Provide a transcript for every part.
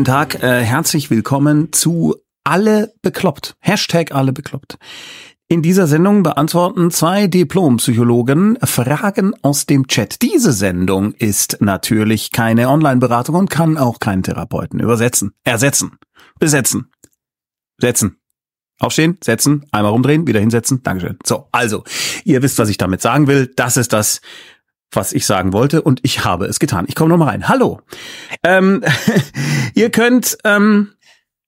guten Tag. Äh, herzlich willkommen zu Alle bekloppt. Hashtag Alle bekloppt. In dieser Sendung beantworten zwei Diplompsychologen Fragen aus dem Chat. Diese Sendung ist natürlich keine Online-Beratung und kann auch keinen Therapeuten übersetzen, ersetzen, besetzen, setzen. Aufstehen, setzen, einmal rumdrehen, wieder hinsetzen. Dankeschön. So, also, ihr wisst, was ich damit sagen will. Das ist das, was ich sagen wollte und ich habe es getan. Ich komme nochmal rein. Hallo. Ähm, ihr könnt ähm,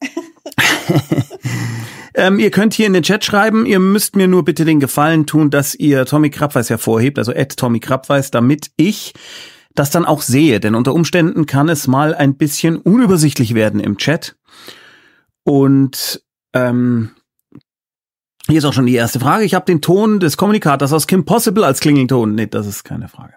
ähm, ihr könnt hier in den Chat schreiben. Ihr müsst mir nur bitte den Gefallen tun, dass ihr Tommy Krabweis hervorhebt, also Ed Tommy Krabweis, damit ich das dann auch sehe. Denn unter Umständen kann es mal ein bisschen unübersichtlich werden im Chat. Und ähm, hier ist auch schon die erste Frage. Ich habe den Ton des Kommunikators aus Kim Possible als Klingelton. Nee, das ist keine Frage.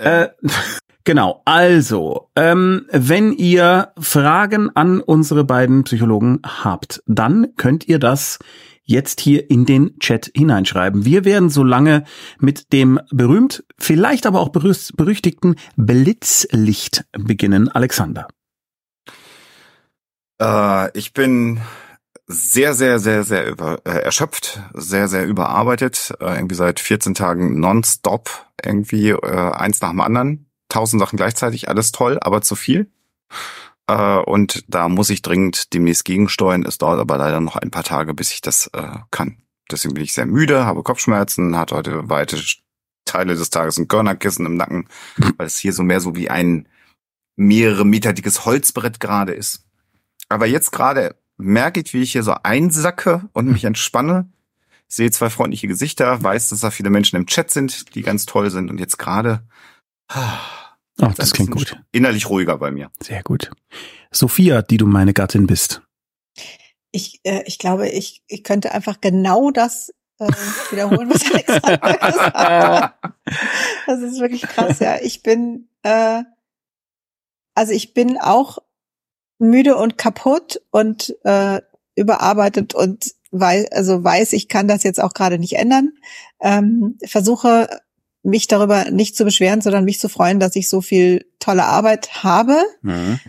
Äh, äh genau, also, ähm, wenn ihr Fragen an unsere beiden Psychologen habt, dann könnt ihr das jetzt hier in den Chat hineinschreiben. Wir werden so lange mit dem berühmt, vielleicht aber auch berüchtigten Blitzlicht beginnen. Alexander. Äh, ich bin sehr, sehr, sehr, sehr über, äh, erschöpft, sehr, sehr überarbeitet, äh, irgendwie seit 14 Tagen nonstop, irgendwie äh, eins nach dem anderen, tausend Sachen gleichzeitig, alles toll, aber zu viel. Äh, und da muss ich dringend demnächst gegensteuern. Es dauert aber leider noch ein paar Tage, bis ich das äh, kann. Deswegen bin ich sehr müde, habe Kopfschmerzen, hatte heute weite Teile des Tages ein Körnerkissen im Nacken, weil es hier so mehr so wie ein mehrere Meter dickes Holzbrett gerade ist. Aber jetzt gerade merke ich, wie ich hier so einsacke und mich hm. entspanne. Ich sehe zwei freundliche Gesichter, weiß, dass da viele Menschen im Chat sind, die ganz toll sind und jetzt gerade. Oh, das klingt gut. Innerlich ruhiger bei mir. Sehr gut. Sophia, die du meine Gattin bist. Ich, äh, ich glaube, ich, ich könnte einfach genau das äh, wiederholen, was Alexander gesagt hat. Das ist wirklich krass, ja. Ich bin, äh, also ich bin auch müde und kaputt und äh, überarbeitet und weiß, also weiß, ich kann das jetzt auch gerade nicht ändern. Ähm, versuche mich darüber nicht zu beschweren, sondern mich zu freuen, dass ich so viel tolle Arbeit habe. Mhm.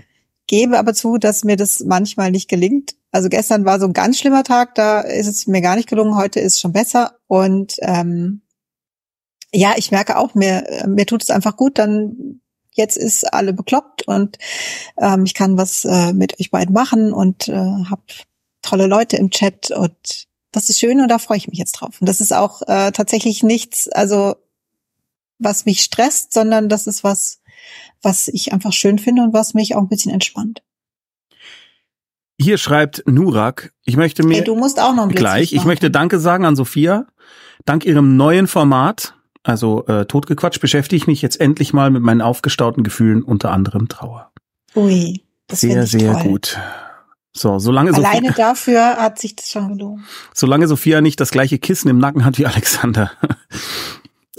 Gebe aber zu, dass mir das manchmal nicht gelingt. Also gestern war so ein ganz schlimmer Tag, da ist es mir gar nicht gelungen. Heute ist es schon besser und ähm, ja, ich merke auch, mir, mir tut es einfach gut, dann jetzt ist alle bekloppt und ähm, ich kann was äh, mit euch beiden machen und äh, habe tolle Leute im Chat und das ist schön und da freue ich mich jetzt drauf. Und das ist auch äh, tatsächlich nichts, also was mich stresst, sondern das ist was, was ich einfach schön finde und was mich auch ein bisschen entspannt. Hier schreibt Nurak, ich möchte mir hey, du musst auch noch gleich, ich möchte Danke sagen an Sophia, dank ihrem neuen Format also äh, totgequatscht beschäftige ich mich jetzt endlich mal mit meinen aufgestauten Gefühlen, unter anderem Trauer. Ui, das sehr, sehr toll. gut. So, solange Alleine Sophia, dafür hat sich das schon gelohnt. Solange Sophia nicht das gleiche Kissen im Nacken hat wie Alexander.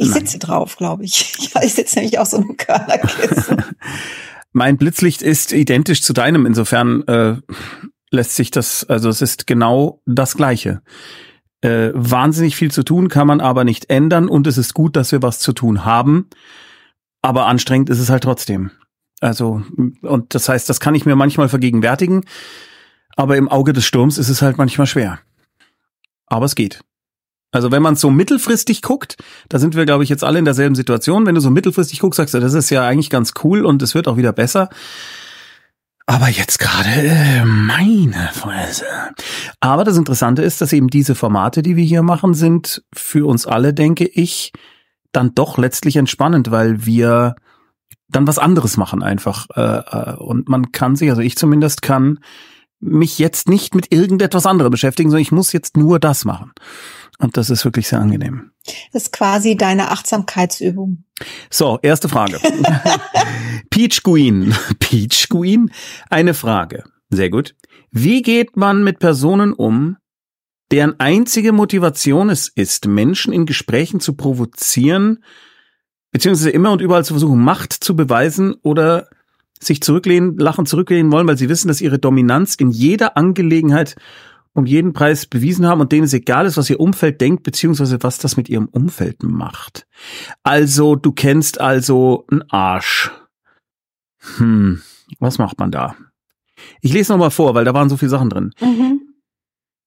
Ich Nein. sitze drauf, glaube ich. Ja, ich sitze nämlich auf so einem Körnerkissen. mein Blitzlicht ist identisch zu deinem. Insofern äh, lässt sich das, also es ist genau das Gleiche. Äh, wahnsinnig viel zu tun kann man aber nicht ändern und es ist gut, dass wir was zu tun haben. Aber anstrengend ist es halt trotzdem. Also, und das heißt, das kann ich mir manchmal vergegenwärtigen, aber im Auge des Sturms ist es halt manchmal schwer. Aber es geht. Also wenn man so mittelfristig guckt, da sind wir, glaube ich, jetzt alle in derselben Situation. Wenn du so mittelfristig guckst, sagst du, das ist ja eigentlich ganz cool und es wird auch wieder besser. Aber jetzt gerade, äh, meine Fresse. Aber das Interessante ist, dass eben diese Formate, die wir hier machen, sind für uns alle, denke ich, dann doch letztlich entspannend, weil wir dann was anderes machen einfach. Äh, äh, und man kann sich, also ich zumindest kann mich jetzt nicht mit irgendetwas anderem beschäftigen, sondern ich muss jetzt nur das machen. Und das ist wirklich sehr angenehm. Das ist quasi deine Achtsamkeitsübung. So, erste Frage. Peach Queen. Peach Queen? Eine Frage. Sehr gut. Wie geht man mit Personen um, deren einzige Motivation es ist, Menschen in Gesprächen zu provozieren, beziehungsweise immer und überall zu versuchen, Macht zu beweisen oder sich zurücklehnen, lachen zurücklehnen wollen, weil sie wissen, dass ihre Dominanz in jeder Angelegenheit um jeden Preis bewiesen haben und denen es egal ist, was ihr Umfeld denkt, beziehungsweise was das mit ihrem Umfeld macht. Also, du kennst also einen Arsch. Hm, was macht man da? Ich lese nochmal vor, weil da waren so viele Sachen drin. Mhm.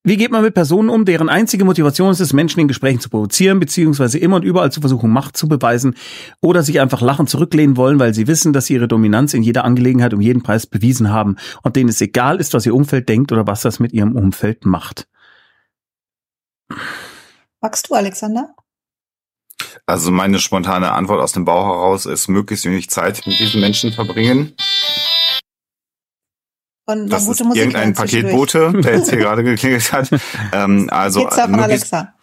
Wie geht man mit Personen um, deren einzige Motivation ist es, Menschen in Gesprächen zu provozieren, beziehungsweise immer und überall zu versuchen, Macht zu beweisen oder sich einfach lachend zurücklehnen wollen, weil sie wissen, dass sie ihre Dominanz in jeder Angelegenheit um jeden Preis bewiesen haben und denen es egal ist, was ihr Umfeld denkt oder was das mit ihrem Umfeld macht. Magst du, Alexander? Also meine spontane Antwort aus dem Bauch heraus ist, möglichst wenig Zeit mit diesen Menschen verbringen. Und Das ist gute Musik irgendein. Paketbote, der jetzt hier gerade geklingelt hat. Ähm, also Pizza von Alexa.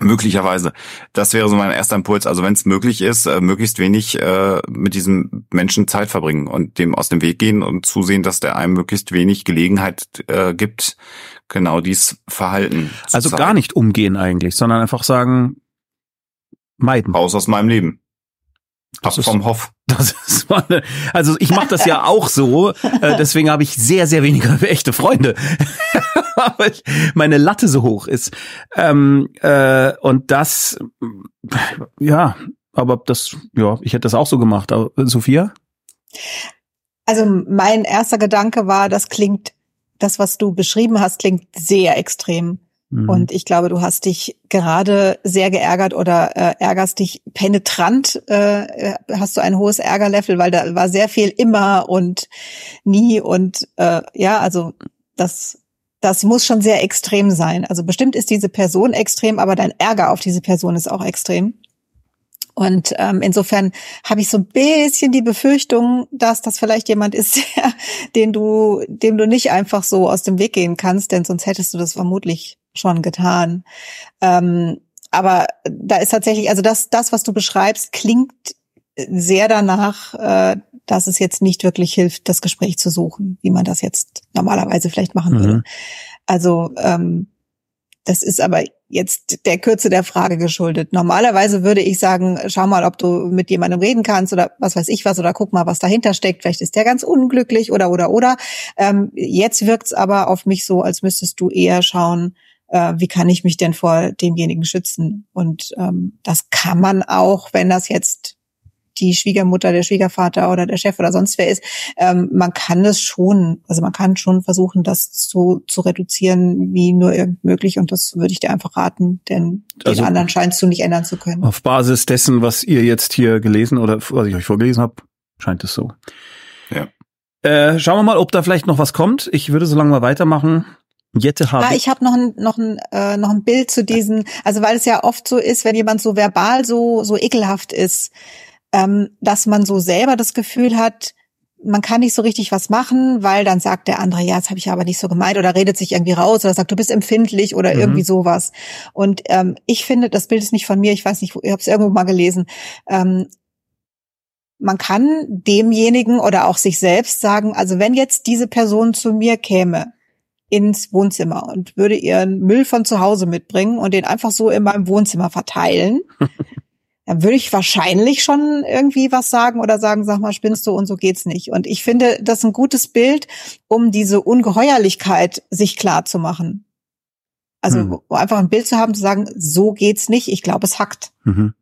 möglicherweise. Das wäre so mein erster Impuls. Also wenn es möglich ist, äh, möglichst wenig äh, mit diesem Menschen Zeit verbringen und dem aus dem Weg gehen und zusehen, dass der einem möglichst wenig Gelegenheit äh, gibt, genau dies Verhalten Also zeigen. gar nicht umgehen eigentlich, sondern einfach sagen, meiden. Raus aus meinem Leben. Das Ab ist- vom Hof. Das ist meine, also ich mache das ja auch so, äh, deswegen habe ich sehr, sehr wenige echte Freunde, weil meine Latte so hoch ist. Ähm, äh, und das, ja, aber das, ja, ich hätte das auch so gemacht. Aber, Sophia? Also mein erster Gedanke war, das klingt, das, was du beschrieben hast, klingt sehr extrem. Mhm. Und ich glaube, du hast dich gerade sehr geärgert oder äh, ärgerst dich penetrant, äh, äh, hast du ein hohes Ärgerlevel, weil da war sehr viel immer und nie und äh, ja, also das das muss schon sehr extrem sein. Also bestimmt ist diese Person extrem, aber dein Ärger auf diese Person ist auch extrem. Und ähm, insofern habe ich so ein bisschen die Befürchtung, dass das vielleicht jemand ist, der, den du, dem du nicht einfach so aus dem Weg gehen kannst, denn sonst hättest du das vermutlich schon getan. Ähm, aber da ist tatsächlich, also das, das, was du beschreibst, klingt sehr danach, äh, dass es jetzt nicht wirklich hilft, das Gespräch zu suchen, wie man das jetzt normalerweise vielleicht machen Mhm. würde. Also ähm, das ist aber jetzt der Kürze der Frage geschuldet. Normalerweise würde ich sagen, schau mal, ob du mit jemandem reden kannst oder was weiß ich was oder guck mal, was dahinter steckt. Vielleicht ist der ganz unglücklich oder oder oder. Ähm, jetzt wirkt's aber auf mich so, als müsstest du eher schauen, äh, wie kann ich mich denn vor demjenigen schützen? Und ähm, das kann man auch, wenn das jetzt die Schwiegermutter, der Schwiegervater oder der Chef oder sonst wer ist, ähm, man kann es schon, also man kann schon versuchen, das so zu reduzieren, wie nur irgend möglich. Und das würde ich dir einfach raten, denn den Also- anderen scheinst du nicht ändern zu können. Auf Basis dessen, was ihr jetzt hier gelesen oder was ich euch vorgelesen habe, scheint es so. Ja. Äh, schauen wir mal, ob da vielleicht noch was kommt. Ich würde so lange mal weitermachen. Jette habe Ah, ich habe noch ein, noch ein, äh, noch ein Bild zu diesen, also weil es ja oft so ist, wenn jemand so verbal so, so ekelhaft ist, ähm, dass man so selber das Gefühl hat, man kann nicht so richtig was machen, weil dann sagt der andere, ja, das habe ich aber nicht so gemeint oder redet sich irgendwie raus oder sagt, du bist empfindlich oder Mhm. irgendwie sowas. Und ähm, ich finde, das Bild ist nicht von mir, ich weiß nicht, ich habe es irgendwo mal gelesen. Ähm, man kann demjenigen oder auch sich selbst sagen, also wenn jetzt diese Person zu mir käme ins Wohnzimmer und würde ihren Müll von zu Hause mitbringen und den einfach so in meinem Wohnzimmer verteilen, dann würde ich wahrscheinlich schon irgendwie was sagen oder sagen, sag mal, spinnst du und so geht's nicht. Und ich finde, das ist ein gutes Bild, um diese Ungeheuerlichkeit sich klar zu machen. Also Hm. einfach ein Bild zu haben, zu sagen, so geht's nicht. Ich glaube, es hackt. Mhm.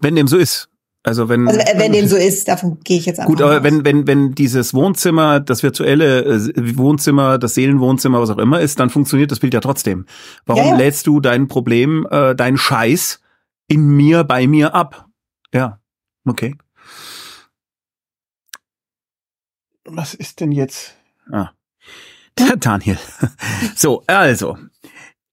Wenn dem so ist. Also wenn, Also äh, wenn dem so ist, davon gehe ich jetzt einfach Gut, aber aus. wenn, wenn, wenn dieses Wohnzimmer, das virtuelle äh, Wohnzimmer, das Seelenwohnzimmer, was auch immer ist, dann funktioniert das Bild ja trotzdem. Warum Ja, ja. lädst du dein Problem, äh, deinen Scheiß in mir, bei mir ab? Ja, okay. Was ist denn jetzt? Ah. Der Daniel. So, also,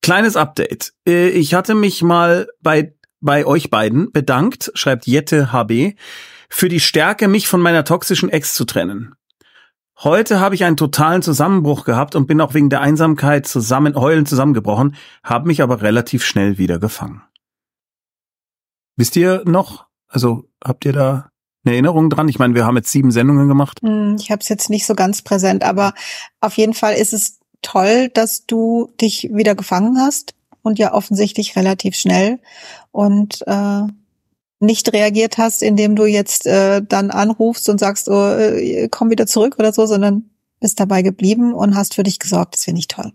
kleines Update. Äh, Ich hatte mich mal bei bei euch beiden bedankt, schreibt Jette HB, für die Stärke, mich von meiner toxischen Ex zu trennen. Heute habe ich einen totalen Zusammenbruch gehabt und bin auch wegen der Einsamkeit zusammen heulend zusammengebrochen, habe mich aber relativ schnell wieder gefangen. Wisst ihr noch? Also habt ihr da eine Erinnerung dran? Ich meine, wir haben jetzt sieben Sendungen gemacht. Hm, Ich habe es jetzt nicht so ganz präsent, aber auf jeden Fall ist es toll, dass du dich wieder gefangen hast und ja offensichtlich relativ schnell und äh, nicht reagiert hast, indem du jetzt äh, dann anrufst und sagst, oh, äh, komm wieder zurück oder so, sondern bist dabei geblieben und hast für dich gesorgt. Das finde ich toll.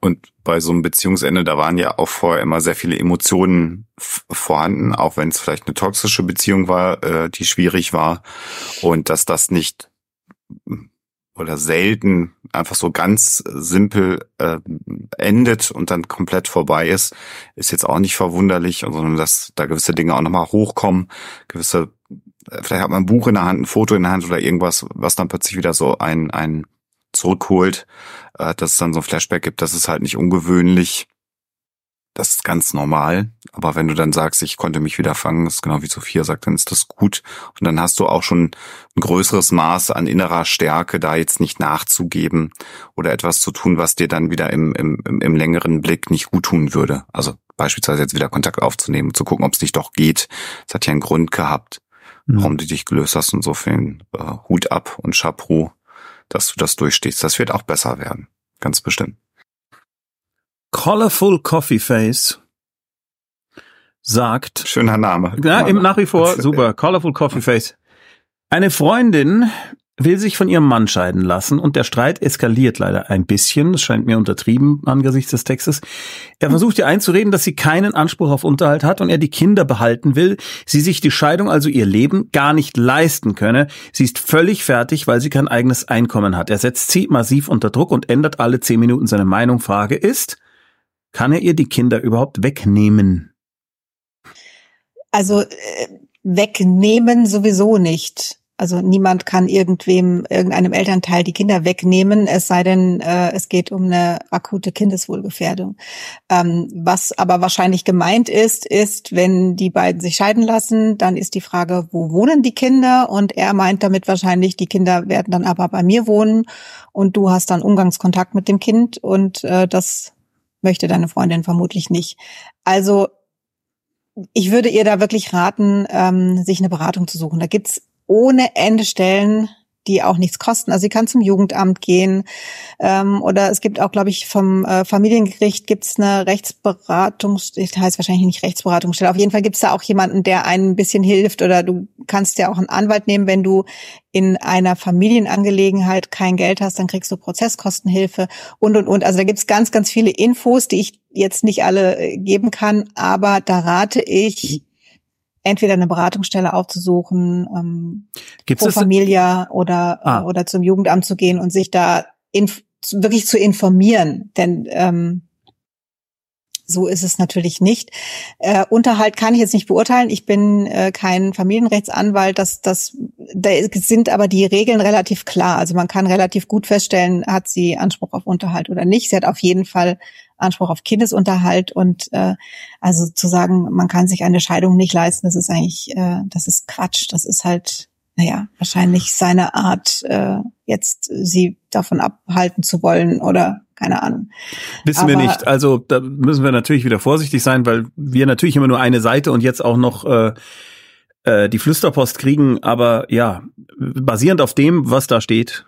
Und bei so einem Beziehungsende, da waren ja auch vorher immer sehr viele Emotionen vorhanden, auch wenn es vielleicht eine toxische Beziehung war, äh, die schwierig war. Und dass das nicht oder selten einfach so ganz simpel äh, endet und dann komplett vorbei ist, ist jetzt auch nicht verwunderlich, sondern dass da gewisse Dinge auch nochmal hochkommen, gewisse, äh, vielleicht hat man ein Buch in der Hand, ein Foto in der Hand oder irgendwas, was dann plötzlich wieder so ein, ein zurückholt, äh, dass es dann so ein Flashback gibt, das ist halt nicht ungewöhnlich. Das ist ganz normal. Aber wenn du dann sagst, ich konnte mich wieder fangen, ist genau wie Sophia sagt, dann ist das gut. Und dann hast du auch schon ein größeres Maß an innerer Stärke, da jetzt nicht nachzugeben oder etwas zu tun, was dir dann wieder im, im, im längeren Blick nicht gut tun würde. Also beispielsweise jetzt wieder Kontakt aufzunehmen, zu gucken, ob es nicht doch geht. Es hat ja einen Grund gehabt, mhm. warum du dich gelöst hast. Insofern äh, Hut ab und Chapeau, dass du das durchstehst. Das wird auch besser werden. Ganz bestimmt. Colorful Coffee Face sagt. Schöner Name. Ja, im, nach wie vor super. Colorful Coffee Face. Eine Freundin will sich von ihrem Mann scheiden lassen und der Streit eskaliert leider ein bisschen. Das scheint mir untertrieben angesichts des Textes. Er versucht ihr einzureden, dass sie keinen Anspruch auf Unterhalt hat und er die Kinder behalten will. Sie sich die Scheidung, also ihr Leben, gar nicht leisten könne. Sie ist völlig fertig, weil sie kein eigenes Einkommen hat. Er setzt sie massiv unter Druck und ändert alle zehn Minuten seine Meinung. Frage ist, kann er ihr die Kinder überhaupt wegnehmen? Also äh, wegnehmen sowieso nicht. Also niemand kann irgendwem, irgendeinem Elternteil die Kinder wegnehmen, es sei denn, äh, es geht um eine akute Kindeswohlgefährdung. Ähm, was aber wahrscheinlich gemeint ist, ist, wenn die beiden sich scheiden lassen, dann ist die Frage, wo wohnen die Kinder? Und er meint damit wahrscheinlich, die Kinder werden dann aber bei mir wohnen und du hast dann Umgangskontakt mit dem Kind und äh, das möchte deine Freundin vermutlich nicht. Also ich würde ihr da wirklich raten, ähm, sich eine Beratung zu suchen. Da gibt's ohne Ende Stellen, die auch nichts kosten. Also sie kann zum Jugendamt gehen ähm, oder es gibt auch, glaube ich, vom äh, Familiengericht gibt's eine Rechtsberatung, ich heißt wahrscheinlich nicht Rechtsberatungsstelle. Auf jeden Fall gibt's da auch jemanden, der ein bisschen hilft oder du kannst ja auch einen Anwalt nehmen, wenn du in einer Familienangelegenheit kein Geld hast, dann kriegst du Prozesskostenhilfe und und und. Also da gibt's ganz, ganz viele Infos, die ich jetzt nicht alle äh, geben kann, aber da rate ich entweder eine Beratungsstelle aufzusuchen, ähm, Gibt's pro Familia oder ah. oder zum Jugendamt zu gehen und sich da wirklich zu informieren, denn ähm, so ist es natürlich nicht. Äh, Unterhalt kann ich jetzt nicht beurteilen. Ich bin äh, kein Familienrechtsanwalt. Das, das, da sind aber die Regeln relativ klar. Also man kann relativ gut feststellen, hat sie Anspruch auf Unterhalt oder nicht. Sie hat auf jeden Fall Anspruch auf Kindesunterhalt und äh, also zu sagen, man kann sich eine Scheidung nicht leisten, das ist eigentlich, äh, das ist Quatsch. Das ist halt, naja, wahrscheinlich seine Art, äh, jetzt sie davon abhalten zu wollen oder keine Ahnung. Wissen Aber, wir nicht. Also da müssen wir natürlich wieder vorsichtig sein, weil wir natürlich immer nur eine Seite und jetzt auch noch äh, äh, die Flüsterpost kriegen. Aber ja, basierend auf dem, was da steht,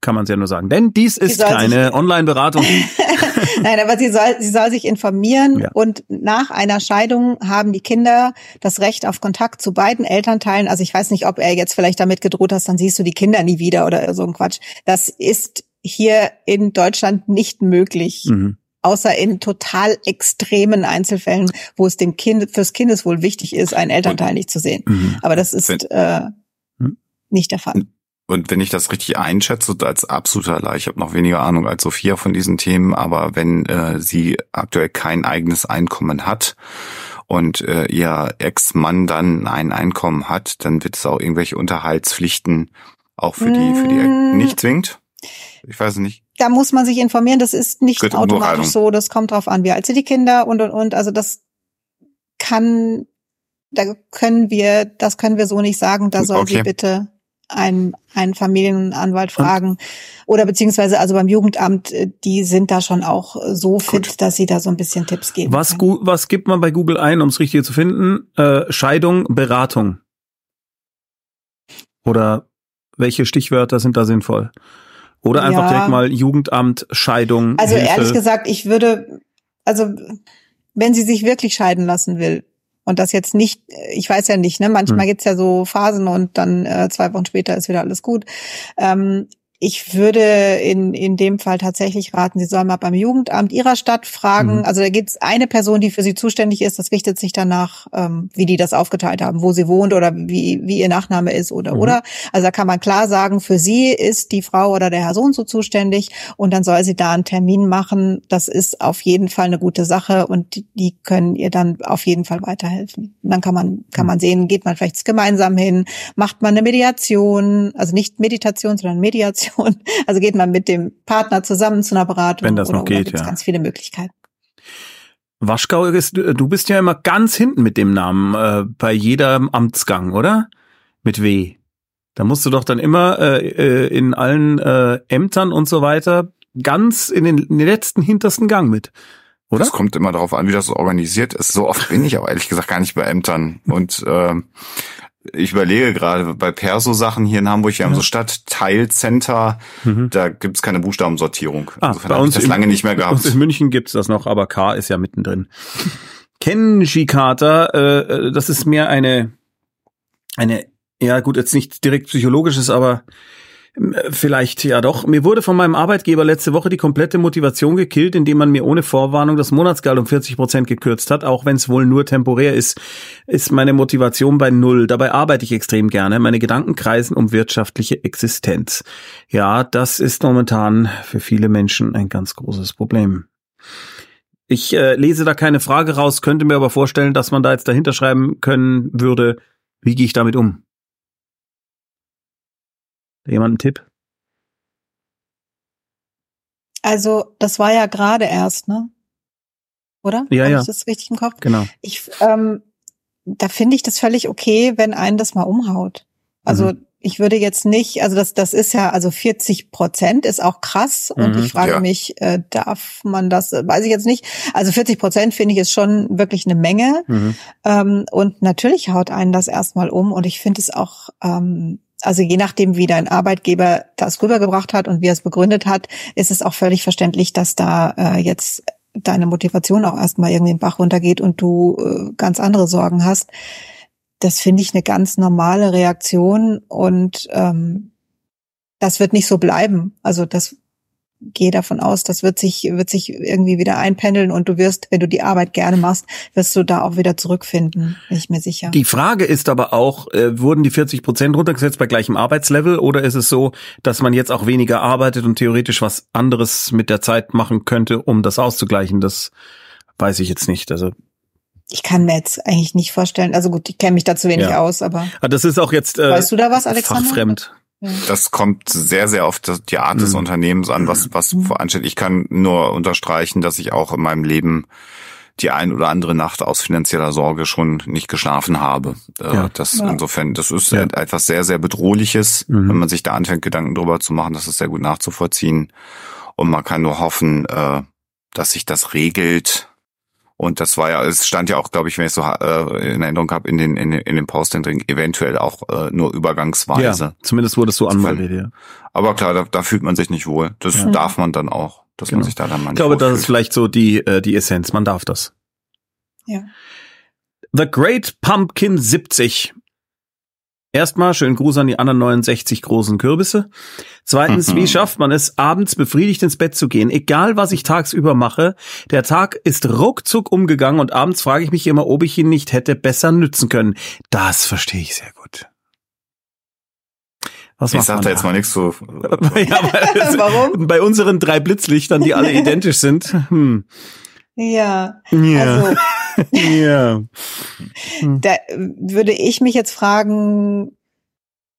kann man es ja nur sagen. Denn dies ist keine Online-Beratung. Nein, aber sie soll, sie soll sich informieren ja. und nach einer Scheidung haben die Kinder das Recht auf Kontakt zu beiden Elternteilen. Also ich weiß nicht, ob er jetzt vielleicht damit gedroht hat, dann siehst du die Kinder nie wieder oder so ein Quatsch. Das ist hier in Deutschland nicht möglich. Mhm. Außer in total extremen Einzelfällen, wo es dem Kind fürs Kindeswohl wichtig ist, einen Elternteil nicht zu sehen. Mhm. Aber das ist äh, mhm. nicht der Fall. Und wenn ich das richtig einschätze, als absoluter Laie, ich habe noch weniger Ahnung als Sophia von diesen Themen, aber wenn äh, sie aktuell kein eigenes Einkommen hat und äh, ihr Ex-Mann dann ein Einkommen hat, dann wird es auch irgendwelche Unterhaltspflichten auch für die, für die mm. nicht zwingt. Ich weiß nicht. Da muss man sich informieren. Das ist nicht Gut, automatisch so. Das kommt drauf an, wie alt sind die Kinder und und und. Also das kann, da können wir, das können wir so nicht sagen. Da soll okay. sie bitte einen, einen Familienanwalt fragen. Und? Oder beziehungsweise also beim Jugendamt, äh, die sind da schon auch so fit, Gut. dass sie da so ein bisschen Tipps geben. Was, was gibt man bei Google ein, um es richtig zu finden? Äh, Scheidung, Beratung. Oder welche Stichwörter sind da sinnvoll? Oder einfach ja. direkt mal Jugendamt, Scheidung. Also Hilfe. ehrlich gesagt, ich würde, also wenn sie sich wirklich scheiden lassen will, und das jetzt nicht, ich weiß ja nicht, ne? Manchmal hm. gibt's ja so Phasen und dann äh, zwei Wochen später ist wieder alles gut. Ähm, ich würde in, in dem Fall tatsächlich raten, Sie sollen mal beim Jugendamt Ihrer Stadt fragen. Mhm. Also da gibt es eine Person, die für Sie zuständig ist. Das richtet sich danach, ähm, wie die das aufgeteilt haben, wo sie wohnt oder wie, wie ihr Nachname ist oder mhm. oder. Also da kann man klar sagen, für Sie ist die Frau oder der Herr Sohn so zuständig und dann soll sie da einen Termin machen. Das ist auf jeden Fall eine gute Sache und die, die können ihr dann auf jeden Fall weiterhelfen. Und dann kann man, kann man sehen, geht man vielleicht gemeinsam hin, macht man eine Mediation, also nicht Meditation, sondern Mediation Situation. Also geht man mit dem Partner zusammen zu einer Beratung. Wenn das noch oder, geht, oder ja. ganz viele Möglichkeiten. Waschgau ist, du bist ja immer ganz hinten mit dem Namen äh, bei jedem Amtsgang, oder? Mit W. Da musst du doch dann immer äh, äh, in allen äh, Ämtern und so weiter ganz in den, in den letzten hintersten Gang mit. Oder? Es kommt immer darauf an, wie das so organisiert ist. So oft bin ich aber ehrlich gesagt gar nicht bei Ämtern. Und äh, ich überlege gerade bei Perso-Sachen hier in Hamburg, wir haben so Stadtteilcenter, mhm. da gibt's keine Buchstabensortierung. Ah, Insofern bei uns das lange nicht mehr gehabt. Uns in München gibt's das noch, aber K ist ja mittendrin. Kenji-Kata, äh, äh, das ist mehr eine, eine, ja gut, jetzt nicht direkt psychologisches, aber Vielleicht ja doch. Mir wurde von meinem Arbeitgeber letzte Woche die komplette Motivation gekillt, indem man mir ohne Vorwarnung das Monatsgehalt um 40 Prozent gekürzt hat. Auch wenn es wohl nur temporär ist, ist meine Motivation bei null. Dabei arbeite ich extrem gerne. Meine Gedanken kreisen um wirtschaftliche Existenz. Ja, das ist momentan für viele Menschen ein ganz großes Problem. Ich äh, lese da keine Frage raus, könnte mir aber vorstellen, dass man da jetzt dahinter schreiben können würde, wie gehe ich damit um? Jemand einen Tipp? Also, das war ja gerade erst, ne? Oder? Ja, Habe ja. Ich das richtig im Kopf? Genau. Ich, ähm, da finde ich das völlig okay, wenn einen das mal umhaut. Also mhm. ich würde jetzt nicht, also das, das ist ja, also 40 Prozent ist auch krass und mhm, ich frage ja. mich, äh, darf man das, weiß ich jetzt nicht. Also 40 Prozent finde ich ist schon wirklich eine Menge mhm. ähm, und natürlich haut einen das erstmal um und ich finde es auch ähm, also je nachdem, wie dein Arbeitgeber das rübergebracht hat und wie er es begründet hat, ist es auch völlig verständlich, dass da äh, jetzt deine Motivation auch erstmal irgendwie den Bach runtergeht und du äh, ganz andere Sorgen hast. Das finde ich eine ganz normale Reaktion und ähm, das wird nicht so bleiben. Also das gehe davon aus, das wird sich, wird sich irgendwie wieder einpendeln und du wirst, wenn du die Arbeit gerne machst, wirst du da auch wieder zurückfinden, bin ich mir sicher. Die Frage ist aber auch, äh, wurden die 40 Prozent runtergesetzt bei gleichem Arbeitslevel oder ist es so, dass man jetzt auch weniger arbeitet und theoretisch was anderes mit der Zeit machen könnte, um das auszugleichen? Das weiß ich jetzt nicht. Also ich kann mir jetzt eigentlich nicht vorstellen. Also gut, ich kenne mich da zu wenig ja. aus, aber. Ah, das ist auch jetzt. Äh, weißt du da was, Alexander? Fachfremd. Das kommt sehr, sehr auf die Art des mhm. Unternehmens an, was, was mhm. voransteht. Ich kann nur unterstreichen, dass ich auch in meinem Leben die ein oder andere Nacht aus finanzieller Sorge schon nicht geschlafen habe. Äh, ja. Das ja. insofern, das ist ja. etwas sehr, sehr bedrohliches, mhm. wenn man sich da anfängt, Gedanken drüber zu machen. Das ist sehr gut nachzuvollziehen. Und man kann nur hoffen, äh, dass sich das regelt und das war ja, es stand ja auch, glaube ich, wenn ich so äh, in Erinnerung habe, in den, in, in den Posting drin, eventuell auch äh, nur übergangsweise. Ja, zumindest wurde es so anmeldet, ja. Aber klar, da, da fühlt man sich nicht wohl. Das ja. darf man dann auch, dass genau. man sich da dann mal Ich glaube, das ist vielleicht so die, äh, die Essenz. Man darf das. Ja. The Great Pumpkin 70 Erstmal schönen Gruß an die anderen 69 großen Kürbisse. Zweitens, wie schafft man es, abends befriedigt ins Bett zu gehen? Egal, was ich tagsüber mache, der Tag ist ruckzuck umgegangen und abends frage ich mich immer, ob ich ihn nicht hätte besser nützen können. Das verstehe ich sehr gut. Was ich sag da jetzt mal nichts so. ja, Warum? Bei unseren drei Blitzlichtern, die alle identisch sind. Hm. Ja. Ja. Also, ja. Da würde ich mich jetzt fragen,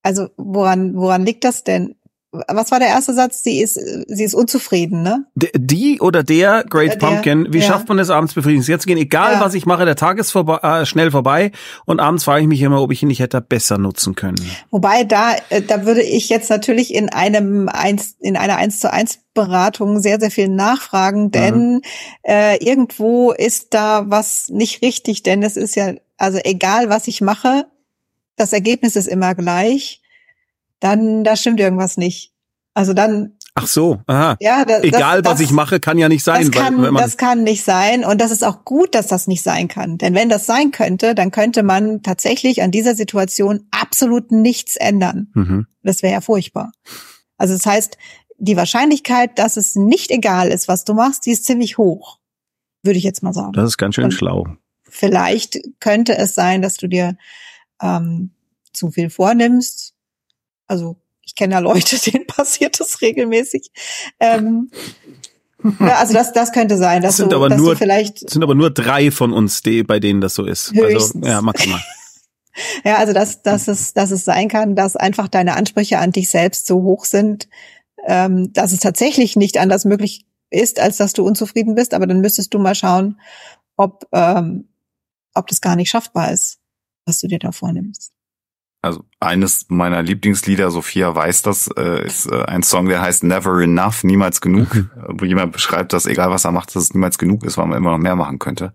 also woran, woran liegt das denn? Was war der erste Satz? Sie ist, sie ist unzufrieden, ne? Die oder der Great der, Pumpkin, wie ja. schafft man es abends befriedigend jetzt gehen? Egal ja. was ich mache, der Tag ist vorbei, äh, schnell vorbei und abends frage ich mich immer, ob ich ihn nicht hätte besser nutzen können. Wobei da, äh, da würde ich jetzt natürlich in einem eins, in einer eins zu eins Beratung sehr, sehr viel nachfragen, denn mhm. äh, irgendwo ist da was nicht richtig, denn es ist ja, also egal was ich mache, das Ergebnis ist immer gleich dann da stimmt irgendwas nicht. Also dann. Ach so, aha. Ja, das, egal das, was ich mache, kann ja nicht sein. Das kann, weil, das kann nicht sein und das ist auch gut, dass das nicht sein kann. Denn wenn das sein könnte, dann könnte man tatsächlich an dieser Situation absolut nichts ändern. Mhm. Das wäre ja furchtbar. Also das heißt, die Wahrscheinlichkeit, dass es nicht egal ist, was du machst, die ist ziemlich hoch, würde ich jetzt mal sagen. Das ist ganz schön Und schlau. Vielleicht könnte es sein, dass du dir ähm, zu viel vornimmst. Also ich kenne ja Leute, denen passiert das regelmäßig. Ähm, ja, also das, das könnte sein, dass, das sind du, aber dass nur, vielleicht sind aber nur drei von uns, die, bei denen das so ist. Also, Höchstens. Also ja, maximal. ja, also dass, dass es, dass es sein kann, dass einfach deine Ansprüche an dich selbst so hoch sind, ähm, dass es tatsächlich nicht anders möglich ist, als dass du unzufrieden bist. Aber dann müsstest du mal schauen, ob ähm, ob das gar nicht schaffbar ist, was du dir da vornimmst. Also eines meiner Lieblingslieder, Sophia weiß das, äh, ist äh, ein Song, der heißt Never Enough, niemals genug, mhm. wo jemand beschreibt, dass egal was er macht, dass es niemals genug ist, weil man immer noch mehr machen könnte.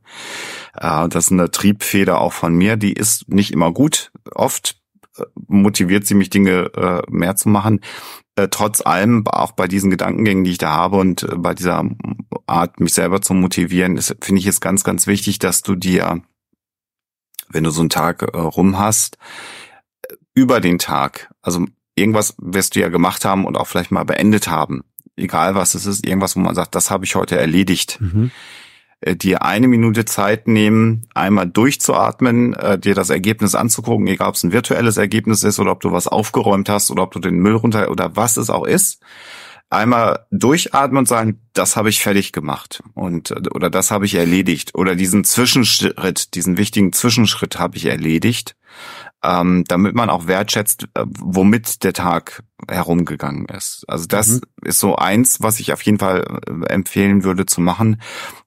Äh, das ist eine Triebfeder auch von mir, die ist nicht immer gut. Oft motiviert sie mich, Dinge mehr zu machen. Trotz allem, auch bei diesen Gedankengängen, die ich da habe und bei dieser Art, mich selber zu motivieren, finde ich es ganz, ganz wichtig, dass du dir, wenn du so einen Tag rum hast, über den Tag. Also irgendwas wirst du ja gemacht haben und auch vielleicht mal beendet haben. Egal was es ist, irgendwas, wo man sagt, das habe ich heute erledigt. Mhm. Äh, dir eine Minute Zeit nehmen, einmal durchzuatmen, äh, dir das Ergebnis anzugucken, egal ob es ein virtuelles Ergebnis ist oder ob du was aufgeräumt hast oder ob du den Müll runter oder was es auch ist. Einmal durchatmen und sagen, das habe ich fertig gemacht und oder das habe ich erledigt oder diesen Zwischenschritt, diesen wichtigen Zwischenschritt habe ich erledigt ähm, damit man auch wertschätzt, äh, womit der Tag herumgegangen ist. Also das mhm. ist so eins, was ich auf jeden Fall äh, empfehlen würde zu machen.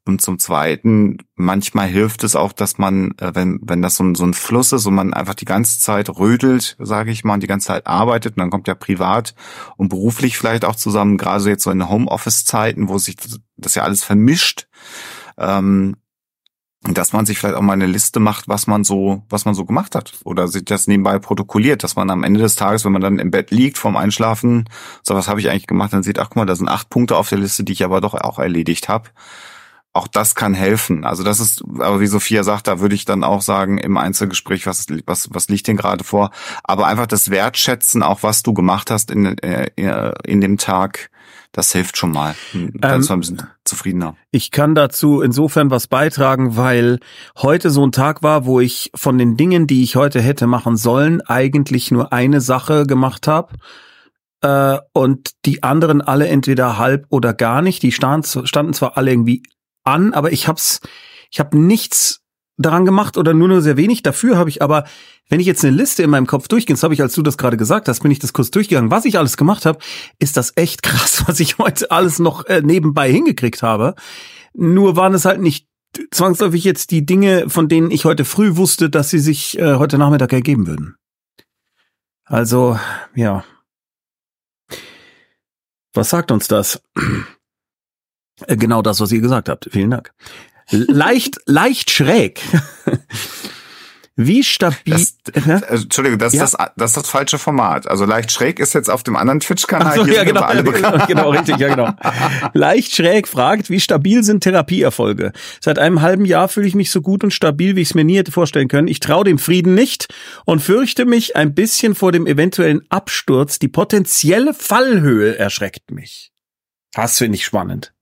Und zum Zweiten, manchmal hilft es auch, dass man, äh, wenn, wenn das so ein, so ein Fluss ist und man einfach die ganze Zeit rödelt, sage ich mal, und die ganze Zeit arbeitet und dann kommt ja privat und beruflich vielleicht auch zusammen, gerade so jetzt so in Homeoffice-Zeiten, wo sich das ja alles vermischt, ähm, dass man sich vielleicht auch mal eine Liste macht, was man so, was man so gemacht hat. Oder sich das nebenbei protokolliert, dass man am Ende des Tages, wenn man dann im Bett liegt vorm Einschlafen, so was habe ich eigentlich gemacht, dann sieht, ach guck mal, da sind acht Punkte auf der Liste, die ich aber doch auch erledigt habe. Auch das kann helfen. Also das ist, aber wie Sophia sagt, da würde ich dann auch sagen, im Einzelgespräch, was, was, was liegt denn gerade vor? Aber einfach das Wertschätzen, auch was du gemacht hast in, äh, in dem Tag, das hilft schon mal. Dann ist man ein bisschen zufriedener. Ich kann dazu insofern was beitragen, weil heute so ein Tag war, wo ich von den Dingen, die ich heute hätte machen sollen, eigentlich nur eine Sache gemacht habe. Äh, und die anderen alle entweder halb oder gar nicht. Die standen, standen zwar alle irgendwie an, aber ich hab's, ich habe nichts daran gemacht oder nur nur sehr wenig. Dafür habe ich aber, wenn ich jetzt eine Liste in meinem Kopf durchgehe, das habe ich, als du das gerade gesagt hast, bin ich das kurz durchgegangen, was ich alles gemacht habe, ist das echt krass, was ich heute alles noch äh, nebenbei hingekriegt habe. Nur waren es halt nicht zwangsläufig jetzt die Dinge, von denen ich heute früh wusste, dass sie sich äh, heute Nachmittag ergeben würden. Also, ja. Was sagt uns das? Äh, genau das, was ihr gesagt habt. Vielen Dank leicht, leicht schräg. Wie stabil. Das, äh, Entschuldigung, das, ja. ist das, das ist das falsche Format. Also leicht schräg ist jetzt auf dem anderen Twitch-Kanal. So, ja, genau, alle genau, genau, richtig, ja, genau. leicht schräg fragt, wie stabil sind Therapieerfolge? Seit einem halben Jahr fühle ich mich so gut und stabil, wie ich es mir nie hätte vorstellen können. Ich traue dem Frieden nicht und fürchte mich ein bisschen vor dem eventuellen Absturz. Die potenzielle Fallhöhe erschreckt mich. Das finde ich spannend.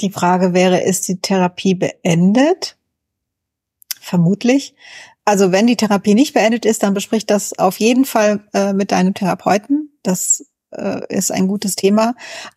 Die Frage wäre, ist die Therapie beendet? Vermutlich. Also wenn die Therapie nicht beendet ist, dann besprich das auf jeden Fall äh, mit deinem Therapeuten. Das äh, ist ein gutes Thema.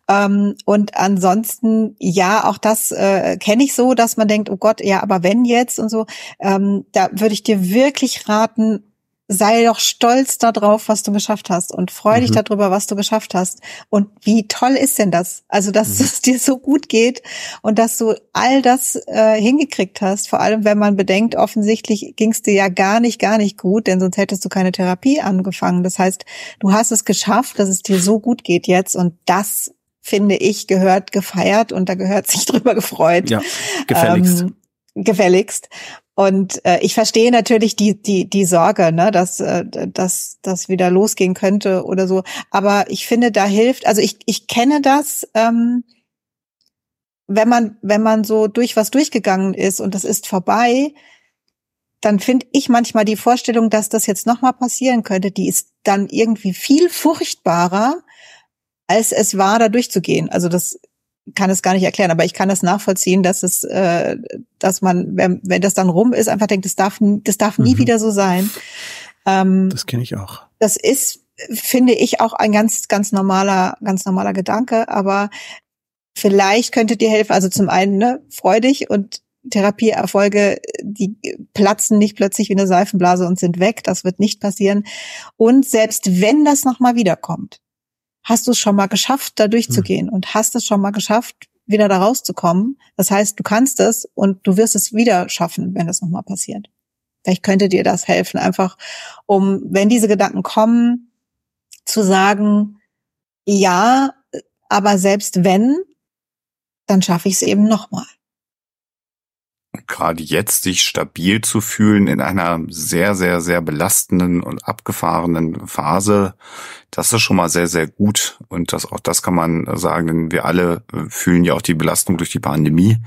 Ähm, und ansonsten, ja, auch das äh, kenne ich so, dass man denkt, oh Gott, ja, aber wenn jetzt und so, ähm, da würde ich dir wirklich raten, sei doch stolz darauf, was du geschafft hast und freu dich mhm. darüber, was du geschafft hast. Und wie toll ist denn das? Also, dass mhm. es dir so gut geht und dass du all das äh, hingekriegt hast. Vor allem, wenn man bedenkt, offensichtlich ging es dir ja gar nicht, gar nicht gut, denn sonst hättest du keine Therapie angefangen. Das heißt, du hast es geschafft, dass es dir so gut geht jetzt und das finde ich gehört gefeiert und da gehört sich drüber gefreut. Ja, gefälligst. Ähm, gefälligst. Und äh, ich verstehe natürlich die die die Sorge, ne, dass äh, dass das wieder losgehen könnte oder so. Aber ich finde, da hilft. Also ich ich kenne das, ähm, wenn man wenn man so durch was durchgegangen ist und das ist vorbei, dann finde ich manchmal die Vorstellung, dass das jetzt nochmal passieren könnte, die ist dann irgendwie viel furchtbarer, als es war, da durchzugehen. Also das kann es gar nicht erklären, aber ich kann das nachvollziehen, dass es, äh, dass man, wenn, wenn das dann rum ist, einfach denkt, das darf, das darf nie mhm. wieder so sein. Ähm, das kenne ich auch. Das ist, finde ich, auch ein ganz, ganz normaler, ganz normaler Gedanke, aber vielleicht könnte dir helfen, also zum einen, ne, freudig und Therapieerfolge, die platzen nicht plötzlich wie eine Seifenblase und sind weg. Das wird nicht passieren. Und selbst wenn das nochmal wiederkommt, hast du es schon mal geschafft, da durchzugehen mhm. und hast es schon mal geschafft, wieder da rauszukommen. Das heißt, du kannst es und du wirst es wieder schaffen, wenn das nochmal passiert. Vielleicht könnte dir das helfen, einfach um, wenn diese Gedanken kommen, zu sagen, ja, aber selbst wenn, dann schaffe ich es eben nochmal gerade jetzt sich stabil zu fühlen in einer sehr, sehr, sehr belastenden und abgefahrenen Phase, das ist schon mal sehr, sehr gut. Und das, auch das kann man sagen, denn wir alle äh, fühlen ja auch die Belastung durch die Pandemie.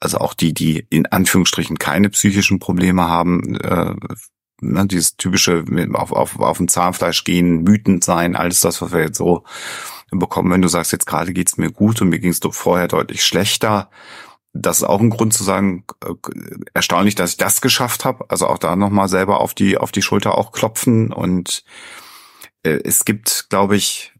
Also auch die, die in Anführungsstrichen keine psychischen Probleme haben, äh, ne, dieses typische auf, auf, auf dem Zahnfleisch gehen, wütend sein, alles das, was wir jetzt so bekommen. Wenn du sagst, jetzt gerade geht's mir gut und mir ging's vorher deutlich schlechter, das ist auch ein Grund zu sagen, äh, erstaunlich, dass ich das geschafft habe. Also auch da nochmal selber auf die, auf die Schulter auch klopfen. Und äh, es gibt, glaube ich,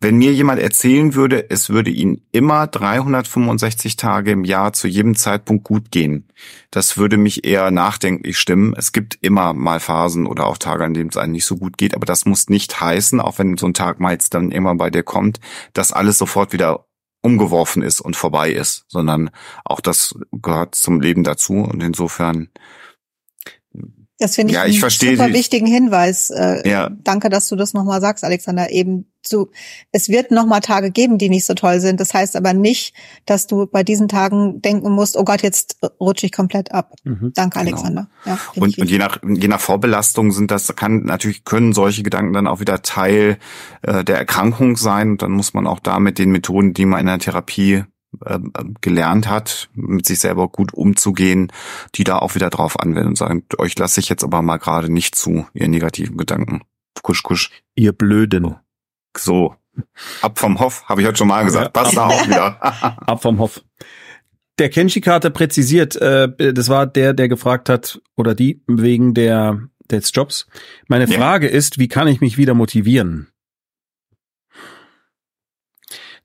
wenn mir jemand erzählen würde, es würde ihnen immer 365 Tage im Jahr zu jedem Zeitpunkt gut gehen, das würde mich eher nachdenklich stimmen. Es gibt immer mal Phasen oder auch Tage, an denen es einem nicht so gut geht, aber das muss nicht heißen, auch wenn so ein Tag mal jetzt dann irgendwann bei dir kommt, dass alles sofort wieder umgeworfen ist und vorbei ist, sondern auch das gehört zum Leben dazu. Und insofern das finde ich, ja, ich einen super wichtigen Hinweis. Äh, ja. Danke, dass du das nochmal sagst, Alexander. Eben zu, es wird nochmal Tage geben, die nicht so toll sind. Das heißt aber nicht, dass du bei diesen Tagen denken musst, oh Gott, jetzt rutsche ich komplett ab. Mhm. Danke, genau. Alexander. Ja, und, und je nach, je nach Vorbelastung sind das, kann natürlich können solche Gedanken dann auch wieder Teil äh, der Erkrankung sein. Und dann muss man auch da mit den Methoden, die man in der Therapie gelernt hat, mit sich selber gut umzugehen, die da auch wieder drauf anwenden und sagen, euch lasse ich jetzt aber mal gerade nicht zu, ihr negativen Gedanken. Kusch, kusch. Ihr Blöden. So. Ab vom Hof, habe ich heute schon mal gesagt. Passt da auch wieder. Ab vom Hof. Der Kenshi-Karte präzisiert, äh, das war der, der gefragt hat, oder die, wegen der des Jobs. Meine Frage ja. ist, wie kann ich mich wieder motivieren?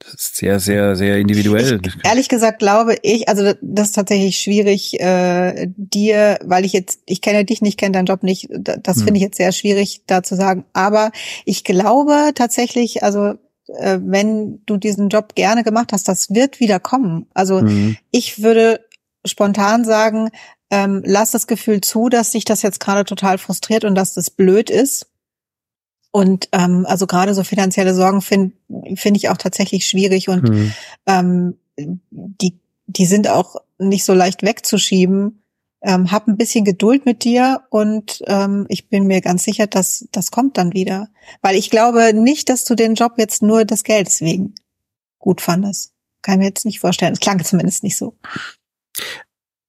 Das ist sehr, sehr, sehr individuell. Ich, ehrlich gesagt glaube ich, also das ist tatsächlich schwierig, äh, dir, weil ich jetzt, ich kenne dich nicht, kenne deinen Job nicht, das hm. finde ich jetzt sehr schwierig, da zu sagen. Aber ich glaube tatsächlich, also äh, wenn du diesen Job gerne gemacht hast, das wird wieder kommen. Also mhm. ich würde spontan sagen, ähm, lass das Gefühl zu, dass sich das jetzt gerade total frustriert und dass das blöd ist. Und ähm, also gerade so finanzielle Sorgen finde finde ich auch tatsächlich schwierig und mhm. ähm, die, die sind auch nicht so leicht wegzuschieben. Ähm, hab ein bisschen Geduld mit dir und ähm, ich bin mir ganz sicher, dass das kommt dann wieder. Weil ich glaube nicht, dass du den Job jetzt nur des Geldes wegen gut fandest. Kann ich mir jetzt nicht vorstellen. Es klang zumindest nicht so.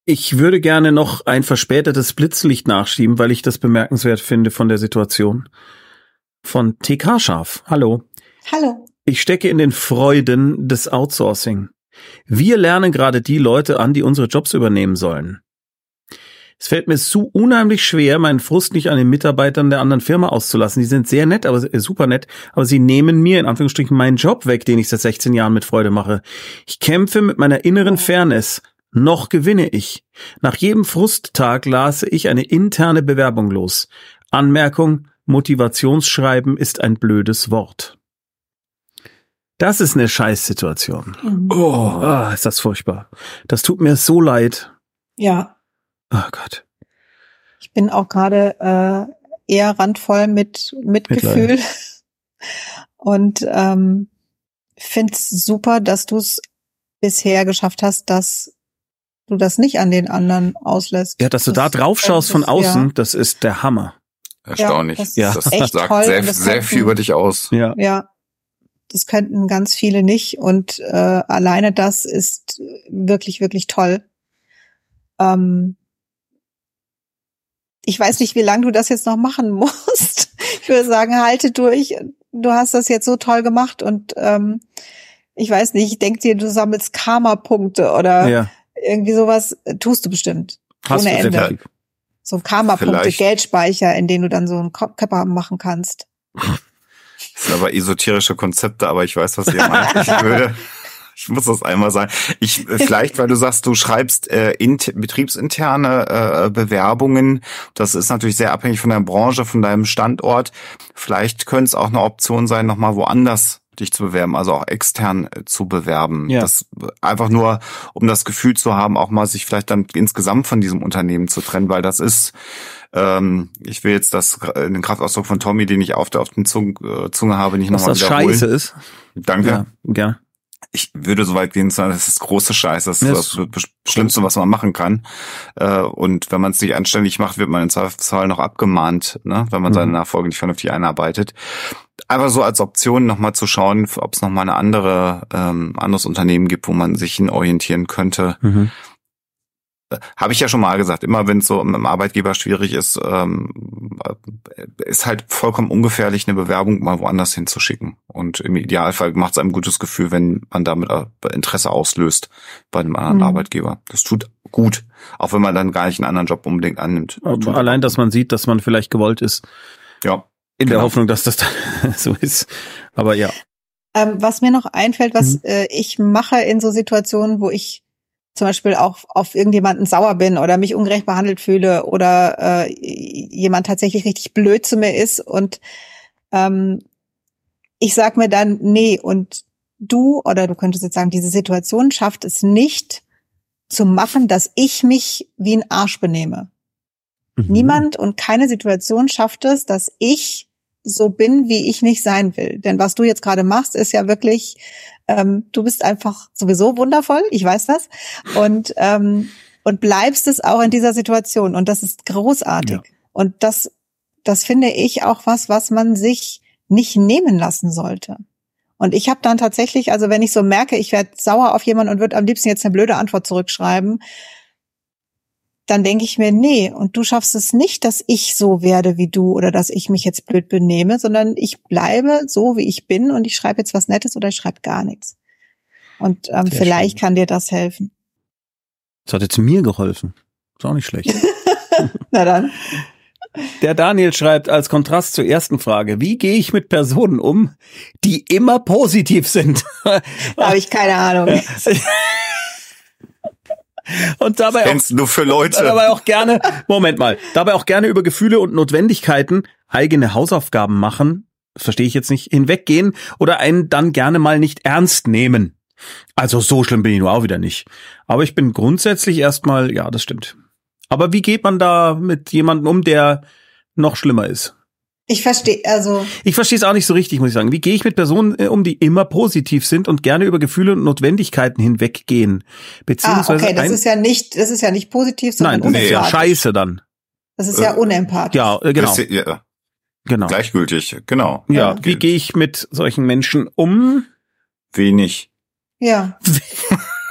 Ich würde gerne noch ein verspätetes Blitzlicht nachschieben, weil ich das bemerkenswert finde von der Situation von TK Scharf. Hallo. Hallo. Ich stecke in den Freuden des Outsourcing. Wir lernen gerade die Leute an, die unsere Jobs übernehmen sollen. Es fällt mir so unheimlich schwer, meinen Frust nicht an den Mitarbeitern der anderen Firma auszulassen. Die sind sehr nett, aber äh, super nett, aber sie nehmen mir in Anführungsstrichen meinen Job weg, den ich seit 16 Jahren mit Freude mache. Ich kämpfe mit meiner inneren Fairness. Noch gewinne ich. Nach jedem Frusttag lasse ich eine interne Bewerbung los. Anmerkung, Motivationsschreiben ist ein blödes Wort. Das ist eine Scheißsituation. Mhm. Oh, oh, ist das furchtbar. Das tut mir so leid. Ja. Oh Gott. Ich bin auch gerade äh, eher randvoll mit Mitgefühl Mitleid. und ähm, finde es super, dass du es bisher geschafft hast, dass du das nicht an den anderen auslässt. Ja, dass du das, da drauf schaust von außen, ja. das ist der Hammer. Erstaunlich. Ja, das, das sagt toll. sehr, sehr viel über dich aus. Ja. ja. Das könnten ganz viele nicht. Und äh, alleine das ist wirklich, wirklich toll. Ähm, ich weiß nicht, wie lange du das jetzt noch machen musst. Ich würde sagen, halte durch. Du hast das jetzt so toll gemacht und ähm, ich weiß nicht, ich denke dir, du sammelst Karma-Punkte oder ja. irgendwie sowas tust du bestimmt. Hast ohne Ende. Definitiv. So Karma-Punkte, Geldspeicher, in denen du dann so einen Körper machen kannst. Das sind aber esoterische Konzepte, aber ich weiß, was ihr meint. Ich würde, ich muss das einmal sagen. Ich vielleicht, weil du sagst, du schreibst äh, int, betriebsinterne äh, Bewerbungen. Das ist natürlich sehr abhängig von der Branche, von deinem Standort. Vielleicht könnte es auch eine Option sein, nochmal woanders dich zu bewerben, also auch extern äh, zu bewerben. Ja. Das einfach nur, um das Gefühl zu haben, auch mal sich vielleicht dann insgesamt von diesem Unternehmen zu trennen, weil das ist ähm, ich will jetzt das, äh, den Kraftausdruck von Tommy, den ich auf der, auf den Zunge, äh, Zunge habe, nicht nochmal wiederholen. Was das Scheiße ist. Danke. Ja, gerne ich würde so weit gehen zu sagen, das ist große Scheiße, das ist das Schlimmste, was man machen kann. Äh, und wenn man es nicht anständig macht, wird man in Zweifelsfall noch abgemahnt, ne? wenn man seine mhm. Nachfolge nicht vernünftig einarbeitet. Aber so als Option nochmal zu schauen, ob es nochmal eine andere, ähm, anderes Unternehmen gibt, wo man sich hin orientieren könnte. Mhm habe ich ja schon mal gesagt, immer wenn es so mit dem Arbeitgeber schwierig ist, ähm, ist halt vollkommen ungefährlich, eine Bewerbung mal woanders hinzuschicken. Und im Idealfall macht es einem gutes Gefühl, wenn man damit äh, Interesse auslöst bei einem anderen mhm. Arbeitgeber. Das tut gut, auch wenn man dann gar nicht einen anderen Job unbedingt annimmt. Das allein, dass man sieht, dass man vielleicht gewollt ist. Ja. In genau. der Hoffnung, dass das dann so ist. Aber ja. Ähm, was mir noch einfällt, was mhm. äh, ich mache in so Situationen, wo ich zum Beispiel auch auf irgendjemanden sauer bin oder mich ungerecht behandelt fühle oder äh, jemand tatsächlich richtig blöd zu mir ist und ähm, ich sag mir dann, nee, und du oder du könntest jetzt sagen, diese Situation schafft es nicht zu machen, dass ich mich wie ein Arsch benehme. Mhm. Niemand und keine Situation schafft es, dass ich so bin, wie ich nicht sein will. Denn was du jetzt gerade machst, ist ja wirklich ähm, du bist einfach sowieso wundervoll, ich weiß das. Und, ähm, und bleibst es auch in dieser Situation. Und das ist großartig. Ja. Und das, das finde ich auch was, was man sich nicht nehmen lassen sollte. Und ich habe dann tatsächlich, also wenn ich so merke, ich werde sauer auf jemanden und würde am liebsten jetzt eine blöde Antwort zurückschreiben, dann denke ich mir, nee, und du schaffst es nicht, dass ich so werde wie du oder dass ich mich jetzt blöd benehme, sondern ich bleibe so, wie ich bin und ich schreibe jetzt was Nettes oder ich schreibe gar nichts. Und ähm, vielleicht schön. kann dir das helfen. Das hat jetzt mir geholfen. Ist auch nicht schlecht. Na dann. Der Daniel schreibt als Kontrast zur ersten Frage, wie gehe ich mit Personen um, die immer positiv sind? habe ich keine Ahnung. Und dabei auch, nur für Leute. Dabei auch gerne, Moment mal, dabei auch gerne über Gefühle und Notwendigkeiten eigene Hausaufgaben machen, verstehe ich jetzt nicht, hinweggehen oder einen dann gerne mal nicht ernst nehmen. Also so schlimm bin ich nur auch wieder nicht. Aber ich bin grundsätzlich erstmal, ja, das stimmt. Aber wie geht man da mit jemandem um, der noch schlimmer ist? Ich verstehe, also. Ich verstehe es auch nicht so richtig, muss ich sagen. Wie gehe ich mit Personen äh, um, die immer positiv sind und gerne über Gefühle und Notwendigkeiten hinweggehen? Beziehungsweise. Ah, okay, das ist ja nicht, das ist ja nicht positiv, sondern Nein, das ist ja scheiße dann. Das ist ja äh, unempathisch. Ja, äh, genau. Das, ja, genau. Gleichgültig, genau. Ja, ja wie gehe ich mit solchen Menschen um? Wenig. Ja.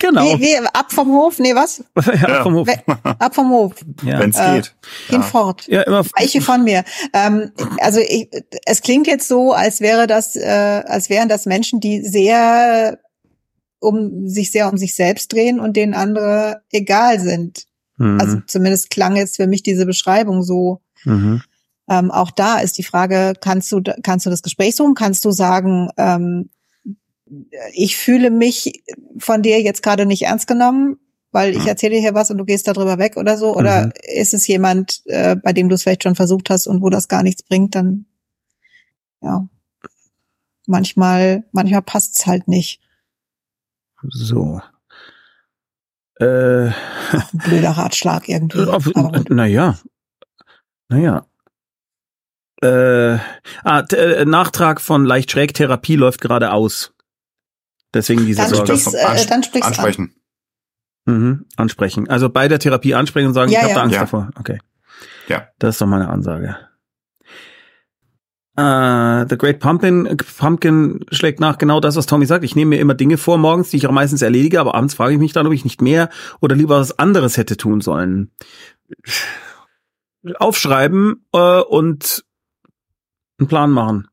Genau. Wie, wie, ab vom Hof? Nee, was? ja, ab vom Hof. ab vom Hof. Ja. Wenn es äh, geht. Hinfort. Ja, immer. Weiche von mir. Ähm, also ich, es klingt jetzt so, als wäre das, äh, als wären das Menschen, die sehr um sich sehr um sich selbst drehen und denen andere egal sind. Mhm. Also zumindest klang jetzt für mich diese Beschreibung so. Mhm. Ähm, auch da ist die Frage, kannst du, kannst du das Gespräch suchen? Kannst du sagen, ähm, ich fühle mich von dir jetzt gerade nicht ernst genommen, weil ich erzähle dir hier was und du gehst darüber weg oder so? Oder mhm. ist es jemand, äh, bei dem du es vielleicht schon versucht hast und wo das gar nichts bringt, dann ja. Manchmal, manchmal passt es halt nicht. So. Äh, Ein blöder Ratschlag irgendwie. Naja. Naja. Äh, ah, äh, Nachtrag von leicht schräg Therapie läuft gerade aus. Deswegen diese dann Sorge. Sprichst, äh, dann sprichst ansprechen. An. Mhm, ansprechen. Also bei der Therapie ansprechen und sagen, ja, ich habe ja. da Angst ja. davor. Okay. Ja. Das ist doch meine Ansage. Uh, The Great Pumpkin, Pumpkin schlägt nach genau das, was Tommy sagt. Ich nehme mir immer Dinge vor morgens, die ich auch meistens erledige, aber abends frage ich mich dann, ob ich nicht mehr oder lieber was anderes hätte tun sollen. aufschreiben äh, und einen Plan machen.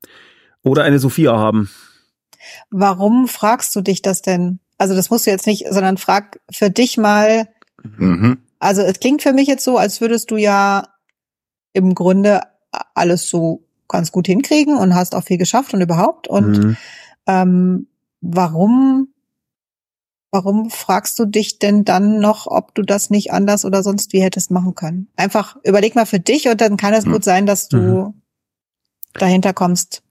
Oder eine Sophia haben. Warum fragst du dich das denn? Also das musst du jetzt nicht, sondern frag für dich mal. Mhm. Also es klingt für mich jetzt so, als würdest du ja im Grunde alles so ganz gut hinkriegen und hast auch viel geschafft und überhaupt. Und Mhm. ähm, warum, warum fragst du dich denn dann noch, ob du das nicht anders oder sonst wie hättest machen können? Einfach überleg mal für dich und dann kann es Mhm. gut sein, dass du dahinter kommst,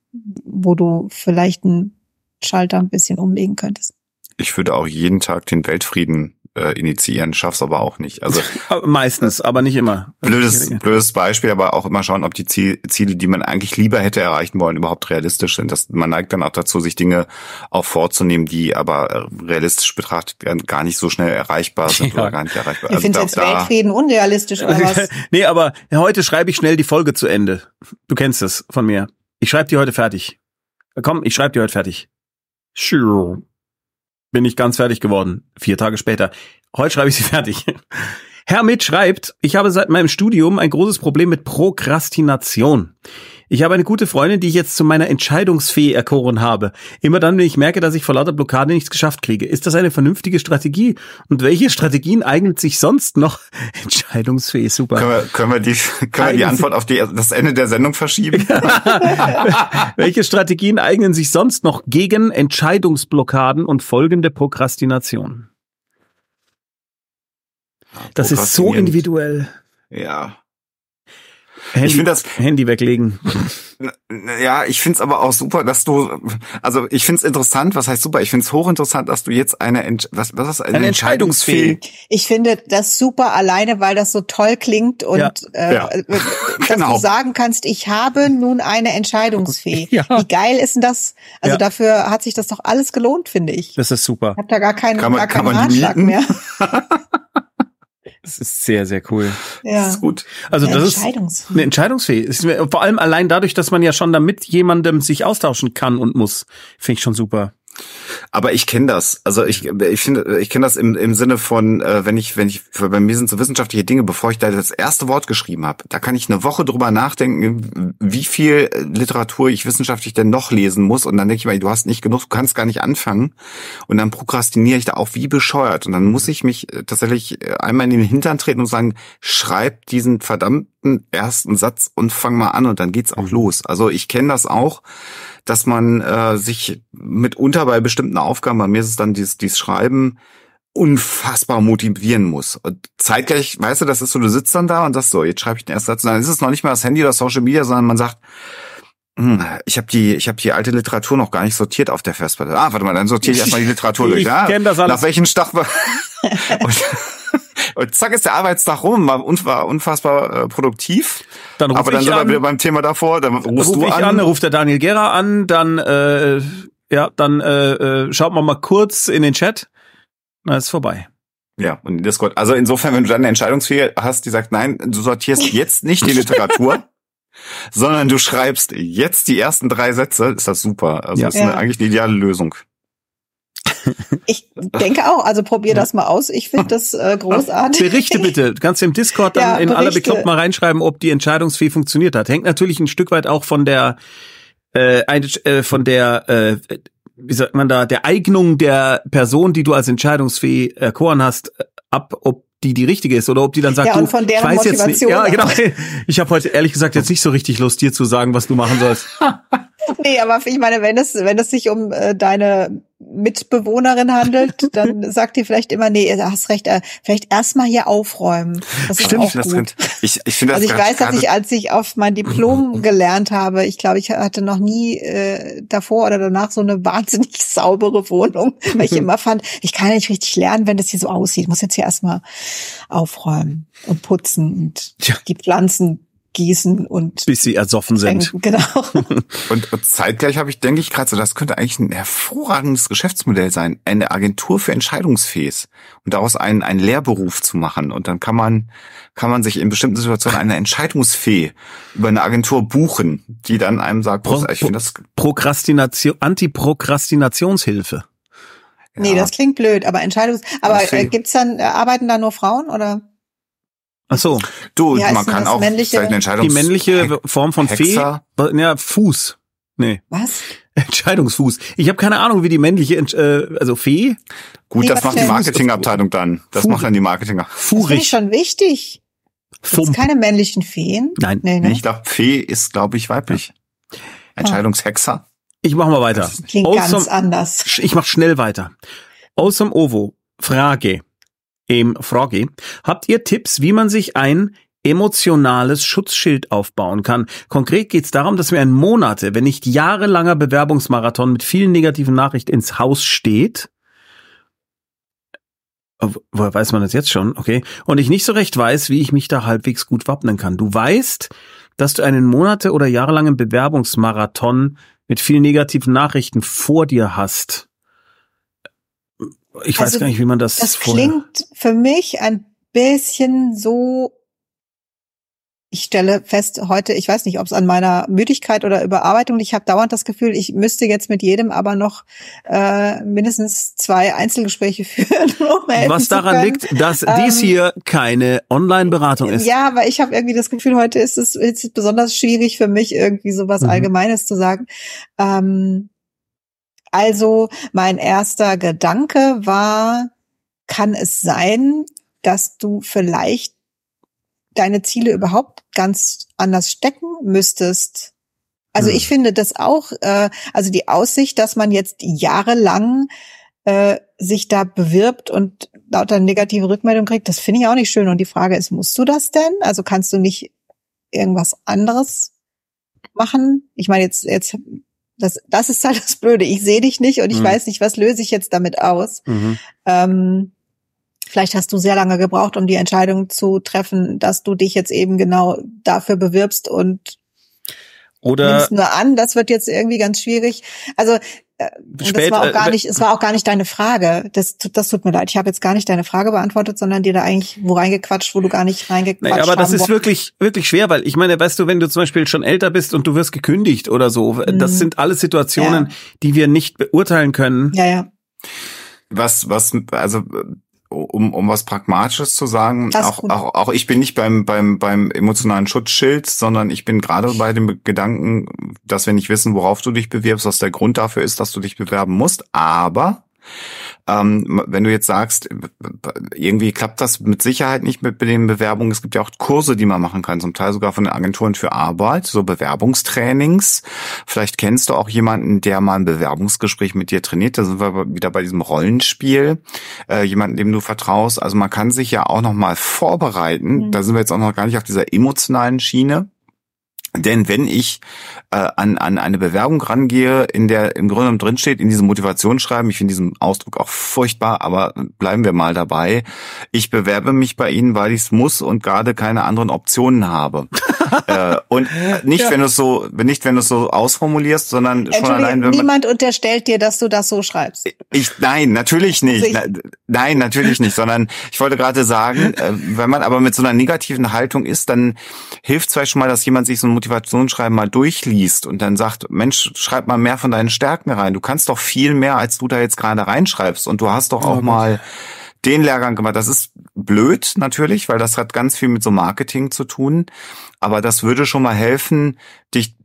wo du vielleicht einen Schalter ein bisschen umlegen könntest. Ich würde auch jeden Tag den Weltfrieden äh, initiieren, schaff's aber auch nicht. Also Meistens, aber nicht immer. blödes, blödes Beispiel, aber auch immer schauen, ob die Ziel, Ziele, die man eigentlich lieber hätte erreichen wollen, überhaupt realistisch sind. Das, man neigt dann auch dazu, sich Dinge auch vorzunehmen, die aber äh, realistisch betrachtet gar- gar nicht so schnell erreichbar sind Ja. oder gar nicht erreichbar. Ich finde da- jetzt Weltfrieden unrealistisch oder was? nee, aber heute schreibe ich schnell die Folge zu Ende. Du kennst es von mir. Ich schreibe die heute fertig. Komm, ich schreibe die heute fertig. Bin ich ganz fertig geworden. Vier Tage später. Heute schreibe ich sie fertig. Herr Mitt schreibt, ich habe seit meinem Studium ein großes Problem mit Prokrastination. Ich habe eine gute Freundin, die ich jetzt zu meiner Entscheidungsfee erkoren habe. Immer dann, wenn ich merke, dass ich vor lauter Blockade nichts geschafft kriege. Ist das eine vernünftige Strategie? Und welche Strategien eignet sich sonst noch? Entscheidungsfee, super. Können wir, können wir die, können wir die Antwort auf die, das Ende der Sendung verschieben? Welche Strategien eignen sich sonst noch gegen Entscheidungsblockaden und folgende Prokrastination? Das ist so individuell. Ja. Handy, Ich finde das, Handy weglegen. ja, ich finde es aber auch super, dass du, also ich finde es interessant, was heißt super? Ich finde es hochinteressant, dass du jetzt eine, Ent, was, was ist eine, Eine Entscheidungsfee. Ich finde das super alleine, weil das so toll klingt und Ja. äh, Ja. äh, dass Genau. du sagen kannst, ich habe nun eine Entscheidungsfee. Ja. Wie geil ist denn das? Also Ja. dafür hat sich das doch alles gelohnt, finde ich. Das ist super. Ich habe da gar keinen, Kann man- gar kann keinen Ratschlag mehr. Das ist sehr, sehr cool. Das Ja. ist gut. Also das ist eine mir- Vor allem allein dadurch, dass man ja schon damit jemandem sich austauschen kann und muss, finde ich schon super. Aber ich kenne das. Also ich, ich finde, ich kenne das im, im Sinne von, äh, wenn ich, wenn ich, bei mir sind so wissenschaftliche Dinge, bevor ich da das erste Wort geschrieben habe, da kann ich eine Woche drüber nachdenken, wie viel Literatur ich wissenschaftlich denn noch lesen muss. Und dann denke ich mir, du hast nicht genug, du kannst gar nicht anfangen. Und dann prokrastiniere ich da auch wie bescheuert. Und dann muss ich mich äh, tatsächlich äh, einmal in den Hintern treten und sagen, schreib diesen verdammten ersten Satz und fang mal an und dann geht's auch los. Also ich kenne das auch dass man äh, sich mitunter bei bestimmten Aufgaben, bei mir ist es dann dieses, dieses Schreiben, unfassbar motivieren muss. Und zeitgleich, weißt du, das ist so, du sitzt dann da und sagst so, jetzt schreibe ich den ersten Satz. Und dann ist es noch nicht mal das Handy oder Social Media, sondern man sagt, hm, ich habe die, ich habe die alte Literatur noch gar nicht sortiert auf der Festplatte. Ah, warte mal, dann sortiere ich erstmal die Literatur durch. Ich Ja, kenn das alles. Nach welchen Stach und, zack ist der Arbeitstag rum, war unfassbar, äh, produktiv. Dann rufe Aber dann ich sind wir an, wieder beim Thema davor, dann rufst ruf du ich an. an, ruft der Daniel Gera an, dann äh, ja, dann äh, äh, schaut man mal kurz in den Chat. Na, ist vorbei. Ja, und in Discord. Also insofern, wenn du dann eine Entscheidungsfähigkeit hast, die sagt, nein, du sortierst jetzt nicht die Literatur, sondern du schreibst jetzt die ersten drei Sätze, ist das super. Also Ja. das ist eine, Ja. eigentlich eine ideale Lösung. Ich denke auch, also probier das mal aus. Ich finde das äh, großartig. Berichte bitte. Du kannst im Discord dann Ja, in aller. Bekloppt mal reinschreiben, ob die Entscheidungsfee funktioniert hat. Hängt natürlich ein Stück weit auch von der äh, äh, von der äh, wie sagt man da der Eignung der Person, die du als Entscheidungsfee erkoren hast, ab, ob die die richtige ist oder ob die dann sagt, Ja, du, und von deren ich weiß jetzt nicht. Motivation Ja, genau. Ich habe heute ehrlich gesagt jetzt nicht so richtig Lust, dir zu sagen, was du machen sollst. Nee, aber ich meine, wenn es, wenn es sich um äh, deine Mitbewohnerin handelt, dann sagt die vielleicht immer, nee, du hast recht, äh, vielleicht erstmal hier aufräumen. Das ist Stimmt, auch ich finde das, gut. ganz- ich, ich finde das Also ich weiß, dass ich, als ich auf mein Diplom gelernt habe, ich glaube, ich hatte noch nie äh, davor oder danach so eine wahnsinnig saubere Wohnung, weil ich immer fand, ich kann nicht richtig lernen, wenn das hier so aussieht. Ich muss jetzt hier erstmal aufräumen und putzen und Tja. die Pflanzen gießen und Bis sie ersoffen sind. genau. Und, zeitgleich habe ich, denke ich gerade so, das könnte eigentlich ein hervorragendes Geschäftsmodell sein, eine Agentur für Entscheidungsfähig und daraus einen, einen Lehrberuf zu machen. Und dann kann man, kann man sich in bestimmten Situationen eine Entscheidungsfee über eine Agentur buchen, die dann einem sagt, Pro- ich finde das, Prokrastination, Antiprokrastinationshilfe. Nee, ja. das klingt blöd, aber Entscheidungs... Aber äh, gibt's dann, äh, arbeiten da nur Frauen oder? Ach so. Du, heißt man kann das auch männliche- vielleicht eine Entscheidung. Die männliche Form von Hexer? Fee? Ja, Fuß. Nee, Was? Entscheidungsfuß. Ich habe keine Ahnung, wie die männliche, Entsch- äh, also Fee, Gut, Nee, das macht die? Marketingabteilung dann. Das Fuß. macht dann die Marketing. Das finde ich Furich, schon wichtig. Gibt's Fump. keine männlichen Feen? Nein, Nee, ne? Ich glaube, Fee ist, glaube ich, weiblich. Entscheidungshexer. Ich mach mal weiter. Klingt ganz Awesome. anders. Sch- Ich mach schnell weiter. Awesome Ovo. Frage. Im Frage. Habt ihr Tipps, wie man sich ein emotionales Schutzschild aufbauen kann? Konkret geht es darum, dass mir ein Monate, wenn nicht jahrelanger Bewerbungsmarathon mit vielen negativen Nachrichten ins Haus steht. Oh, Woher weiß man das jetzt schon? Okay. Und ich nicht so recht weiß, wie ich mich da halbwegs gut wappnen kann. Du weißt, dass du einen Monate- oder jahrelangen Bewerbungsmarathon mit vielen negativen Nachrichten vor dir hast. Ich weiß Also, gar nicht, wie man das. Das klingt für mich ein bisschen so. Ich stelle fest heute, ich weiß nicht, ob es an meiner Müdigkeit oder Überarbeitung, ich habe dauernd das Gefühl, ich müsste jetzt mit jedem aber noch äh, mindestens zwei Einzelgespräche führen. Um Was daran liegt, dass Ähm, dies hier keine Online-Beratung ist. Ja, aber ich habe irgendwie das Gefühl, heute ist es ist besonders schwierig für mich, irgendwie so was Mhm. Allgemeines zu sagen. Ähm, also mein erster Gedanke war, kann es sein, dass du vielleicht deine Ziele überhaupt ganz anders stecken müsstest? Also Hm. ich finde das auch, äh, also die Aussicht, dass man jetzt jahrelang äh, sich da bewirbt und lauter negative Rückmeldung kriegt, das finde ich auch nicht schön. Und die Frage ist, musst du das denn? Also kannst du nicht irgendwas anderes machen? Ich meine, jetzt, jetzt, das, das ist halt das Blöde. Ich sehe dich nicht und ich Mhm. weiß nicht, was löse ich jetzt damit aus. Mhm. Ähm, vielleicht hast du sehr lange gebraucht, um die Entscheidung zu treffen, dass du dich jetzt eben genau dafür bewirbst und Oder nimmst nur an. Das wird jetzt irgendwie ganz schwierig. Also äh, und das Spät- war äh, auch gar wenn- nicht, es war auch gar nicht deine Frage. Das, tut- das tut mir leid. Ich habe jetzt gar nicht deine Frage beantwortet, sondern dir da eigentlich wo reingequatscht, wo du gar nicht reingequatscht Nee, aber das ist wirklich, wirklich schwer, weil ich meine, weißt du, wenn du zum Beispiel schon älter bist und du wirst gekündigt oder so, das Mhm. sind alles Situationen, Ja. die wir nicht beurteilen können. Ja, ja. Was, was, also um, um was Pragmatisches zu sagen, auch, auch, auch ich bin nicht beim, beim, beim emotionalen Schutzschild, sondern ich bin gerade bei dem Gedanken, dass wir nicht wissen, worauf du dich bewirbst, was der Grund dafür ist, dass du dich bewerben musst. Aber ähm, wenn du jetzt sagst, irgendwie klappt das mit Sicherheit nicht mit den Bewerbungen. Es gibt ja auch Kurse, die man machen kann, zum Teil sogar von den Agenturen für Arbeit, so Bewerbungstrainings. Vielleicht kennst du auch jemanden, der mal ein Bewerbungsgespräch mit dir trainiert. Da sind wir wieder bei diesem Rollenspiel. Äh, jemanden, dem du vertraust. Also man kann sich ja auch noch mal vorbereiten. Mhm. Da sind wir jetzt auch noch gar nicht auf dieser emotionalen Schiene. Denn wenn ich äh, an, an eine Bewerbung rangehe, in der im Grunde genommen drinsteht, in diesem Motivationsschreiben, ich finde diesen Ausdruck auch furchtbar, aber bleiben wir mal dabei. Ich bewerbe mich bei Ihnen, weil ich es muss und gerade keine anderen Optionen habe. äh, und nicht, Ja. wenn du es so, nicht, wenn du es so ausformulierst, sondern schon allein, wenn man niemand unterstellt dir, dass du das so schreibst. ich, nein, natürlich nicht. Also ich- Nein, natürlich nicht, sondern ich wollte gerade sagen, äh, wenn man aber mit so einer negativen Haltung ist, dann hilft vielleicht schon mal, dass jemand sich so ein Motivationsschreiben mal durchliest und dann sagt, Mensch, schreib mal mehr von deinen Stärken rein. Du kannst doch viel mehr, als du da jetzt gerade reinschreibst und du hast doch auch gut. mal den Lehrgang gemacht. Das ist blöd natürlich, weil das hat ganz viel mit so Marketing zu tun. Aber das würde schon mal helfen, dich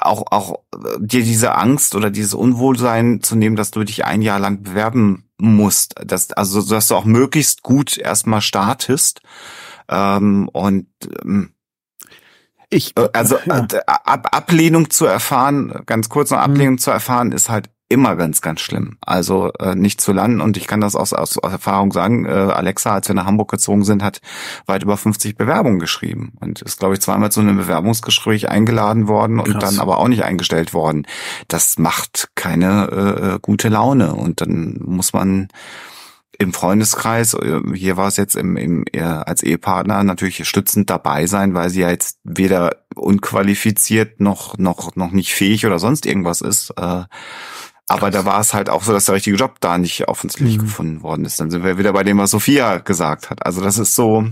auch, auch äh, dir diese Angst oder dieses Unwohlsein zu nehmen, dass du dich ein Jahr lang bewerben musst. Das, also, dass du auch möglichst gut erstmal startest. Ähm, und ähm, Ich, äh, also Ja. Ab Ablehnung zu erfahren, ganz kurz noch Ablehnung zu erfahren, ist halt immer ganz, ganz schlimm. Also äh, nicht zu landen und ich kann das aus, aus, aus Erfahrung sagen, äh, Alexa, als wir nach Hamburg gezogen sind, hat weit über 50 Bewerbungen geschrieben und ist, glaube ich, zweimal zu einem Bewerbungsgespräch eingeladen worden und Krass. dann aber auch nicht eingestellt worden. Das macht keine äh, äh, gute Laune und dann muss man im Freundeskreis, äh, hier war es jetzt im, im, als Ehepartner natürlich stützend dabei sein, weil sie ja jetzt weder unqualifiziert noch, noch, noch nicht fähig oder sonst irgendwas ist. Äh, aber da war es halt auch so, dass der richtige Job da nicht offensichtlich Mhm. gefunden worden ist. Dann sind wir wieder bei dem, was Sophia gesagt hat. Also das ist so,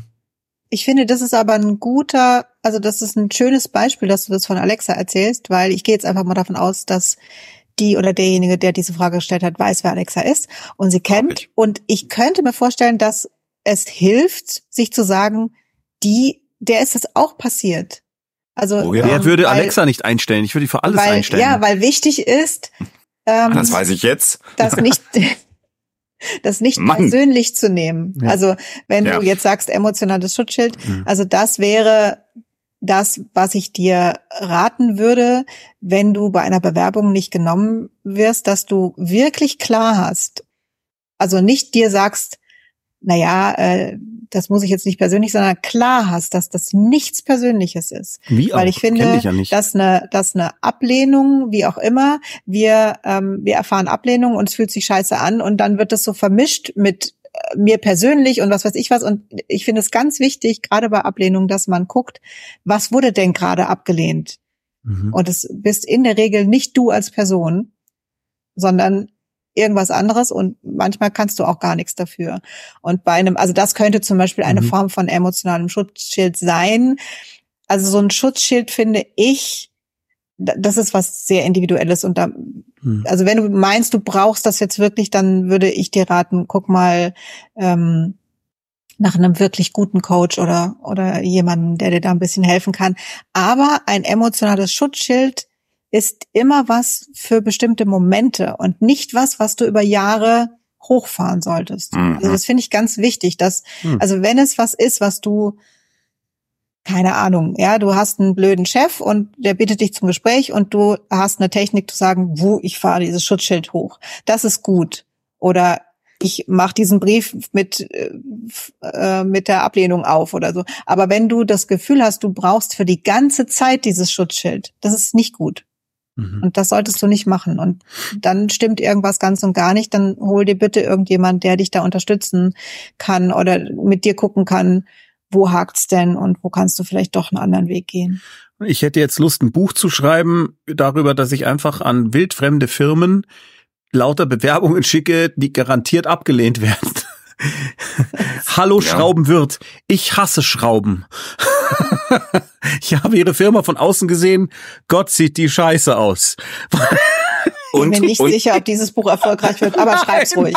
Ich finde, das ist aber ein guter, also das ist ein schönes Beispiel, dass du das von Alexa erzählst, weil ich gehe jetzt einfach mal davon aus, dass die oder derjenige, der diese Frage gestellt hat, weiß, wer Alexa ist und sie kennt. ich. Und ich könnte mir vorstellen, dass es hilft, sich zu sagen, die, der ist das auch passiert. Also oh ja. Wer würde weil, Alexa nicht einstellen? Ich würde die für alles weil, einstellen. Ja, weil wichtig ist, ähm, das weiß ich jetzt, dass nicht das nicht Mann. persönlich zu nehmen. Ja. Also wenn ja. du jetzt sagst emotionales Schutzschild, mhm. also das wäre das, was ich dir raten würde, wenn du bei einer Bewerbung nicht genommen wirst, dass du wirklich klar hast, also nicht dir sagst, na ja, äh, das muss ich jetzt nicht persönlich, sondern klar hast, dass das nichts Persönliches ist. Wie auch? Weil ich finde, ich ja dass eine, dass eine Ablehnung, wie auch immer, wir, ähm, wir erfahren Ablehnung und es fühlt sich scheiße an und dann wird das so vermischt mit mir persönlich und was weiß ich was. Und ich finde es ganz wichtig, gerade bei Ablehnung, dass man guckt, was wurde denn gerade abgelehnt? Mhm. Und es bist in der Regel nicht du als Person, sondern irgendwas anderes und manchmal kannst du auch gar nichts dafür. Und bei einem, also das könnte zum Beispiel eine mhm. Form von emotionalem Schutzschild sein. Also so ein Schutzschild finde ich, das ist was sehr Individuelles und da, mhm. also wenn du meinst, du brauchst das jetzt wirklich, dann würde ich dir raten, guck mal ähm, nach einem wirklich guten Coach oder oder jemanden, der dir da ein bisschen helfen kann. Aber ein emotionales Schutzschild ist immer was für bestimmte Momente und nicht was, was du über Jahre hochfahren solltest. Mhm. Also das finde ich ganz wichtig, dass, mhm. also wenn es was ist, was du, keine Ahnung, ja, du hast einen blöden Chef und der bittet dich zum Gespräch und du hast eine Technik zu sagen, wo ich fahre dieses Schutzschild hoch. Das ist gut. Oder ich mache diesen Brief mit äh, äh, mit der Ablehnung auf oder so. Aber wenn du das Gefühl hast, du brauchst für die ganze Zeit dieses Schutzschild, das ist nicht gut. Mhm. Und das solltest du nicht machen. Und dann stimmt irgendwas ganz und gar nicht. Dann hol dir bitte irgendjemand, der dich da unterstützen kann oder mit dir gucken kann, wo hakt's denn und wo kannst du vielleicht doch einen anderen Weg gehen. Ich hätte jetzt Lust, ein Buch zu schreiben darüber, dass ich einfach an wildfremde Firmen lauter Bewerbungen schicke, die garantiert abgelehnt werden. Hallo ja. Schraubenwirt, ich hasse Schrauben. ich habe ihre Firma von außen gesehen. Gott sieht die Scheiße aus. Und, ich bin mir nicht und, sicher, ob dieses Buch erfolgreich wird, aber schreib's ruhig.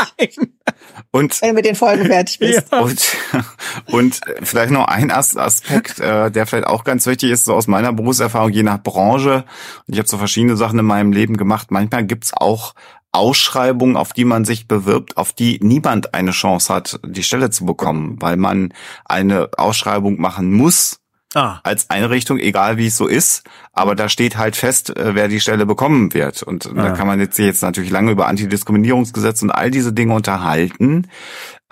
Und, wenn du mit den Folgen fertig bist. Ja. Und, und vielleicht noch ein Aspekt, äh, der vielleicht auch ganz wichtig ist, so aus meiner Berufserfahrung, je nach Branche. Und ich habe so verschiedene Sachen in meinem Leben gemacht. Manchmal gibt's auch Ausschreibungen, auf die man sich bewirbt, auf die niemand eine Chance hat, die Stelle zu bekommen, weil man eine Ausschreibung machen muss ah. als Einrichtung, egal wie es so ist. Aber da steht halt fest, äh, wer die Stelle bekommen wird. Und ah. da kann man jetzt, jetzt natürlich lange über Antidiskriminierungsgesetz und all diese Dinge unterhalten.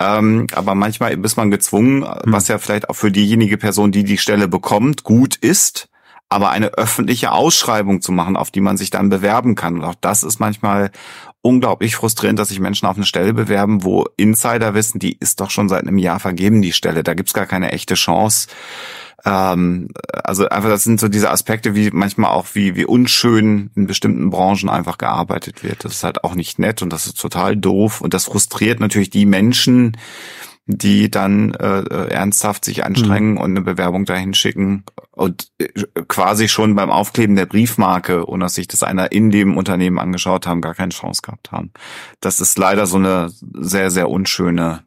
Ähm, aber manchmal ist man gezwungen, hm. was ja vielleicht auch für diejenige Person, die die Stelle bekommt, gut ist aber eine öffentliche Ausschreibung zu machen, auf die man sich dann bewerben kann. Und auch das ist manchmal unglaublich frustrierend, dass sich Menschen auf eine Stelle bewerben, wo Insider wissen, die ist doch schon seit einem Jahr vergeben, die Stelle. Da gibt's gar keine echte Chance. Ähm, also einfach, das sind so diese Aspekte, wie manchmal auch, wie, wie unschön in bestimmten Branchen einfach gearbeitet wird. Das ist halt auch nicht nett und das ist total doof. Und das frustriert natürlich die Menschen, die dann äh, ernsthaft sich anstrengen mhm. und eine Bewerbung dahin schicken und äh, quasi schon beim Aufkleben der Briefmarke, ohne dass sich das einer in dem Unternehmen angeschaut haben, gar keine Chance gehabt haben. Das ist leider so eine sehr, sehr unschöne,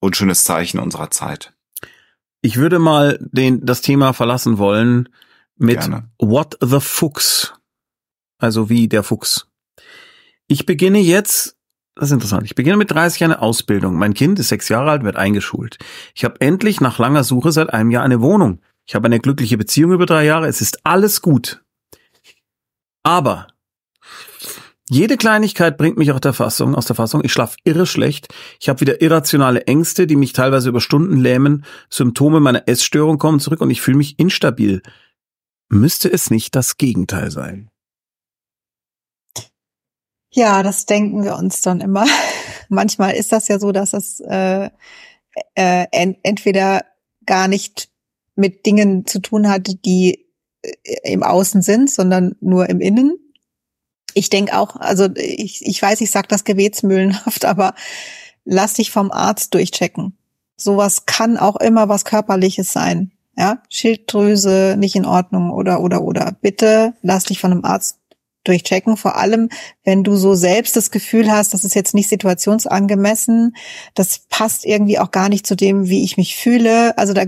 unschönes Zeichen unserer Zeit. Ich würde mal den, das Thema verlassen wollen mit Gerne. What the Fuchs. Also wie der Fuchs. Ich beginne jetzt das ist interessant. Ich beginne mit 30 Jahren Ausbildung. Mein Kind ist sechs Jahre alt, wird eingeschult. Ich habe endlich nach langer Suche seit einem Jahr eine Wohnung. Ich habe eine glückliche Beziehung über drei Jahre. Es ist alles gut. Aber jede Kleinigkeit bringt mich aus der Fassung, aus der Fassung. Ich schlafe irre schlecht. Ich habe wieder irrationale Ängste, die mich teilweise über Stunden lähmen. Symptome meiner Essstörung kommen zurück und ich fühle mich instabil. Müsste es nicht das Gegenteil sein? Ja, das denken wir uns dann immer. Manchmal ist das ja so, dass es äh, äh, ent entweder gar nicht mit Dingen zu tun hat, die äh, im Außen sind, sondern nur im Innen. Ich denke auch, also ich, ich weiß, ich sag das gebetsmühlenhaft, aber lass dich vom Arzt durchchecken. Sowas kann auch immer was Körperliches sein. Ja, Schilddrüse nicht in Ordnung oder oder oder. Bitte lass dich von einem Arzt durchchecken, vor allem wenn du so selbst das Gefühl hast, das ist jetzt nicht situationsangemessen, das passt irgendwie auch gar nicht zu dem, wie ich mich fühle. Also da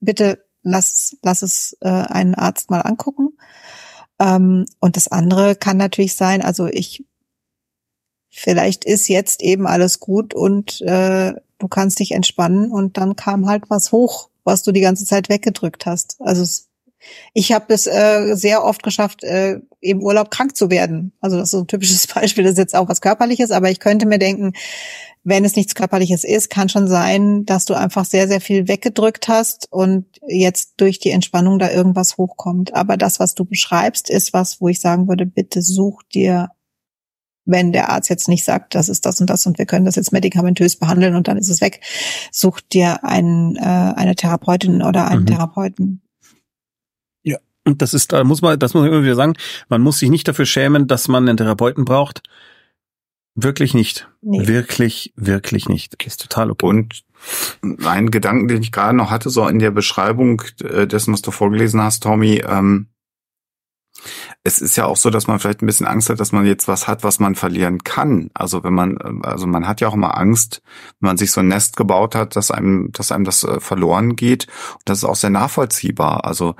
bitte lass, lass es äh, einen Arzt mal angucken. Ähm, und das andere kann natürlich sein, also ich, vielleicht ist jetzt eben alles gut und äh, du kannst dich entspannen und dann kam halt was hoch, was du die ganze Zeit weggedrückt hast. Also es, ich habe es äh, sehr oft geschafft, äh, im Urlaub krank zu werden. Also das ist so ein typisches Beispiel, das ist jetzt auch was Körperliches, aber ich könnte mir denken, wenn es nichts Körperliches ist, kann schon sein, dass du einfach sehr, sehr viel weggedrückt hast und jetzt durch die Entspannung da irgendwas hochkommt. Aber das, was du beschreibst, ist was, wo ich sagen würde, bitte such dir, wenn der Arzt jetzt nicht sagt, das ist das und das und wir können das jetzt medikamentös behandeln und dann ist es weg, such dir einen, äh, eine Therapeutin oder einen mhm. Therapeuten. Und das ist, da muss man, das muss man immer wieder sagen, man muss sich nicht dafür schämen, dass man einen Therapeuten braucht Wirklich nicht. Nee. Wirklich, wirklich nicht. Ist total okay. Und ein Gedanken, den ich gerade noch hatte, so in der Beschreibung äh, dessen, was du vorgelesen hast, Tommy, ähm, es ist ja auch so, dass man vielleicht ein bisschen Angst hat, dass man jetzt was hat, was man verlieren kann. Also wenn man, also man hat ja auch immer Angst, wenn man sich so ein Nest gebaut hat, dass einem, dass einem das äh, verloren geht. Und das ist auch sehr nachvollziehbar. Also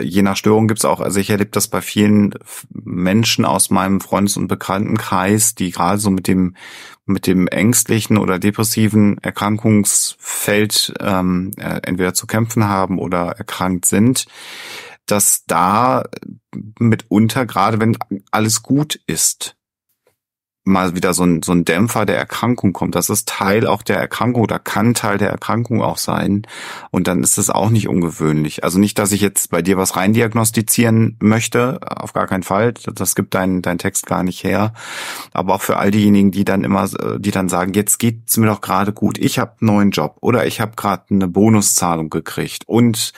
je nach Störung gibt's auch, also ich erlebe das bei vielen Menschen aus meinem Freundes- und Bekanntenkreis, die gerade so mit dem mit dem ängstlichen oder depressiven Erkrankungsfeld ähm, äh, entweder zu kämpfen haben oder erkrankt sind, dass da mitunter, gerade wenn alles gut ist, mal wieder so ein, so ein Dämpfer der Erkrankung kommt. Das ist Teil auch der Erkrankung oder kann Teil der Erkrankung auch sein. Und dann ist es auch nicht ungewöhnlich. Also nicht, dass ich jetzt bei dir was reindiagnostizieren möchte, auf gar keinen Fall. Das gibt dein, dein Text gar nicht her. Aber auch für all diejenigen, die dann immer, die dann sagen, jetzt geht's mir doch gerade gut. Ich habe einen neuen Job oder ich habe gerade eine Bonuszahlung gekriegt und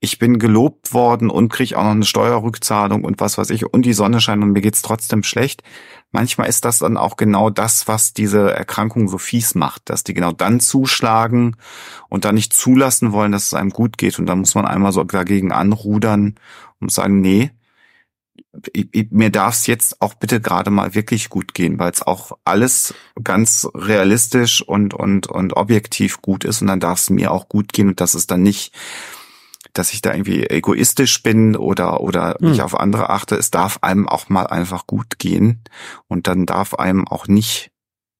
ich bin gelobt worden und kriege auch noch eine Steuerrückzahlung und was weiß ich und die Sonne scheint und mir geht's trotzdem schlecht manchmal ist das dann auch genau das, was diese Erkrankung so fies macht, dass die genau dann zuschlagen und dann nicht zulassen wollen, dass es einem gut geht. Und dann muss man einmal so dagegen anrudern und sagen, nee, mir darf es jetzt auch bitte gerade mal wirklich gut gehen, weil es auch alles ganz realistisch und, und, und objektiv gut ist und dann darf es mir auch gut gehen und das ist dann nicht dass ich da irgendwie egoistisch bin oder oder hm. nicht auf andere achte. Es darf einem auch mal einfach gut gehen und dann darf einem auch nicht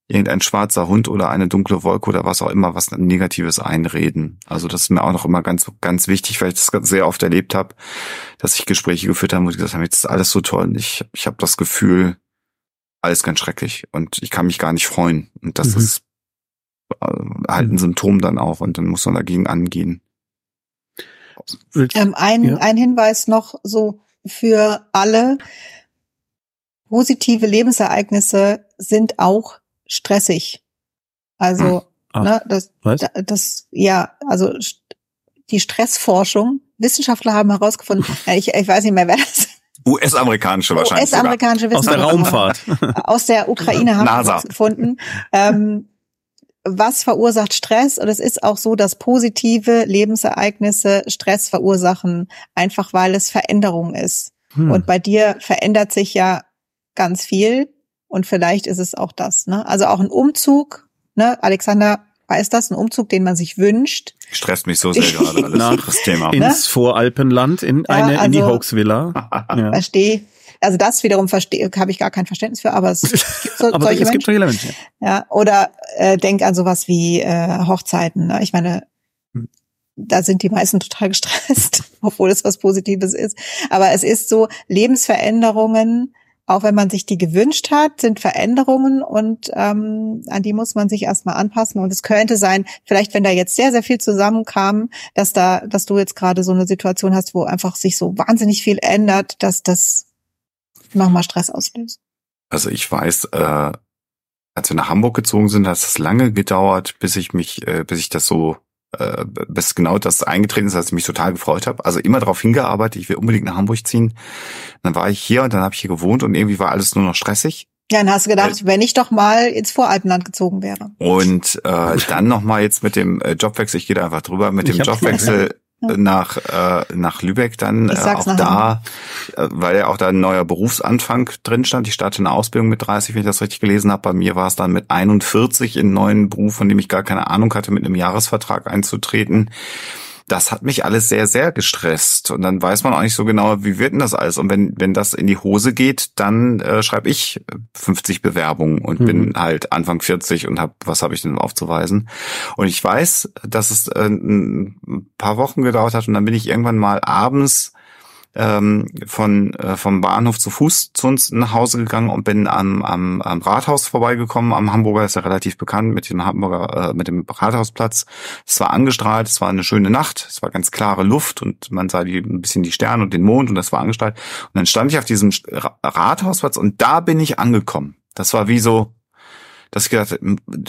irgendein schwarzer Hund oder eine dunkle Wolke oder was auch immer was Negatives einreden. Also das ist mir auch noch immer ganz ganz wichtig, weil ich das sehr oft erlebt habe, dass ich Gespräche geführt habe, wo ich gesagt habe, jetzt ist alles so toll und ich ich habe das Gefühl, alles ganz schrecklich und ich kann mich gar nicht freuen und das mhm. ist äh, halt ein Symptom dann auch und dann muss man dagegen angehen. Ähm, ein, ja. ein Hinweis noch so für alle. Positive Lebensereignisse sind auch stressig. Also, hm. ne, das, Was? das, ja, also die Stressforschung, Wissenschaftler haben herausgefunden, ich, ich weiß nicht mehr, wer das US-amerikanische wahrscheinlich. US-amerikanische Wissenschaftler. Aus der Raumfahrt. Aus der Ukraine haben herausgefunden, ähm, was verursacht Stress? Und es ist auch so, dass positive Lebensereignisse Stress verursachen, einfach weil es Veränderung ist. Hm. Und bei dir verändert sich ja ganz viel. Und vielleicht ist es auch das. Ne? Also auch ein Umzug. Ne? Alexander weiß das, ein Umzug, den man sich wünscht. Stresst mich so sehr gerade alles. Nach, das Thema. Ins ne? Voralpenland, in eine, ja, also, in die also Hoaxvilla. ja. Verstehe also das wiederum verstehe, habe ich gar kein Verständnis für, aber es gibt so, aber solche es gibt Menschen. Menschen. Ja, oder äh, denk an sowas wie äh, Hochzeiten. Ne? Ich meine, hm. da sind die meisten total gestresst, obwohl es was Positives ist. Aber es ist so, Lebensveränderungen, auch wenn man sich die gewünscht hat, sind Veränderungen und ähm, an die muss man sich erstmal anpassen. Und es könnte sein, vielleicht wenn da jetzt sehr, sehr viel zusammenkam, dass da, dass du jetzt gerade so eine Situation hast, wo einfach sich so wahnsinnig viel ändert, dass das nochmal Stress auslöst. Also ich weiß, äh, als wir nach Hamburg gezogen sind, hat es lange gedauert, bis ich mich, äh, bis ich das so, äh, bis genau das eingetreten ist, dass ich mich total gefreut habe. Also immer darauf hingearbeitet, ich will unbedingt nach Hamburg ziehen. Dann war ich hier und dann habe ich hier gewohnt und irgendwie war alles nur noch stressig. Ja, dann hast du gedacht, äh, wenn ich doch mal ins Voralpenland gezogen wäre. Und äh, dann nochmal jetzt mit dem äh, Jobwechsel, ich gehe da einfach drüber, mit dem Jobwechsel nach äh, nach Lübeck dann äh, auch da, äh, weil ja auch da ein neuer Berufsanfang drin stand. Ich starte eine Ausbildung mit 30, wenn ich das richtig gelesen habe. Bei mir war es dann mit 41 in einen neuen Beruf, von dem ich gar keine Ahnung hatte, mit einem Jahresvertrag einzutreten. Das hat mich alles sehr, sehr gestresst. Und dann weiß man auch nicht so genau, wie wird denn das alles? Und wenn, wenn das in die Hose geht, dann äh, schreibe ich 50 Bewerbungen und mhm. bin halt Anfang 40 und hab, was habe ich denn aufzuweisen? Und ich weiß, dass es äh, ein paar Wochen gedauert hat und dann bin ich irgendwann mal abends ähm, von äh, vom Bahnhof zu Fuß zu uns nach Hause gegangen und bin am, am, am Rathaus vorbeigekommen. Am Hamburger ist ja relativ bekannt mit dem Hamburger äh, mit dem Rathausplatz. Es war angestrahlt, es war eine schöne Nacht, es war ganz klare Luft und man sah die, ein bisschen die Sterne und den Mond und das war angestrahlt. Und dann stand ich auf diesem Rathausplatz und da bin ich angekommen. Das war wie so dass ich gedacht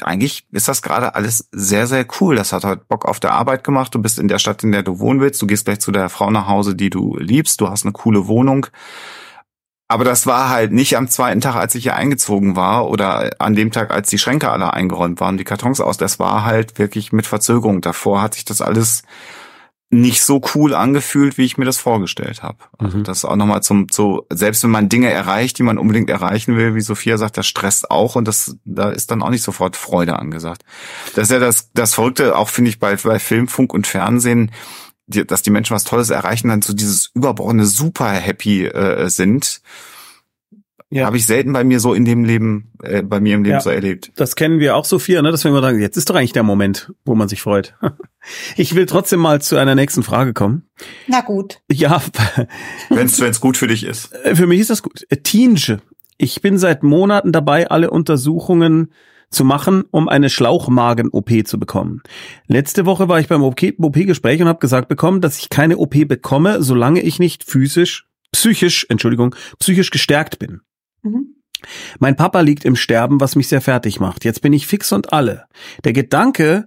eigentlich ist das gerade alles sehr, sehr cool. Das hat halt Bock auf der Arbeit gemacht. Du bist in der Stadt, in der du wohnen willst. Du gehst gleich zu der Frau nach Hause, die du liebst. Du hast eine coole Wohnung. Aber das war halt nicht am zweiten Tag, als ich hier eingezogen war oder an dem Tag, als die Schränke alle eingeräumt waren, die Kartons aus. Das war halt wirklich mit Verzögerung. Davor hat sich das alles nicht so cool angefühlt, wie ich mir das vorgestellt habe. Also mhm. das auch nochmal zum, so, selbst wenn man Dinge erreicht, die man unbedingt erreichen will, wie Sophia sagt, das stresst auch und das, da ist dann auch nicht sofort Freude angesagt. Das ist ja das, das Verrückte, auch finde ich bei, bei Film, Funk und Fernsehen, die, dass die Menschen was Tolles erreichen, dann so dieses überbordene super happy äh, sind ja. Habe ich selten bei mir so in dem Leben, äh, bei mir im Leben ja. so erlebt. Das kennen wir auch, Sophia, ne? Deswegen wir sagen, jetzt ist doch eigentlich der Moment, wo man sich freut. Ich will trotzdem mal zu einer nächsten Frage kommen. Na gut. Ja. Wenn es gut für dich ist. Äh, für mich ist das gut. Äh, Tienje. Ich bin seit Monaten dabei, alle Untersuchungen zu machen, um eine Schlauchmagen-OP zu bekommen. Letzte Woche war ich beim OP-Gespräch und habe gesagt bekommen, dass ich keine OP bekomme, solange ich nicht physisch, psychisch, Entschuldigung, psychisch gestärkt bin. Mein Papa liegt im Sterben, was mich sehr fertig macht. Jetzt bin ich fix und alle. Der Gedanke,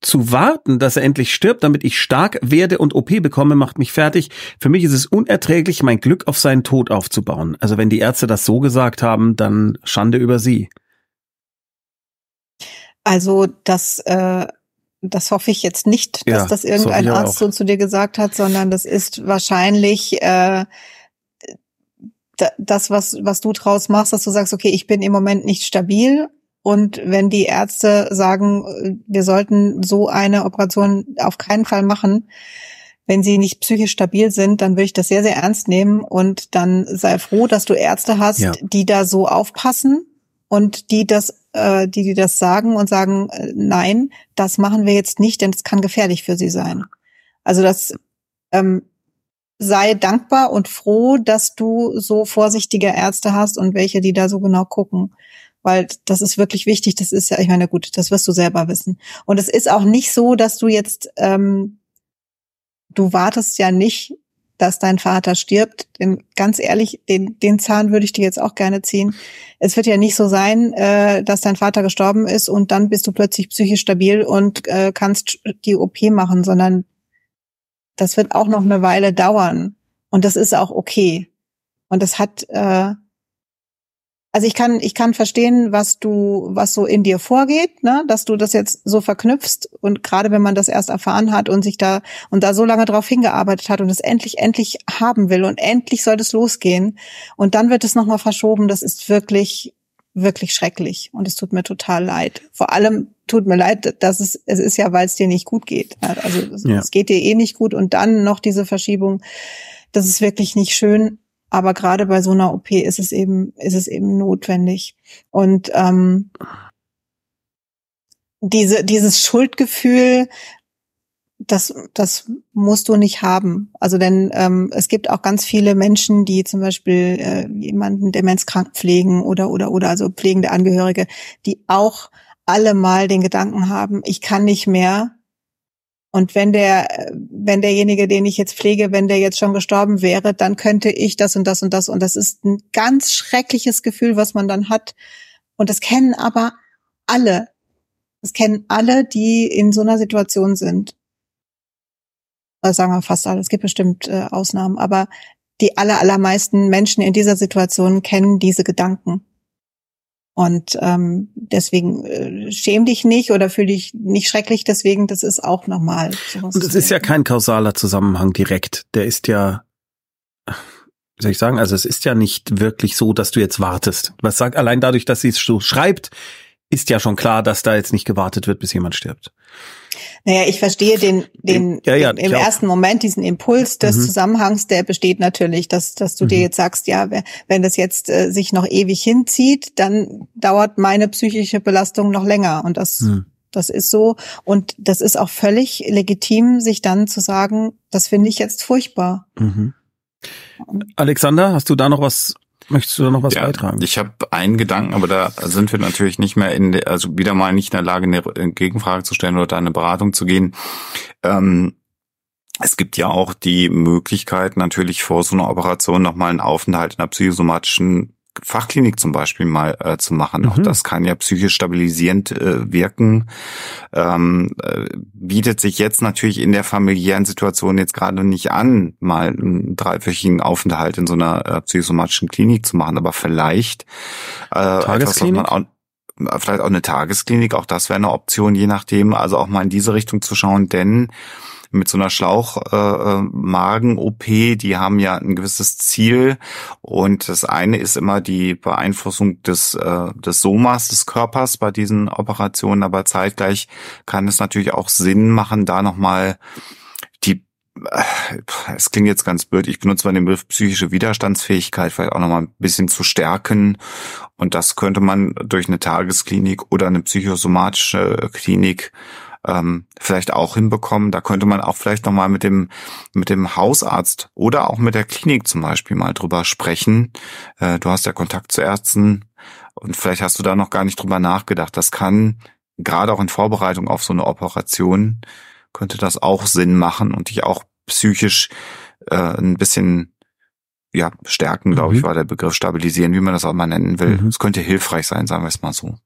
zu warten, dass er endlich stirbt, damit ich stark werde und OP bekomme, macht mich fertig. Für mich ist es unerträglich, mein Glück auf seinen Tod aufzubauen. Also wenn die Ärzte das so gesagt haben, dann Schande über sie. Also das, äh, das hoffe ich jetzt nicht, dass ja, das irgendein Arzt so zu dir gesagt hat, sondern das ist wahrscheinlich äh, das, was, was du draus machst, dass du sagst, okay, ich bin im Moment nicht stabil. Und wenn die Ärzte sagen, wir sollten so eine Operation auf keinen Fall machen, wenn sie nicht psychisch stabil sind, dann würde ich das sehr, sehr ernst nehmen und dann sei froh, dass du Ärzte hast, ja. die da so aufpassen und die das, äh, die, die das sagen und sagen, äh, nein, das machen wir jetzt nicht, denn es kann gefährlich für sie sein. Also das ähm, sei dankbar und froh, dass du so vorsichtige Ärzte hast und welche, die da so genau gucken. Weil das ist wirklich wichtig. Das ist ja, ich meine, gut, das wirst du selber wissen. Und es ist auch nicht so, dass du jetzt, ähm, du wartest ja nicht, dass dein Vater stirbt. Denn ganz ehrlich, den, den Zahn würde ich dir jetzt auch gerne ziehen. Es wird ja nicht so sein, äh, dass dein Vater gestorben ist und dann bist du plötzlich psychisch stabil und äh, kannst die OP machen, sondern das wird auch noch eine Weile dauern. Und das ist auch okay. Und das hat, äh, also ich kann, ich kann verstehen, was du, was so in dir vorgeht, ne, dass du das jetzt so verknüpfst und gerade wenn man das erst erfahren hat und sich da und da so lange drauf hingearbeitet hat und es endlich, endlich haben will und endlich soll es losgehen und dann wird es nochmal verschoben, das ist wirklich, wirklich schrecklich und es tut mir total leid. Vor allem tut mir leid, dass es, es ist ja, weil es dir nicht gut geht. Also es, ja. es geht dir eh nicht gut und dann noch diese Verschiebung, das ist wirklich nicht schön. Aber gerade bei so einer OP ist es eben, ist es eben notwendig. Und ähm, diese, dieses Schuldgefühl, das, das musst du nicht haben. Also denn ähm, es gibt auch ganz viele Menschen, die zum Beispiel äh, jemanden demenzkrank pflegen oder oder oder also pflegende Angehörige, die auch alle mal den Gedanken haben, ich kann nicht mehr. Und wenn der, wenn derjenige, den ich jetzt pflege, wenn der jetzt schon gestorben wäre, dann könnte ich das und das und das. Und das ist ein ganz schreckliches Gefühl, was man dann hat. Und das kennen aber alle. Das kennen alle, die in so einer Situation sind. Also sagen wir fast alle. Es gibt bestimmt äh, Ausnahmen, aber die aller, allermeisten Menschen in dieser Situation kennen diese Gedanken. Und ähm, deswegen äh, schäm dich nicht oder fühl dich nicht schrecklich, deswegen, das ist auch normal. Und es ist ja kein kausaler Zusammenhang direkt. Der ist ja, wie soll ich sagen, also es ist ja nicht wirklich so, dass du jetzt wartest. Was sagt allein dadurch, dass sie es so schreibt, ist ja schon klar, dass da jetzt nicht gewartet wird, bis jemand stirbt. Naja, ich verstehe den, den, Ja, ja, den im ersten Moment diesen Impuls des Mhm. Zusammenhangs, der besteht natürlich, dass, dass du dir Mhm. jetzt sagst, ja, we- wenn das jetzt äh, sich noch ewig hinzieht, dann dauert meine psychische Belastung noch länger und das, Hm. das ist so und das ist auch völlig legitim, sich dann zu sagen, das finde ich jetzt furchtbar. Mhm. Alexander, hast du da noch was, möchtest du da noch was beitragen? Ich habe einen Gedanken, aber da sind wir natürlich nicht mehr in der, also wieder mal nicht in der Lage, eine Gegenfrage zu stellen oder da eine Beratung zu gehen. Ähm, es gibt ja auch die Möglichkeit, natürlich vor so einer Operation nochmal einen Aufenthalt in einer psychosomatischen Fachklinik zum Beispiel mal äh, zu machen. Auch Mhm. das kann ja psychisch stabilisierend äh, wirken. Ähm, äh, bietet sich jetzt natürlich in der familiären Situation jetzt gerade nicht an, mal einen dreiwöchigen Aufenthalt in so einer äh, psychosomatischen Klinik zu machen, aber vielleicht äh, etwas, Tagesklinik? man auch, vielleicht auch eine Tagesklinik, auch das wäre eine Option, je nachdem, also auch mal in diese Richtung zu schauen, denn mit so einer Schlauchmagen-OP, die haben ja ein gewisses Ziel und das eine ist immer die Beeinflussung des, äh, des Somas des Körpers bei diesen Operationen, aber zeitgleich kann es natürlich auch Sinn machen, da nochmal die äh, es klingt jetzt ganz blöd, ich benutze mal den Begriff psychische Widerstandsfähigkeit vielleicht auch nochmal ein bisschen zu stärken. Und das könnte man durch eine Tagesklinik oder eine psychosomatische Klinik ähm, vielleicht auch hinbekommen. Da könnte man auch vielleicht nochmal mit dem, mit dem Hausarzt oder auch mit der Klinik zum Beispiel mal drüber sprechen. Äh, du hast ja Kontakt zu Ärzten und vielleicht hast du da noch gar nicht drüber nachgedacht. Das kann gerade auch in Vorbereitung auf so eine Operation könnte das auch Sinn machen und dich auch psychisch äh, ein bisschen ja stärken, glaube ich, Mhm. war der Begriff stabilisieren, wie man das auch mal nennen will. Mhm. Es könnte hilfreich sein, sagen wir es mal so.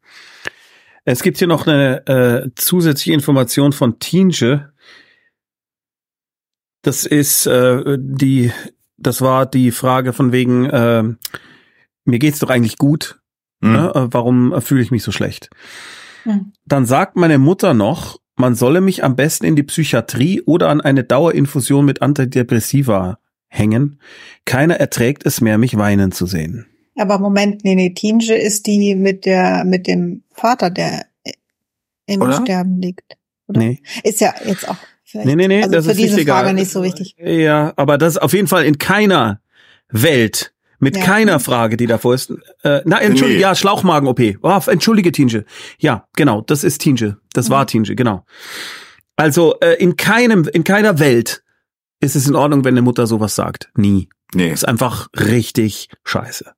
Es gibt hier noch eine äh, zusätzliche Information von Tienje. Das ist äh, die, das war die Frage von wegen, äh, mir geht's doch eigentlich gut. Mhm. Ne? Äh, Warum fühle ich mich so schlecht? Hm. Dann sagt meine Mutter noch, man solle mich am besten in die Psychiatrie oder an eine Dauerinfusion mit Antidepressiva hängen. Keiner erträgt es mehr, mich weinen zu sehen. Aber Moment, nee, nee, Tinge ist die mit der, mit dem Vater, der im Oder? Sterben liegt. Oder? Nee. Ist ja jetzt auch vielleicht, Nee, nee, nee, also das für ist diese. Frage nicht so wichtig. Ja, aber das ist auf jeden Fall in keiner Welt, mit Ja. keiner Frage, die davor ist. Äh, na, entschuldige, Nee. ja, Schlauchmagen-OP. Oh, entschuldige, Tinge. Ja, genau, das ist Tinge. Das Mhm. war Tinge, genau. Also äh, in keinem, in keiner Welt ist es in Ordnung, wenn eine Mutter sowas sagt. Nie. Nee. Ist einfach richtig scheiße.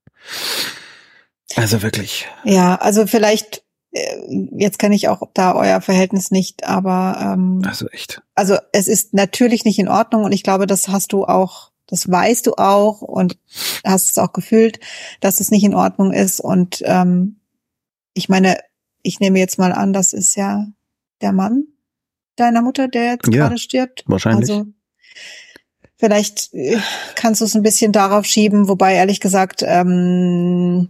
Also wirklich. Ja, also vielleicht, äh, jetzt kenne ich auch da euer Verhältnis nicht, aber ähm, Also echt. also es ist natürlich nicht in Ordnung und ich glaube, das hast du auch, das weißt du auch und hast es auch gefühlt, dass es nicht in Ordnung ist. Und ähm, ich meine, ich nehme jetzt mal an, das ist ja der Mann deiner Mutter, der jetzt Ja, gerade stirbt. wahrscheinlich. Also vielleicht äh, kannst du es ein bisschen darauf schieben, wobei ehrlich gesagt, ähm,